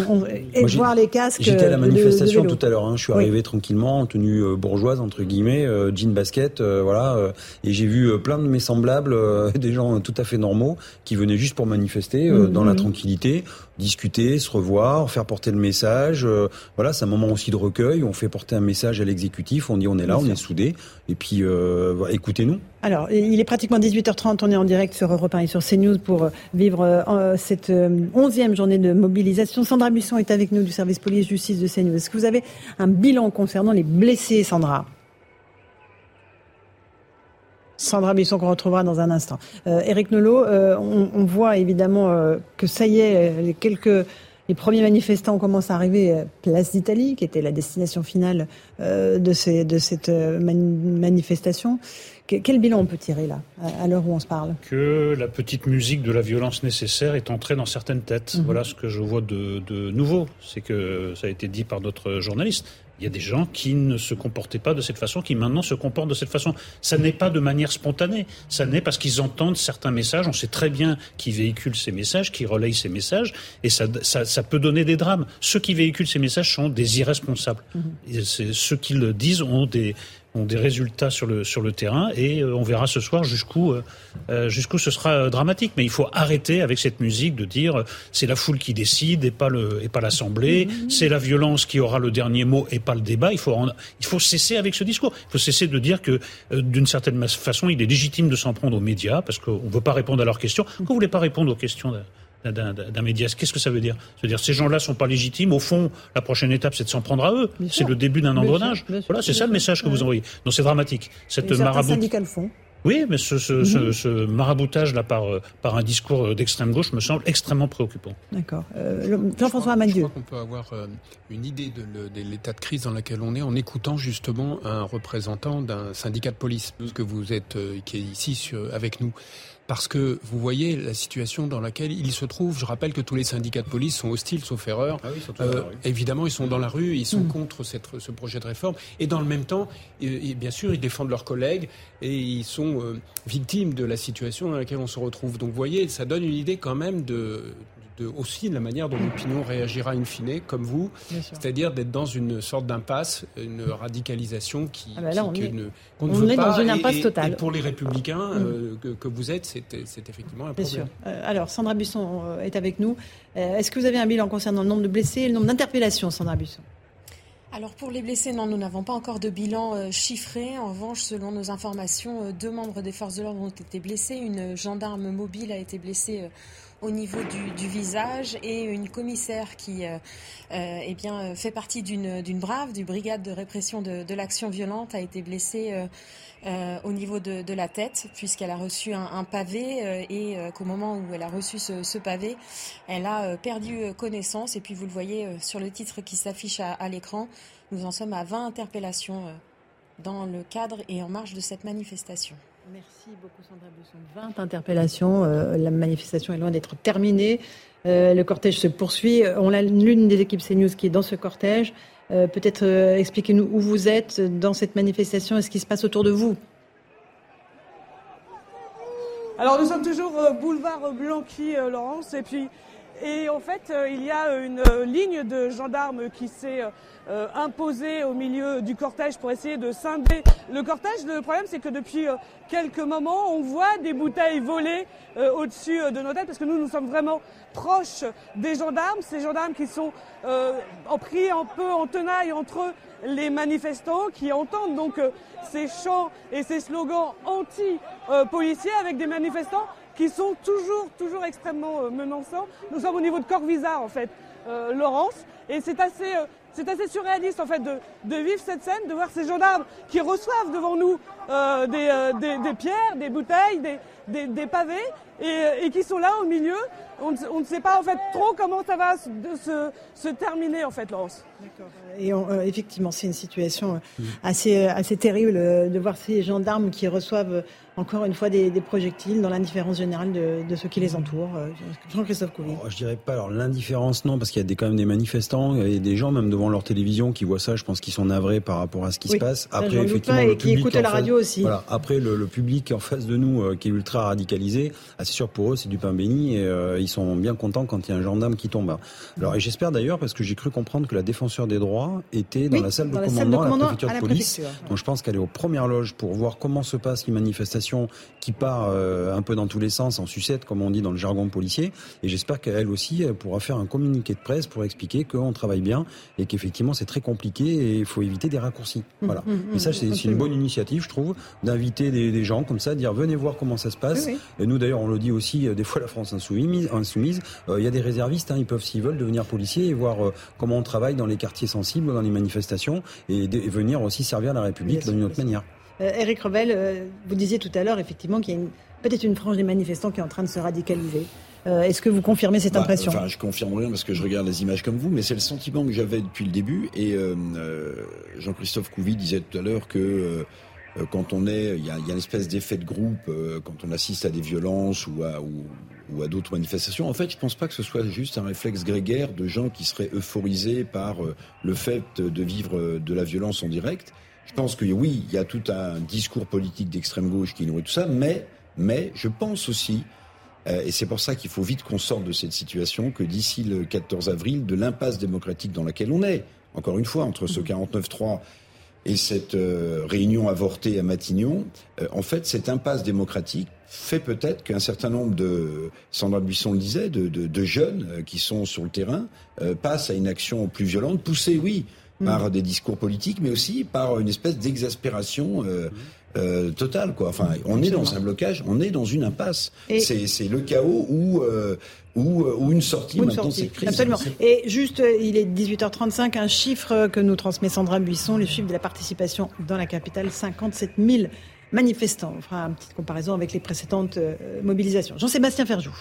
et voir les casques. J'étais à la manifestation tout à l'heure. Hein. Je suis arrivé tranquillement en tenue euh, bourgeoise entre guillemets, jean basket, voilà, et j'ai vu plein de mes semblables, des gens tout à fait normaux qui venaient juste pour manifester mmh, dans la mmh. tranquillité discuter, se revoir, faire porter le message. Euh, voilà, c'est un moment aussi de recueil. On fait porter un message à l'exécutif. On dit on est là, on est soudés. Et puis euh, Alors, il est pratiquement 18h30. On est en direct sur Europe 1 et sur CNews pour euh, vivre cette onzième journée de mobilisation. Sandra Buisson est avec nous du service police-justice de CNews. Est-ce que vous avez un bilan concernant les blessés, Sandra? Sandra Bisson qu'on retrouvera dans un instant. Euh, Eric Nolot, euh, on, voit évidemment euh, que ça y est, les quelques premiers manifestants commencent à arriver place d'Italie, qui était la destination finale de cette manifestation. Quel bilan on peut tirer là, à, l'heure où on se parle? Que la petite musique de la violence nécessaire est entrée dans certaines têtes. Mhm. Voilà ce que je vois de, de nouveau. C'est que ça a été dit par d'autres journalistes il y a des gens qui ne se comportaient pas de cette façon, qui maintenant se comportent de cette façon. Ça n'est pas de manière spontanée. Ça n'est parce qu'ils entendent certains messages. On sait très bien qui véhiculent ces messages, qui relayent ces messages, et ça, ça, ça peut donner des drames. Ceux qui véhiculent ces messages sont des irresponsables. Mmh. ceux qui le disent ont des, ont des résultats sur le, sur le terrain et euh, on verra ce soir jusqu'où euh, euh, jusqu'où ce sera dramatique. Mais il faut arrêter avec cette musique de dire c'est la foule qui décide et pas le et pas l'Assemblée, mmh. c'est la violence qui aura le dernier mot et pas le débat. Il faut il faut cesser avec ce discours. Il faut cesser de dire que d'une certaine façon il est légitime de s'en prendre aux médias parce qu'on ne veut pas répondre à leurs questions. Quand vous voulez pas répondre aux questions d'un médias. Qu'est-ce que ça veut dire? C'est-à-dire ces gens-là sont pas légitimes. Au fond, la prochaine étape, c'est de s'en prendre à eux. C'est le début d'un engrenage. Voilà, c'est ça le message que vous envoyez. Donc c'est dramatique. Cette marabout. syndicats le fond. Oui, mais ce, ce, ce, ce maraboutage-là par, euh, par un discours d'extrême gauche me semble extrêmement préoccupant. D'accord. Euh, Jean-François Amadieu. Je crois qu'on peut avoir euh, une idée de, l'état de crise dans lequel on est en écoutant justement un représentant d'un syndicat de police, que vous êtes, euh, qui est ici sur, avec nous parce que vous voyez la situation dans laquelle il se trouve. Je rappelle que tous les syndicats de police sont hostiles, sauf erreur. Ah oui, euh, évidemment, ils sont dans la rue, ils sont mm. contre cette, ce projet de réforme. Et dans le même temps, et, bien sûr, ils défendent leurs collègues et ils sont euh, victimes de la situation dans laquelle on se retrouve. Donc, vous voyez, ça donne une idée quand même de, aussi de la manière dont l'opinion réagira in fine, comme vous, c'est-à-dire d'être dans une sorte d'impasse, une radicalisation qui, ah bah on est, ne, on est dans une impasse et, totale. Et pour les républicains mm. euh, que, vous êtes, c'est effectivement un problème. Bien sûr. Euh, alors, Sandra Busson euh, est avec nous. Est-ce que vous avez un bilan concernant le nombre de blessés et le nombre d'interpellations, Sandra Busson? Alors pour les blessés, non, nous n'avons pas encore de bilan chiffré. En revanche, selon nos informations, deux membres des forces de l'ordre ont été blessés. Une gendarme mobile a été blessée au niveau du, visage et une commissaire qui euh, euh, eh bien, fait partie d'une brave, du brigade de répression de, l'action violente, a été blessée euh, au niveau de, la tête puisqu'elle a reçu un, pavé et qu'au moment où elle a reçu ce, pavé, elle a perdu connaissance et puis vous le voyez sur le titre qui s'affiche à, à l'écran, nous en sommes à 20 interpellations dans le cadre et en marge de cette manifestation. Merci beaucoup Sandra Besson. 20 interpellations. Euh, la manifestation est loin d'être terminée. Euh, le cortège se poursuit. On a l'une des équipes CNews qui est dans ce cortège. Euh, peut-être expliquez-nous où vous êtes dans cette manifestation et ce qui se passe autour de vous. Alors nous sommes toujours boulevard Blanqui, Laurence, et puis et en fait il y a une ligne de gendarmes qui s'est euh, imposé au milieu du cortège pour essayer de scinder le cortège. Le problème, c'est que depuis euh, quelques moments, on voit des bouteilles volées euh, au-dessus de nos têtes parce que nous, nous sommes vraiment proches des gendarmes. Ces gendarmes qui sont pris un peu en tenaille entre les manifestants qui entendent donc ces chants et ces slogans anti-policiers avec des manifestants qui sont toujours, toujours extrêmement menaçants. Nous sommes au niveau de Corvisart, en fait, Laurence, et c'est assez c'est assez surréaliste en fait de, de, vivre cette scène, de voir ces gendarmes qui reçoivent devant nous euh, des, euh, des, des, pierres, des bouteilles, des, des pavés et, et, qui sont là au milieu. On, on, ne sait pas en fait trop comment ça va se, se, se terminer en fait, Laurence. Et euh, effectivement, c'est une situation mmh. assez, assez terrible de voir ces gendarmes qui reçoivent encore une fois des, projectiles dans l'indifférence générale de, ceux qui les entourent. Euh, Jean-Christophe Couvi. Oh, je dirais pas. Alors l'indifférence, non, parce qu'il y a des, quand même des manifestants et des gens même devant leur télévision qui voient ça. Je pense qu'ils sont navrés par rapport à ce qui se passe. Après, effectivement, le qui écoutent la radio aussi. Voilà. Après, le, public en face de nous, euh, qui est ultra radicalisé, ah, c'est sûr pour eux, c'est du pain béni et euh, ils sont bien contents quand il y a un gendarme qui tombe. Alors, et j'espère d'ailleurs, parce que j'ai cru comprendre que la défenseur des droits était dans la salle de commandement, à la préfecture de police. Donc je pense qu'elle est aux premières loges pour voir comment se passent les manifestations qui part euh, un peu dans tous les sens, en sucette, comme on dit dans le jargon policier. Et j'espère qu'elle aussi pourra faire un communiqué de presse pour expliquer qu'on travaille bien et qu'effectivement c'est très compliqué et il faut éviter des raccourcis. Mmh, voilà. Mmh, mmh, et ça, c'est une bonne initiative, je trouve, d'inviter des, gens comme ça, dire venez voir comment ça se passe. Et nous, d'ailleurs, on le dit aussi, euh, des fois, la France insoumise, insoumise euh, il y a des réservistes, hein, ils peuvent, s'ils veulent, devenir policiers et voir comment on travaille dans les quartiers sensibles, dans les manifestations et, et venir aussi servir la République d'une autre manière. Eric euh, Revel, euh, vous disiez tout à l'heure effectivement qu'il y a peut-être une frange des manifestants qui est en train de se radicaliser. Euh, est-ce que vous confirmez cette bah, impression? Enfin, je confirme rien parce que je regarde les images comme vous, mais c'est le sentiment que j'avais depuis le début. Et Jean-Christophe Couvi disait tout à l'heure que quand on est, il y a, une espèce d'effet de groupe quand on assiste à des violences ou à, ou, à d'autres manifestations. En fait, je pense pas que ce soit juste un réflexe grégaire de gens qui seraient euphorisés par le fait de vivre de la violence en direct. Je pense que oui, il y a tout un discours politique d'extrême gauche qui nourrit tout ça, mais, mais je pense aussi, euh, et c'est pour ça qu'il faut vite qu'on sorte de cette situation, que d'ici le 14 avril, de l'impasse démocratique dans laquelle on est, encore une fois, entre ce 49-3 mhm. et cette euh, réunion avortée à Matignon, euh, en fait, cette impasse démocratique fait peut-être qu'un certain nombre de, Sandra Buisson le disait, de, de, de jeunes qui sont sur le terrain passent à une action plus violente, poussée, oui, par des discours politiques, mais aussi par une espèce d'exaspération euh, euh, total, quoi. Enfin, on est dans un blocage, on est dans une impasse. C'est le chaos où, euh, ou, euh, ou, une sortie maintenant cette crise. Absolument. Et juste, il est 18h35, un chiffre que nous transmet Sandra Buisson, le chiffre de la participation dans la capitale, 57 000 manifestants. On fera une petite comparaison avec les précédentes mobilisations. Jean-Sébastien Ferjou.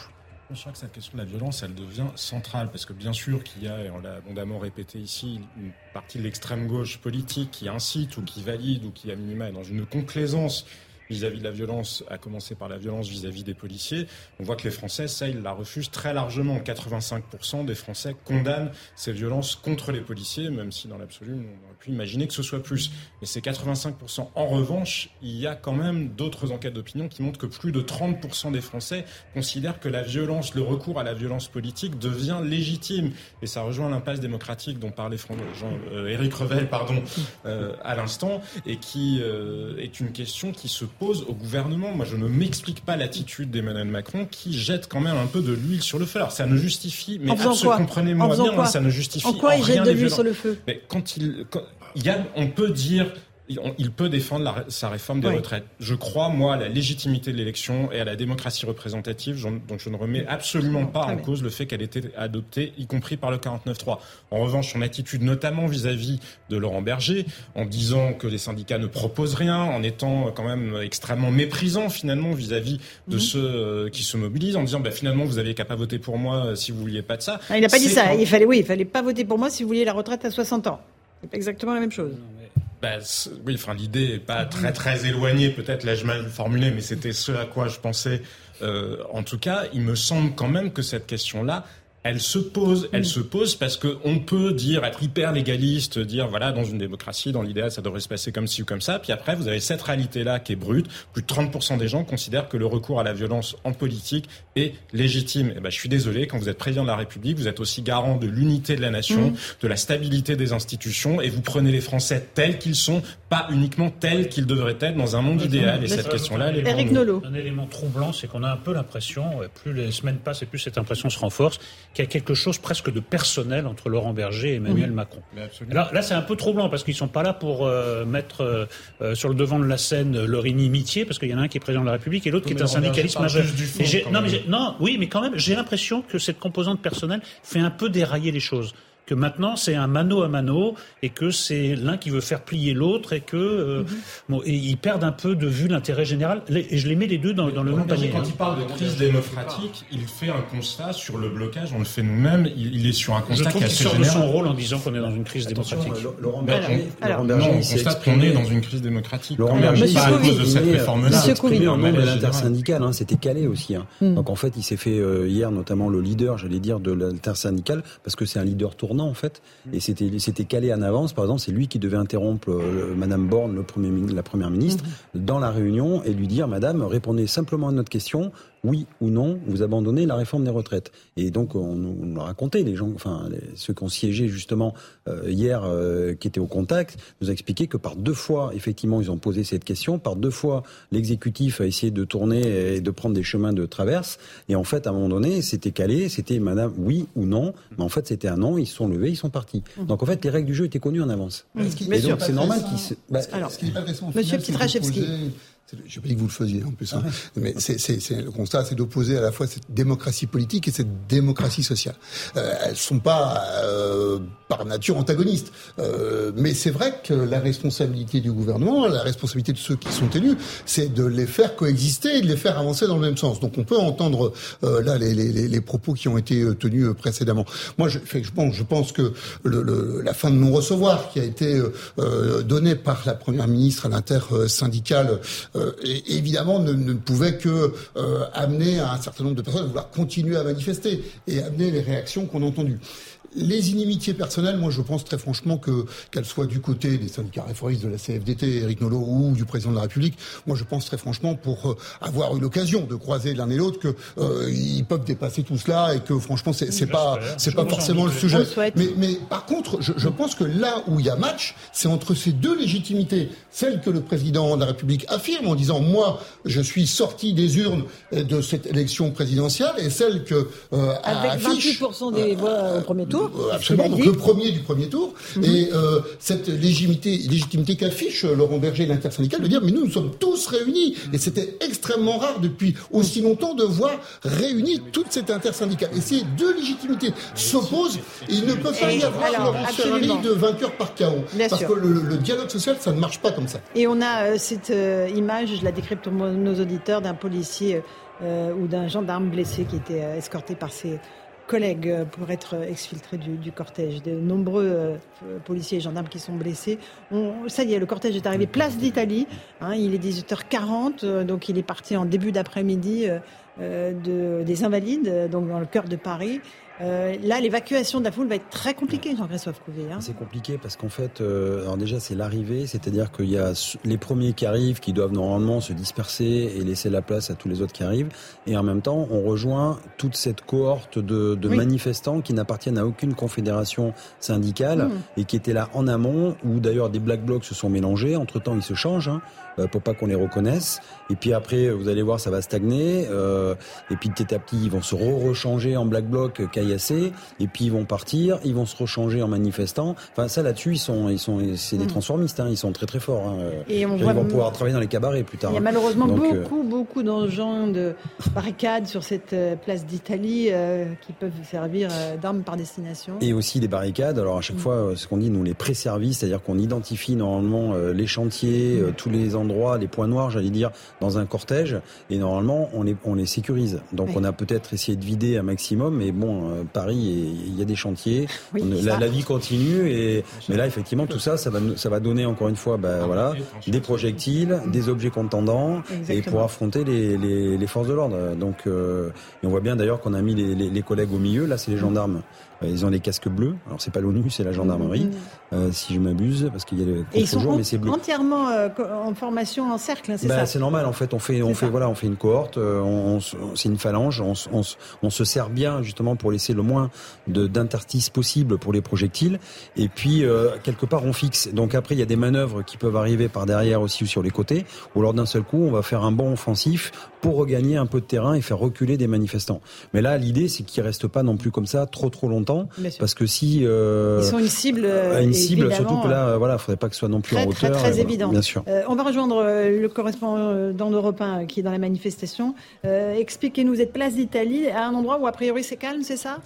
Je crois que cette question de la violence, elle devient centrale, parce que bien sûr qu'il y a, et on l'a abondamment répété ici, une partie de l'extrême gauche politique qui incite ou qui valide ou qui, à minima, dans une complaisance vis-à-vis de la violence, à commencer par la violence vis-à-vis des policiers. On voit que les Français, ça, ils la refusent très largement. 85% des Français condamnent ces violences contre les policiers, même si dans l'absolu, on aurait pu imaginer que ce soit plus. Mais c'est 85%. En revanche, il y a quand même d'autres enquêtes d'opinion qui montrent que plus de 30% des Français considèrent que la violence, le recours à la violence politique devient légitime. Et ça rejoint l'impasse démocratique dont parlait Jean, euh, Éric Revel pardon, euh, à l'instant, et qui euh, est une question qui se pose au gouvernement. Moi, je ne m'explique pas l'attitude d'Emmanuel Macron qui jette quand même un peu de l'huile sur le feu. Alors, ça ne justifie, mais comprenez-moi bien, ça ne justifie en quoi il jette de l'huile sur le feu Mais quand il, il y a, on peut dire il peut défendre sa réforme des retraites. Je crois, moi, à la légitimité de l'élection et à la démocratie représentative, donc je ne remets absolument pas en cause le fait qu'elle ait été adoptée, y compris par le 49-3. En revanche, son attitude, notamment vis-à-vis de Laurent Berger, en disant que les syndicats ne proposent rien, en étant quand même extrêmement méprisant finalement vis-à-vis de mhm. ceux euh, qui se mobilisent, en disant bah, finalement vous n'aviez qu'à pas voter pour moi euh, si vous vouliez pas de ça. Ah, il n'a pas dit ça. Il fallait, oui, il fallait pas voter pour moi si vous vouliez la retraite à 60 ans. C'est exactement la même chose. Bah, oui, enfin l'idée est pas très très éloignée, peut-être là je mal formulé, mais c'était ce à quoi je pensais. Euh, en tout cas, il me semble quand même que cette question-là, elle se pose. Elle mm. se pose parce que on peut dire, être hyper légaliste, dire voilà, dans une démocratie, dans l'idéal, ça devrait se passer comme ci ou comme ça. Puis après, vous avez cette réalité-là qui est brute. Plus de 30% des gens considèrent que le recours à la violence en politique est légitime. Et eh ben, je suis désolé, quand vous êtes président de la République, vous êtes aussi garant de l'unité de la nation, mm. de la stabilité des institutions, et vous prenez les Français tels qu'ils sont, pas uniquement tels qu'ils devraient être dans un monde idéal. Et cette question-là, elle est Eric Nolot. Un élément troublant, c'est qu'on a un peu l'impression, plus les semaines passent et plus cette impression se renforce, qu'il y a quelque chose presque de personnel entre Laurent Berger et Emmanuel Macron. Là, là c'est un peu troublant parce qu'ils sont pas là pour euh, mettre euh, euh, sur le devant de la scène leur inimitié, parce qu'il y en a un qui est président de la République et l'autre qui est un syndicaliste majeur. non, mais non, oui, mais quand même, j'ai l'impression que cette composante personnelle fait un peu dérailler les choses que maintenant c'est un mano à mano et que c'est l'un qui veut faire plier l'autre et que euh, mhm. bon, et ils perdent un peu de vue l'intérêt général. Et je les mets les deux dans, dans le même panier. Quand il parle de crise démocratique, il fait un constat sur le blocage. On le fait nous-mêmes. Il, est sur un constat qui est assez sort de son rôle en disant qu'on est dans une crise démocratique. Laurent Berger, alors, non, on constate qu'on est dans une crise démocratique. Laurent Berger, pas à cause de cette réforme-là. Exprimé en nom de l'intersyndicale. Hein, C'était calé aussi. Hein. Hmm. Donc en fait, il s'est fait euh, hier notamment le leader, j'allais dire, de l'intersyndicale parce que c'est un leader tournant en fait. Et c'était c'était calé en avance. Par exemple, c'est lui qui devait interrompre euh, Madame Borne, le premier, la première ministre, mhm. dans la réunion et lui dire Madame, répondez simplement à notre question oui ou non, vous abandonnez la réforme des retraites. Et donc, on nous racontait, les gens, enfin, ceux qui ont siégé justement euh, hier, euh, qui étaient au contact, nous a expliqué que par deux fois, effectivement, ils ont posé cette question. Par deux fois, l'exécutif a essayé de tourner et de prendre des chemins de traverse. Et en fait, à un moment donné, c'était calé, c'était madame, oui ou non. Mais en fait, c'était un non, ils se sont levés, ils sont partis. Mmh. Donc, en fait, les règles du jeu étaient connues en avance. Mmh. Et donc, c'est normal qu'ils se... Bah, Alors, Monsieur Pietraszewski je pas dit que vous le faisiez en plus, hein. mais c'est le constat, c'est d'opposer à la fois cette démocratie politique et cette démocratie sociale. Euh, elles sont pas euh, par nature antagonistes, euh, mais c'est vrai que la responsabilité du gouvernement, la responsabilité de ceux qui sont élus, c'est de les faire coexister et de les faire avancer dans le même sens. Donc on peut entendre euh, là les, les, les, propos qui ont été euh, tenus euh, précédemment. Moi, je, je pense, je pense que le, le, la fin de non-recevoir qui a été euh, donnée par la première ministre à l'intersyndicale euh, évidemment ne, ne, pouvait que euh, amener un certain nombre de personnes à vouloir continuer à manifester et amener les réactions qu'on a entendues. Les inimitiés personnelles, moi je pense très franchement que qu'elles soient du côté des syndicats réformistes de la CFDT, Eric Nolot, ou du président de la République, moi je pense très franchement pour euh, avoir eu l'occasion de croiser l'un et l'autre que euh, ils peuvent dépasser tout cela et que franchement c'est c'est pas c'est pas forcément le sujet. Mais, mais par contre, je, je pense que là où il y a match, c'est entre ces deux légitimités, celle que le président de la République affirme en disant moi je suis sorti des urnes de cette élection présidentielle et celle que euh, avec 28% des voix au premier tour tour. absolument. Donc le premier du premier tour. Mhm. Et cette légitimité, légitimité qu'affiche Laurent Berger, l'intersyndical, de dire mais nous, nous sommes tous réunis. Et c'était extrêmement rare depuis aussi longtemps de voir réunis toute cette intersyndicale. Et ces deux légitimités s'opposent. Il ne peut pas y avoir Laurent Ferrari de vainqueur par chaos. parce que le, dialogue social, ça ne marche pas comme ça. Et on a cette image, je la décris pour nos auditeurs, d'un policier euh, ou d'un gendarme blessé qui était euh, escorté par ses collègues euh, pour être exfiltré du, cortège. De nombreux policiers et gendarmes qui sont blessés. ça y est, le cortège est arrivé place d'Italie. Hein, il est 18h40, donc il est parti en début d'après-midi de, des Invalides, donc dans le cœur de Paris. Euh, là, l'évacuation de la foule va être très compliquée, Jean-Christophe Couvé. Hein. C'est compliqué parce qu'en fait, euh, alors déjà, c'est l'arrivée, c'est-à-dire qu'il y a les premiers qui arrivent qui doivent normalement se disperser et laisser la place à tous les autres qui arrivent. Et en même temps, on rejoint toute cette cohorte de, de manifestants qui n'appartiennent à aucune confédération syndicale mmh. et qui étaient là en amont, où d'ailleurs des black blocs se sont mélangés. Entre-temps, ils se changent. Hein. Euh, pour pas qu'on les reconnaisse. Et puis après, vous allez voir, ça va stagner. Euh, et puis petit à petit, ils vont se re-rechanger en black bloc euh, caillassé. Et puis ils vont partir, ils vont se rechanger en manifestant. Enfin, ça là-dessus, ils sont, ils sont, c'est des hmm. transformistes. Hein, ils sont très très forts. Hein. Et on ils vont pouvoir travailler dans les cabarets plus tard. Il y a hein. malheureusement beaucoup, beaucoup d'engins de barricades sur cette place d'Italie qui peuvent servir d'armes par destination. Et aussi des barricades. Alors à chaque hmm. fois, ce qu'on dit, nous les pré-services, c'est-à-dire qu'on identifie normalement les chantiers, tous les endroits endroits, les points noirs, j'allais dire, dans un cortège. Et normalement, on les, on les sécurise. Donc, on a peut-être essayé de vider un maximum. Mais bon, euh, Paris, il y a des chantiers. la, vie continue. Et, mais là, effectivement, tout ça, ça va, ça va donner encore une fois, bah, voilà, des projectiles, des objets contendants, et pour affronter les, les, les forces de l'ordre. Donc, euh, et on voit bien d'ailleurs qu'on a mis les, les, collègues au milieu. Là, c'est les gendarmes. Euh, ils ont des casques bleus. Alors c'est pas l'ONU, c'est la gendarmerie, mm, mm, mm. euh, si je m'abuse, parce qu'il y a le Et ils sont mais c'est bleu. entièrement euh, en formation en cercle, hein, c'est bah, ça C'est normal en fait. On fait, on fait, voilà, on fait une cohorte. Euh, on, c'est une phalange. On, on, on, se sert bien justement pour laisser le moins d'interstices possible pour les projectiles. Et puis quelque part on fixe. Donc après il y a des manœuvres qui peuvent arriver par derrière aussi ou sur les côtés. Ou lors d'un seul coup on va faire un bond offensif pour regagner un peu de terrain et faire reculer des manifestants. Mais là l'idée c'est qu'ils restent pas non plus comme ça trop trop longtemps parce que si euh, ils sont une cible, euh, une cible, surtout que là, euh, voilà, faudrait pas que ce soit non plus en hauteur. Très, très évident. Bien sûr. on va rejoindre le correspondant d'Europe 1 qui est dans la manifestation. Expliquez-nous, vous êtes place d'Italie, à un endroit où a priori c'est calme, c'est ça?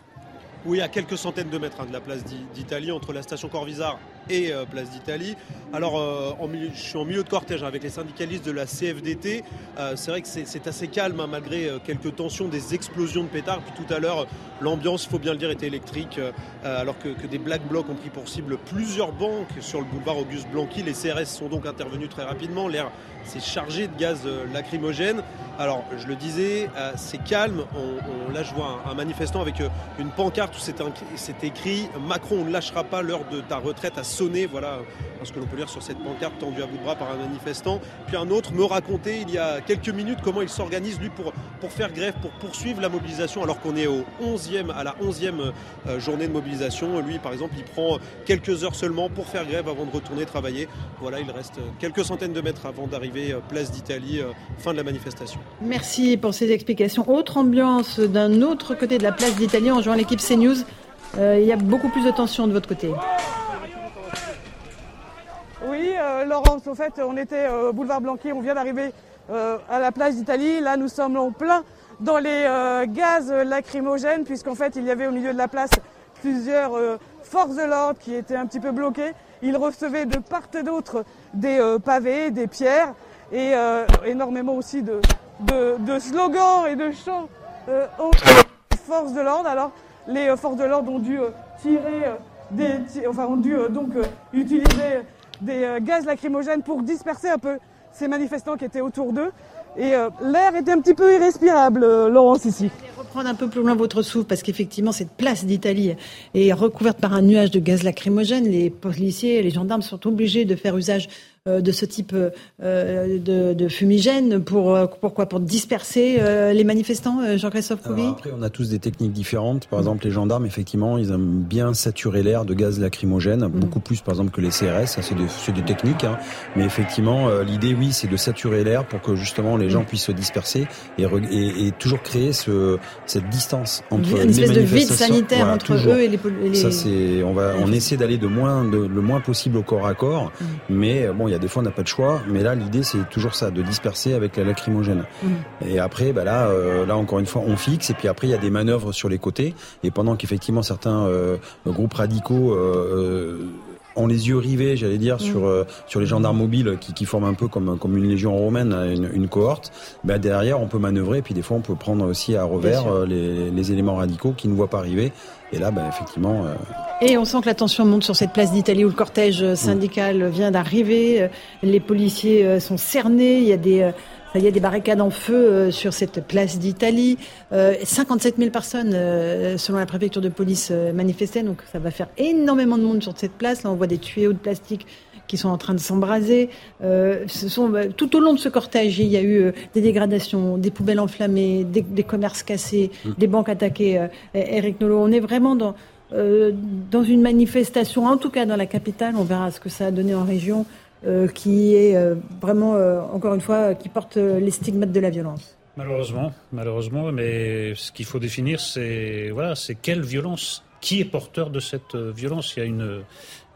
Oui, à quelques centaines de mètres hein, de la place d'Italie, entre la station Corvisart euh, place d'Italie. Alors, euh, je suis en milieu de cortège avec les syndicalistes de la CFDT. Euh, c'est vrai que c'est assez calme, hein, malgré quelques tensions, des explosions de pétards. Puis tout à l'heure, l'ambiance, faut bien le dire, était électrique, alors que, des black blocs ont pris pour cible plusieurs banques sur le boulevard Auguste Blanqui. Les CRS sont donc intervenus très rapidement. L'air s'est chargé de gaz lacrymogène. Alors, je le disais, c'est calme. On, là, je vois un, manifestant avec une pancarte où c'est écrit Macron, on ne lâchera pas l'heure de ta retraite à voilà ce que l'on peut lire sur cette pancarte tendue à bout de bras par un manifestant. Puis un autre me racontait il y a quelques minutes comment il s'organise lui pour, pour faire grève, pour poursuivre la mobilisation alors qu'on est au 11e, à la 11e euh, journée de mobilisation. Lui par exemple il prend quelques heures seulement pour faire grève avant de retourner travailler. Voilà, il reste quelques centaines de mètres avant d'arriver euh, place d'Italie, euh, fin de la manifestation. Merci pour ces explications. Autre ambiance d'un autre côté de la place d'Italie en jouant l'équipe CNews. il y a beaucoup plus de tension de votre côté. Oui, euh, Laurence, au fait, on était euh, au boulevard Blanqui, on vient d'arriver euh, à la place d'Italie. Là, nous sommes en plein dans les gaz lacrymogènes, puisqu'en fait, il y avait au milieu de la place plusieurs forces de l'ordre qui étaient un petit peu bloquées. Ils recevaient de part et d'autre des pavés, des pierres, et énormément aussi de, de, slogans et de chants aux forces de l'ordre. Alors, les forces de l'ordre ont dû tirer des, enfin, ont dû donc utiliser des euh, gaz lacrymogènes pour disperser un peu ces manifestants qui étaient autour d'eux. Et euh, l'air était un petit peu irrespirable, euh, Laurence, ici. Vais reprendre un peu plus loin votre souffle, parce qu'effectivement, cette place d'Italie est recouverte par un nuage de gaz lacrymogène. Les policiers et les gendarmes sont obligés de faire usage de ce type de, de, fumigène pour pourquoi pour disperser les manifestants, Jean-Christophe Couvi? Après, on a tous des techniques différentes. Par exemple, les gendarmes, effectivement, ils aiment bien saturer l'air de gaz lacrymogène, mm. beaucoup plus, par exemple, que les CRS. Ça, c'est des, des, techniques. Hein. Mais effectivement, l'idée, oui, c'est de saturer l'air pour que justement les gens mm. puissent se disperser et, et, et toujours créer ce, cette distance entre une espèce de vide sanitaire entre eux et les, les... Ça, c'est, on va, on essaie d'aller de moins, de, le moins possible au corps à corps. Mm. Mais bon, il y a des fois, on n'a pas de choix. Mais là, l'idée, c'est toujours ça, de disperser avec la lacrymogène. Mm. Et après, bah là, euh, là, encore une fois, on fixe. Et puis après, il y a des manœuvres sur les côtés. Et pendant qu'effectivement, certains euh, groupes radicaux euh, ont les yeux rivés, j'allais dire, sur mm. sur les gendarmes mobiles qui, qui forment un peu comme comme une légion romaine, une, une cohorte. Bah derrière, on peut manœuvrer, et puis des fois, on peut prendre aussi à revers les, les éléments radicaux qui ne voient pas arriver. Et là, bah, effectivement. Euh... Et on sent que la tension monte sur cette place d'Italie où le cortège syndical vient d'arriver. Les policiers euh, sont cernés. Il y a des euh, il y a des barricades en feu euh, sur cette place d'Italie. 57 000 personnes, selon la préfecture de police, manifestaient. Donc ça va faire énormément de monde sur cette place. Là, on voit des tuyaux de plastique qui sont en train de s'embraser. Euh, ce sont bah, tout au long de ce cortège, il y a eu des dégradations, des poubelles enflammées, des, des commerces cassés, mmh. des banques attaquées. Eric Nolot, on est vraiment dans dans une manifestation, en tout cas dans la capitale. On verra ce que ça a donné en région. Euh, qui est euh, vraiment, euh, encore une fois, qui porte les stigmates de la violence. Malheureusement, malheureusement, mais ce qu'il faut définir, c'est voilà, c'est quelle violence Qui est porteur de cette violence? Il y a une,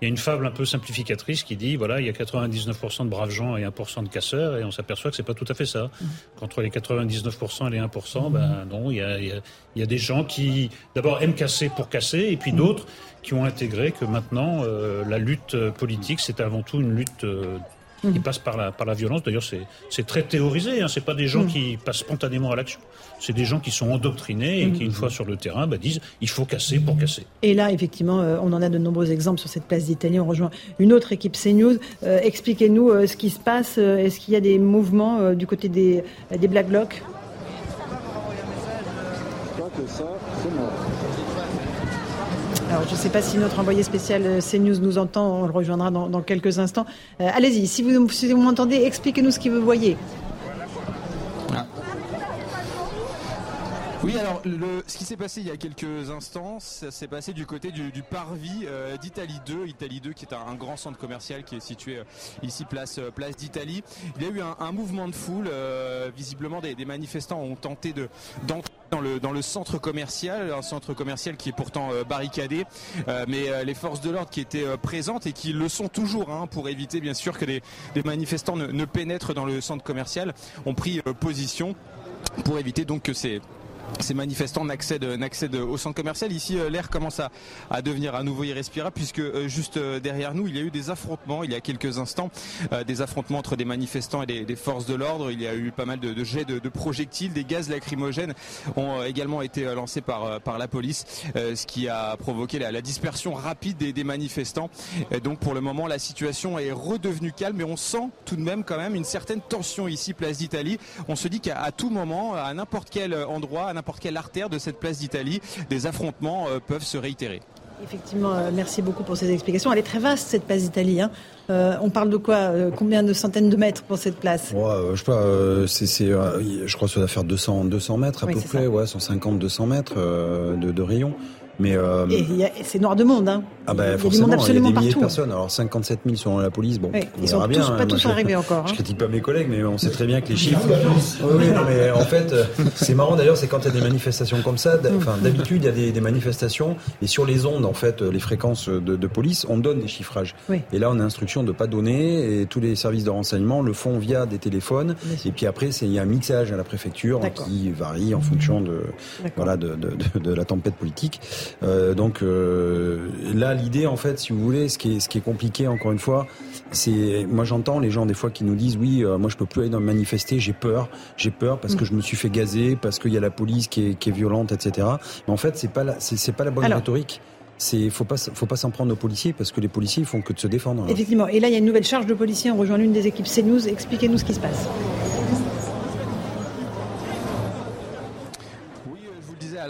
il y a une fable un peu simplificatrice qui dit voilà, il y a 99% de braves gens et 1% de casseurs, et on s'aperçoit que c'est pas tout à fait ça. Mmh. Qu'entre les 99% et les 1%, ben non, il y a, il y a, des gens qui d'abord aiment casser pour casser, et puis mmh. d'autres qui ont intégré que maintenant euh, la lutte politique c'est avant tout une lutte euh, qui passe par la, par la violence. D'ailleurs, c'est très théorisé. Hein. C'est pas des gens mmh. qui passent spontanément à l'action. C'est des gens qui sont endoctrinés et qui, une fois sur le terrain, bah, disent il faut casser pour casser. Et là, effectivement, euh, on en a de nombreux exemples sur cette place d'Italie. On rejoint une autre équipe CNews. Euh, Expliquez-nous euh, ce qui se passe. Est-ce qu'il y a des mouvements du côté des, des Black Blocs? Alors, je ne sais pas si notre envoyé spécial euh, CNews nous entend, on le rejoindra dans, quelques instants. Euh, Allez-y, si vous, si vous m'entendez, expliquez-nous ce que vous voyez. Oui, alors ce qui s'est passé il y a quelques instants, ça s'est passé du côté du, parvis euh, d'Italie 2. Italie 2 qui est un, grand centre commercial qui est situé euh, ici place euh, place d'Italie. Il y a eu un, mouvement de foule. Visiblement, des, manifestants ont tenté de d'entrer dans le dans le centre commercial, un centre commercial qui est pourtant barricadé, mais les forces de l'ordre qui étaient présentes et qui le sont toujours hein, pour éviter bien sûr que des, des manifestants ne, ne, pénètrent dans le centre commercial ont pris position pour éviter donc que ces ces manifestants n'accèdent, n'accèdent au centre commercial. Ici, euh, l'air commence à, devenir à nouveau irrespirable puisque euh, juste euh, derrière nous, il y a eu des affrontements il y a quelques instants, des affrontements entre des manifestants et des, forces de l'ordre. Il y a eu pas mal de, jets de, projectiles, des gaz lacrymogènes ont également été lancés par, la police, ce qui a provoqué la, dispersion rapide des, manifestants. Donc pour le moment, la situation est redevenue calme, mais on sent tout de même quand même une certaine tension ici, place d'Italie. On se dit qu'à tout moment, à n'importe quel endroit, n'importe quelle artère de cette place d'Italie, des affrontements euh, peuvent se réitérer. Effectivement, euh, merci beaucoup pour ces explications. Elle est très vaste cette place d'Italie. Hein. Euh, on parle de quoi euh, Combien de centaines de mètres pour cette place? Ouais, euh, Je sais pas. c'est, je crois que ça doit faire 200, 200 mètres à oui, peu près. Ça. Ouais, 150, 200 mètres de, de rayon. Mais euh... c'est noir de monde, hein. Ah bah, forcément, il y a, absolument il y a des milliers partout. de personnes. Alors 57 000 selon la police, bon, oui, on ils sont bien. Tous, hein. pas tous je, arrivés encore. Hein. Je critique pas mes collègues, mais on sait très bien que les chiffres. oui, oui, non, mais en fait, c'est marrant d'ailleurs, c'est quand il y a des manifestations comme ça. Enfin, d'habitude, il y a des, des, manifestations et sur les ondes, en fait, les fréquences de, de police, on donne des chiffrages. Oui. Et là, on a instruction de pas donner et tous les services de renseignement le font via des téléphones. Et puis après, il y a un mixage à la préfecture qui varie en fonction de voilà de, de, de la tempête politique. Euh, donc euh, là, l'idée, en fait, si vous voulez, ce qui est, ce qui est compliqué, encore une fois, c'est, moi, j'entends les gens des fois qui nous disent, oui, euh, moi, je peux plus aller dans manifester, j'ai peur, j'ai peur parce que je me suis fait gazer, parce qu'il y a la police qui est, qui est violente, etc. Mais en fait, c'est pas la, c'est, pas la bonne Alors. rhétorique c'est faut pas faut pas s'en prendre aux policiers parce que les policiers ils font que de se défendre. Effectivement. Et là il y a une nouvelle charge de policiers. On rejoint l'une des équipes CNews. Expliquez-nous ce qui se passe.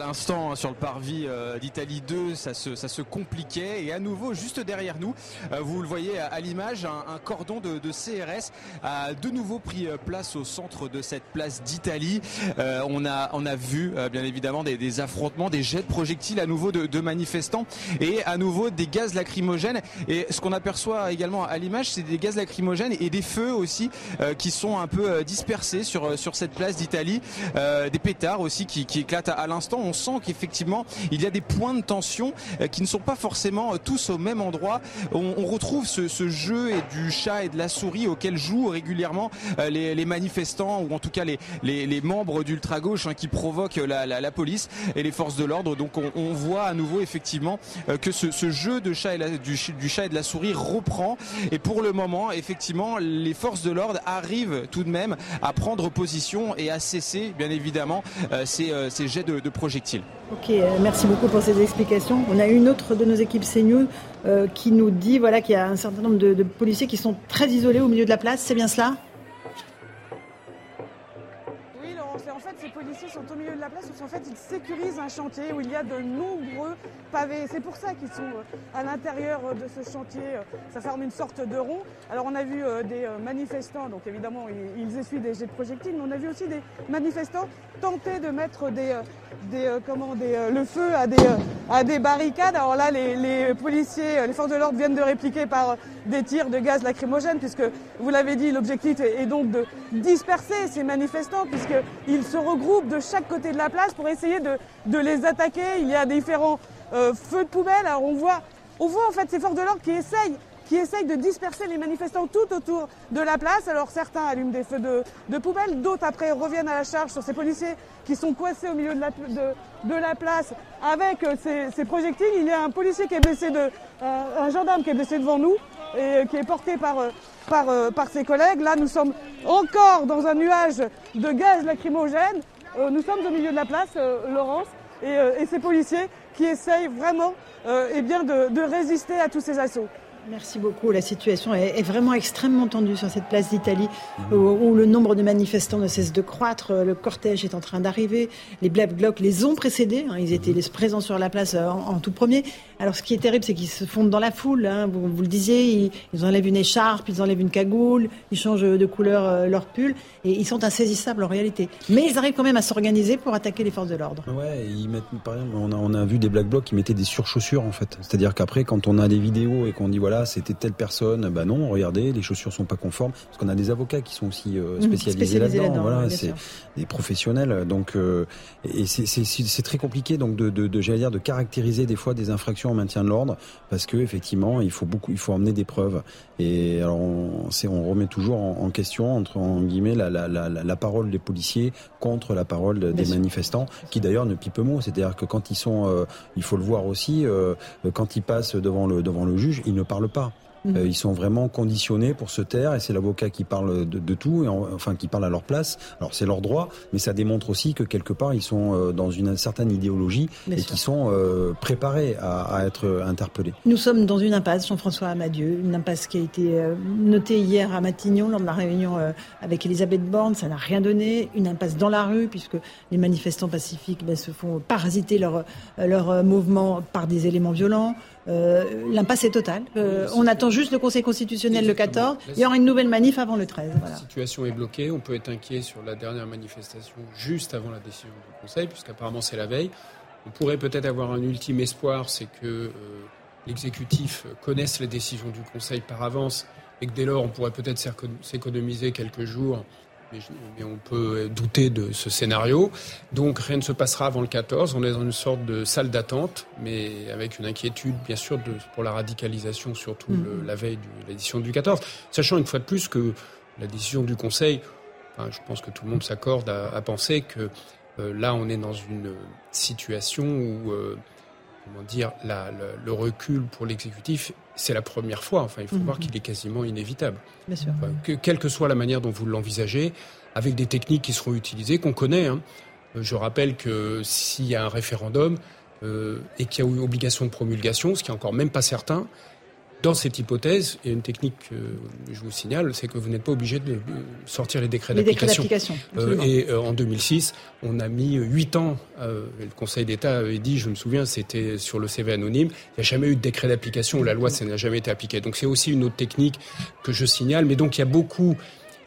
L'instant hein, sur le parvis euh, d'Italie 2, ça se, ça se compliquait. Et à nouveau, juste derrière nous, euh, vous le voyez à, l'image, un, cordon de, CRS a de nouveau pris euh, place au centre de cette place d'Italie. on, a, on a vu bien évidemment des, affrontements, des jets de projectiles à nouveau de, manifestants et à nouveau des gaz lacrymogènes. Et ce qu'on aperçoit également à l'image, c'est des gaz lacrymogènes et des feux aussi qui sont un peu dispersés sur, sur cette place d'Italie. des pétards aussi qui, qui éclatent à, l'instant, sent qu'effectivement il y a des points de tension euh, qui ne sont pas forcément euh, tous au même endroit. On, retrouve ce, jeu et du chat et de la souris auquel jouent régulièrement euh, les, manifestants ou en tout cas les, membres d'ultra gauche hein, qui provoquent la, police et les forces de l'ordre. Donc on, voit à nouveau effectivement que ce, jeu de chat et du, chat et de la souris reprend. Et pour le moment, effectivement, les forces de l'ordre arrivent tout de même à prendre position et à cesser, bien évidemment, ces, jets de, projectiles. Ok, euh, merci beaucoup pour ces explications. On a une autre de nos équipes CNews euh, qui nous dit voilà, qu'il y a un certain nombre de, de policiers qui sont très isolés au milieu de la place. C'est bien cela? Policiers sont au milieu de la place parce qu'en fait ils sécurisent un chantier où il y a de nombreux pavés. C'est pour ça qu'ils sont euh, à l'intérieur euh, de ce chantier. Euh, ça forme une sorte de rond. Alors on a vu des manifestants, donc évidemment ils essuient des jets de projectiles, mais on a vu aussi des manifestants tenter de mettre des, comment le feu à des, à des barricades. Alors là les, les policiers, les forces de l'ordre viennent de répliquer par des tirs de gaz lacrymogène puisque vous l'avez dit, l'objectif est donc de disperser ces manifestants puisqu'ils se regroupent de chaque côté de la place pour essayer de, de les attaquer. Il y a différents euh, feux de poubelle. Alors on voit, on voit en fait ces forces de l'ordre qui essayent qui essayent de disperser les manifestants tout autour de la place. Alors certains allument des feux de, de poubelle, d'autres après reviennent à la charge sur ces policiers qui sont coincés au milieu de la, de, la place avec euh, ces, ces, projectiles. Il y a un policier qui est blessé, de, euh, un gendarme qui est blessé devant nous et qui est porté par, par, par ses collègues. Là, nous sommes encore dans un nuage de gaz lacrymogène. Euh, nous sommes au milieu de la place, euh, Laurence, euh, et, ces policiers qui essayent vraiment eh de résister à tous ces assauts. Merci beaucoup. La situation est, vraiment extrêmement tendue sur cette place d'Italie où, le nombre de manifestants ne cesse de croître. Le cortège est en train d'arriver. Les Black Blocs les ont précédés. Hein. Ils étaient les présents sur la place euh, en, tout premier. Alors ce qui est terrible, c'est qu'ils se fondent dans la foule. Hein. Vous, vous, le disiez, ils, enlèvent une écharpe, ils enlèvent une cagoule, ils changent de couleur euh, leur pull et ils sont insaisissables en réalité. Mais ils arrivent quand même à s'organiser pour attaquer les forces de l'ordre. Ouais, ils mettent, par exemple, on a, on a vu des Black Blocs qui mettaient des surchaussures en fait. C'est-à-dire qu'après, quand on a des vidéos et qu'on dit voilà c'était telle personne. Bah non, regardez, les chaussures sont pas conformes. Parce qu'on a des avocats qui sont aussi euh, mmh, spécialisés, là-dedans. voilà, c'est des professionnels. Donc, euh, et c'est très compliqué donc de, de, de j'allais dire, de caractériser des fois des infractions en maintien de l'ordre parce que effectivement, il faut beaucoup, il faut emmener des preuves. Et alors, on, on remet toujours en, question entre en guillemets la, la, la, la, parole des policiers contre la parole des manifestants, qui d'ailleurs ne pipent mot. C'est-à-dire que quand ils sont, euh, il faut le voir aussi, quand ils passent devant le devant le juge, ils ne parlent pas. Mhm. Euh, ils sont vraiment conditionnés pour se taire et c'est l'avocat qui parle de, tout, et enfin qui parle à leur place. Alors c'est leur droit, mais ça démontre aussi que quelque part ils sont euh, dans une certaine idéologie et qui sont euh, préparés à, être interpellés. Nous sommes dans une impasse, Jean-François Amadieu, une impasse qui a été notée hier à Matignon lors de la réunion avec Elisabeth Borne. Ça n'a rien donné. Une impasse dans la rue puisque les manifestants pacifiques ben, se font parasiter leur, leur mouvement par des éléments violents. Euh, l'impasse est totale. Euh, on attend juste le Conseil constitutionnel le 14. Il y aura une nouvelle manif avant le 13. La situation est bloquée. On peut être inquiet sur la dernière manifestation juste avant la décision du Conseil, puisqu'apparemment c'est la veille. On pourrait peut-être avoir un ultime espoir, c'est que euh, l'exécutif connaisse les décisions du Conseil par avance et que dès lors on pourrait peut-être s'économiser quelques jours mais, on peut douter de ce scénario. Donc rien ne se passera avant le 14. On est dans une sorte de salle d'attente, mais avec une inquiétude, bien sûr, de, pour la radicalisation, surtout mm. la veille de l'édition du 14. Sachant une fois de plus que la décision du Conseil, je pense que tout le monde s'accorde à, penser que euh, là, on est dans une situation où, euh, comment dire, le recul pour l'exécutif c'est la première fois. Enfin, il faut mhm. voir qu'il est quasiment inévitable. Bien sûr. que, quelle que soit la manière dont vous l'envisagez, avec des techniques qui seront utilisées, qu'on connaît. Hein. Euh, je rappelle que s'il y a un référendum euh, et qu'il y a une obligation de promulgation, ce qui est encore même pas certain, Dans cette hypothèse, il y a une technique que je vous signale, c'est que vous n'êtes pas obligé de sortir les décrets d'application. Euh, et euh, en 2006, on a mis huit ans. Euh, le Conseil d'État avait dit, je me souviens, c'était sur le CV anonyme. Il n'y a jamais eu de décret d'application. La loi, ça n'a jamais été appliqué. Donc c'est aussi une autre technique que je signale. Mais donc il y a beaucoup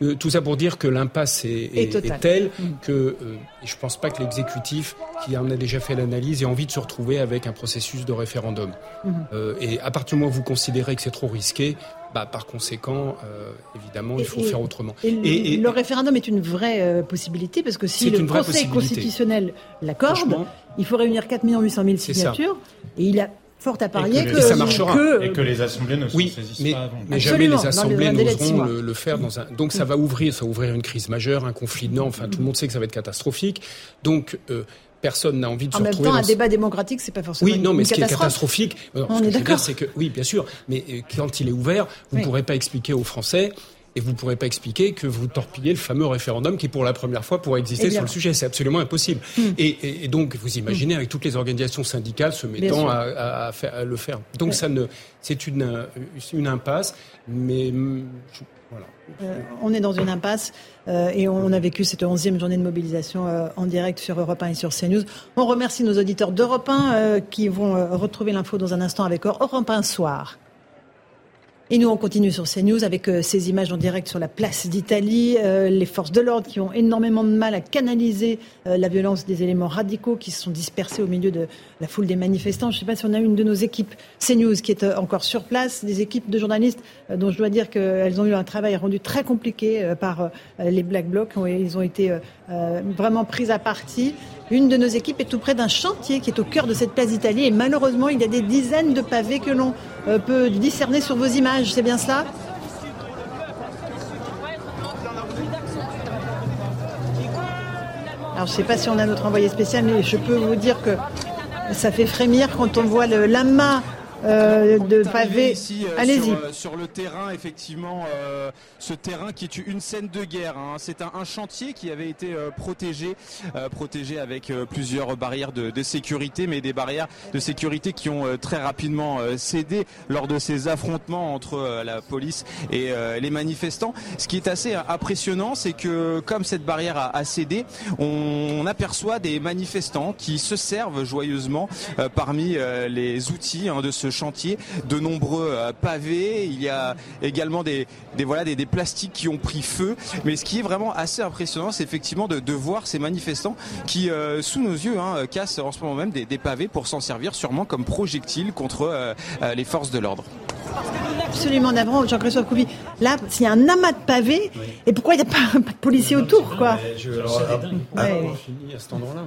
euh, tout ça pour dire que l'impasse est, est, telle mm. que euh, je ne pense pas que l'exécutif, qui en a déjà fait l'analyse, ait envie de se retrouver avec un processus de référendum. Mm-hmm. Euh, et à partir du moment où vous considérez que c'est trop risqué, bah, par conséquent, évidemment, il faut faire autrement. Et, le référendum est une vraie possibilité parce que si le Conseil constitutionnel l'accorde, il faut réunir 4 800 000 signatures et il a fort à parier que, ça marchera. et que les assemblées ne se oui, saisissent mais, pas avant. Mais jamais les assemblées n'oseront le, faire dans un. Donc ça va ouvrir, ça va ouvrir une crise majeure, un conflit de normes. Enfin, tout le monde sait que ça va être catastrophique. Donc euh, personne n'a envie de en se retrouver. En même temps, un débat démocratique, c'est pas forcément. Oui, non, mais ce qui est catastrophique, on est d'accord. C'est que oui, bien sûr, mais euh, quand il est ouvert, vous ne pourrez pas expliquer aux Français et vous ne pourrez pas expliquer que vous torpillez le fameux référendum qui, pour la première fois, pourrait exister eh sur le sujet. C'est absolument impossible. Hmm. Et, donc, vous imaginez, avec toutes les organisations syndicales se mettant à, le faire. Donc, ça ne, c'est une, une impasse, mais voilà. Euh, on est dans une impasse euh, et on a vécu cette onzième journée de mobilisation euh, en direct sur Europe 1 et sur CNews. On remercie nos auditeurs d'Europe 1 qui vont retrouver l'info dans un instant avec Europe 1 Soir. Et nous, on continue sur CNews avec euh, ces images en direct sur la place d'Italie. Euh, les forces de l'ordre qui ont énormément de mal à canaliser euh, la violence des éléments radicaux qui se sont dispersés au milieu de la foule des manifestants. Je ne sais pas si on a une de nos équipes CNews qui est encore sur place, des équipes de journalistes dont je dois dire qu'elles ont eu un travail rendu très compliqué par les Black Blocs. Ils ont été vraiment pris à partie. Une de nos équipes est tout près d'un chantier qui est au cœur de cette place d'Italie et malheureusement il y a des dizaines de pavés que l'on peut discerner sur vos images, c'est bien cela Alors je ne sais pas si on a notre envoyé spécial, mais je peux vous dire que ça fait frémir quand on voit l'amas euh, de pavés. Euh, Allez-y. Euh, sur, le terrain, effectivement, ce terrain qui est une scène de guerre. Hein. C'est un, chantier qui avait été protégé, protégé avec plusieurs barrières de, sécurité, mais des barrières de sécurité qui ont très rapidement cédé lors de ces affrontements entre la police et les manifestants. Ce qui est assez impressionnant, c'est que comme cette barrière a, cédé, on, aperçoit des manifestants qui se servent joyeusement parmi les outils hein, de ce chantier, de nombreux euh, pavés, il y a également des, voilà, des, plastiques qui ont pris feu. Mais ce qui est vraiment assez impressionnant, c'est effectivement de, voir ces manifestants qui, euh, sous nos yeux, hein, cassent en ce moment même des, pavés pour s'en servir sûrement comme projectiles contre euh, les forces de l'ordre. Absolument navrant, Jean-Christophe Couvi. Là, s'il y a un amas de pavés, et pourquoi il n'y a pas, pas, de policiers autour, quoi je, alors, à cet endroit-là.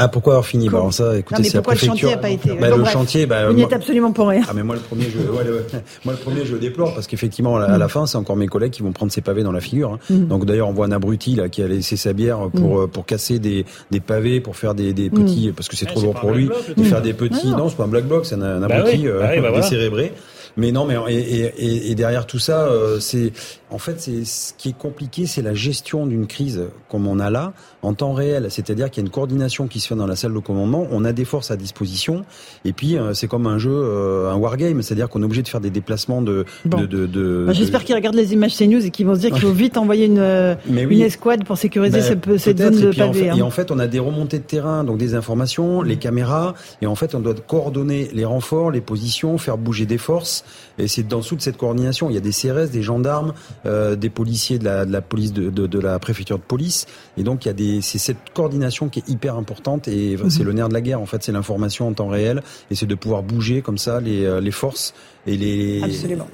Ah pourquoi avoir fini bah, ça, écoutez, c'est la préfecture. Le chantier n'a pas été. Bah, le chantier, bah, vous n'y êtes absolument pour rien. Ah mais moi le premier, je, ouais, le, moi le premier, je déplore parce qu'effectivement à, la mm. fin, c'est encore mes collègues qui vont prendre ces pavés dans la figure. Hein. Mm. Donc d'ailleurs, on voit un abruti là qui a laissé sa bière pour mm. euh, pour casser des, des pavés, pour faire des, des petits, parce que c'est trop lourd pour lui, de faire des petits. Non, c'est pas un black bloc, c'est un, un abruti euh, décérébré. Mais non, mais et, et, et derrière tout ça, euh, c'est en fait, c'est ce qui est compliqué, c'est la gestion d'une crise comme on a là en temps réel. C'est-à-dire qu'il y a une coordination qui se fait dans la salle de commandement. On a des forces à disposition, et puis euh, c'est comme un jeu, euh, un wargame, c'est-à-dire qu'on est obligé de faire des déplacements de. de, de, de bah, J'espère qu'ils regardent les images CNews et qu'ils vont se dire qu'il faut vite envoyer une, une escouade pour sécuriser bah, cette, zone de pavé. En hein. Et en fait, on a des remontées de terrain, donc des informations, les caméras, et en fait, on doit coordonner les renforts, les positions, faire bouger des forces. Et c'est dans dessous de cette coordination, il y a des CRS, des gendarmes, euh, des policiers de la, de la police de, de, de, la préfecture de police. Et donc il y a des, c'est cette coordination qui est hyper importante et mhm. c'est le nerf de la guerre. En fait, c'est l'information en temps réel et c'est de pouvoir bouger comme ça les, euh, les forces et, les,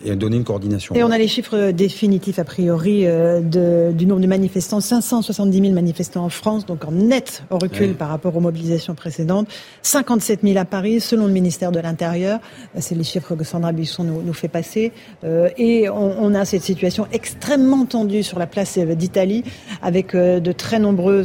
et donner une coordination. Et on a les chiffres définitifs a priori euh, de, du nombre de manifestants, 570 000 manifestants en France, donc en net recul par rapport aux mobilisations précédentes, 57 000 à Paris selon le ministère de l'Intérieur, c'est les chiffres que Sandra Buisson nous, nous fait passer, euh, et on, on, a cette situation extrêmement tendue sur la place d'Italie avec euh, de très nombreux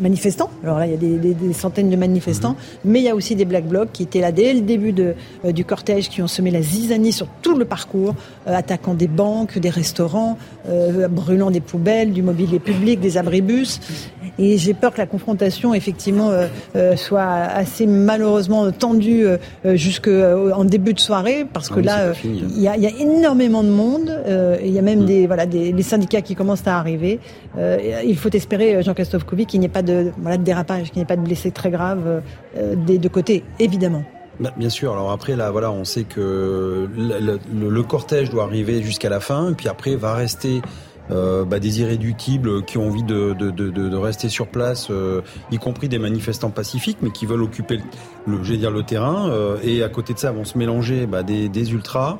manifestants. Alors là, il y a des, des, des centaines de manifestants, mhm. mais il y a aussi des black blocs qui étaient là dès le début de, euh, du cortège, qui ont semé la zizanie sur tout le parcours, euh, attaquant des banques, des restaurants, euh, brûlant des poubelles, du mobilier public, des abribus. Et j'ai peur que la confrontation, effectivement, soit assez malheureusement tendue jusqu'en début de soirée, parce que ah là, hein. il y, a, énormément de monde. il y a même mm. des, voilà, des les syndicats qui commencent à arriver. il faut espérer, Jean-Christophe Couvi, qu'il n'y ait pas de, voilà, de dérapage, qu'il n'y ait pas de blessés très graves des deux côtés, évidemment. Bah, bien sûr. Alors après, là, voilà, on sait que le, cortège doit arriver jusqu'à la fin, puis après va rester euh, bah, des irréductibles qui ont envie de, de, de, de rester sur place, euh, y compris des manifestants pacifiques, mais qui veulent occuper le, dire, le terrain. Euh, et à côté de ça, vont se mélanger bah, des, des ultras.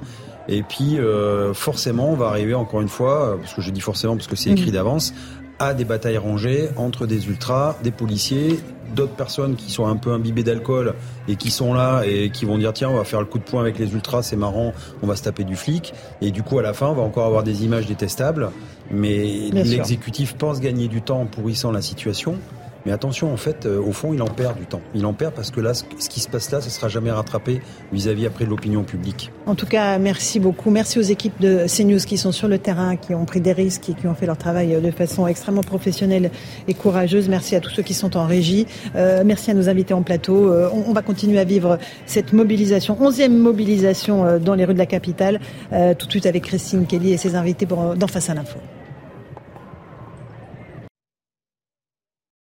Et puis euh, forcément, on va arriver encore une fois, parce que je dis forcément parce que c'est écrit mmh. d'avance, à des batailles rangées entre des ultras, des policiers, d'autres personnes qui sont un peu imbibées d'alcool et qui sont là et qui vont dire tiens on va faire le coup de poing avec les ultras c'est marrant on va se taper du flic. Et du coup à la fin on va encore avoir des images détestables. Mais l'exécutif pense gagner du temps en pourrissant la situation mais attention, en fait, euh, au fond, il en perd du temps. Il en perd parce que là, ce, qui se passe là, ça sera jamais rattrapé vis-à-vis après de l'opinion publique. En tout cas, merci beaucoup. Merci aux équipes de CNews qui sont sur le terrain, qui ont pris des risques et qui ont fait leur travail euh, de façon extrêmement professionnelle et courageuse. Merci à tous ceux qui sont en régie. Euh, merci à nos invités en plateau. on, va continuer à vivre cette mobilisation, onzième mobilisation dans les rues de la capitale. tout de suite avec Christine Kelly et ses invités pour, dans Face à l'info.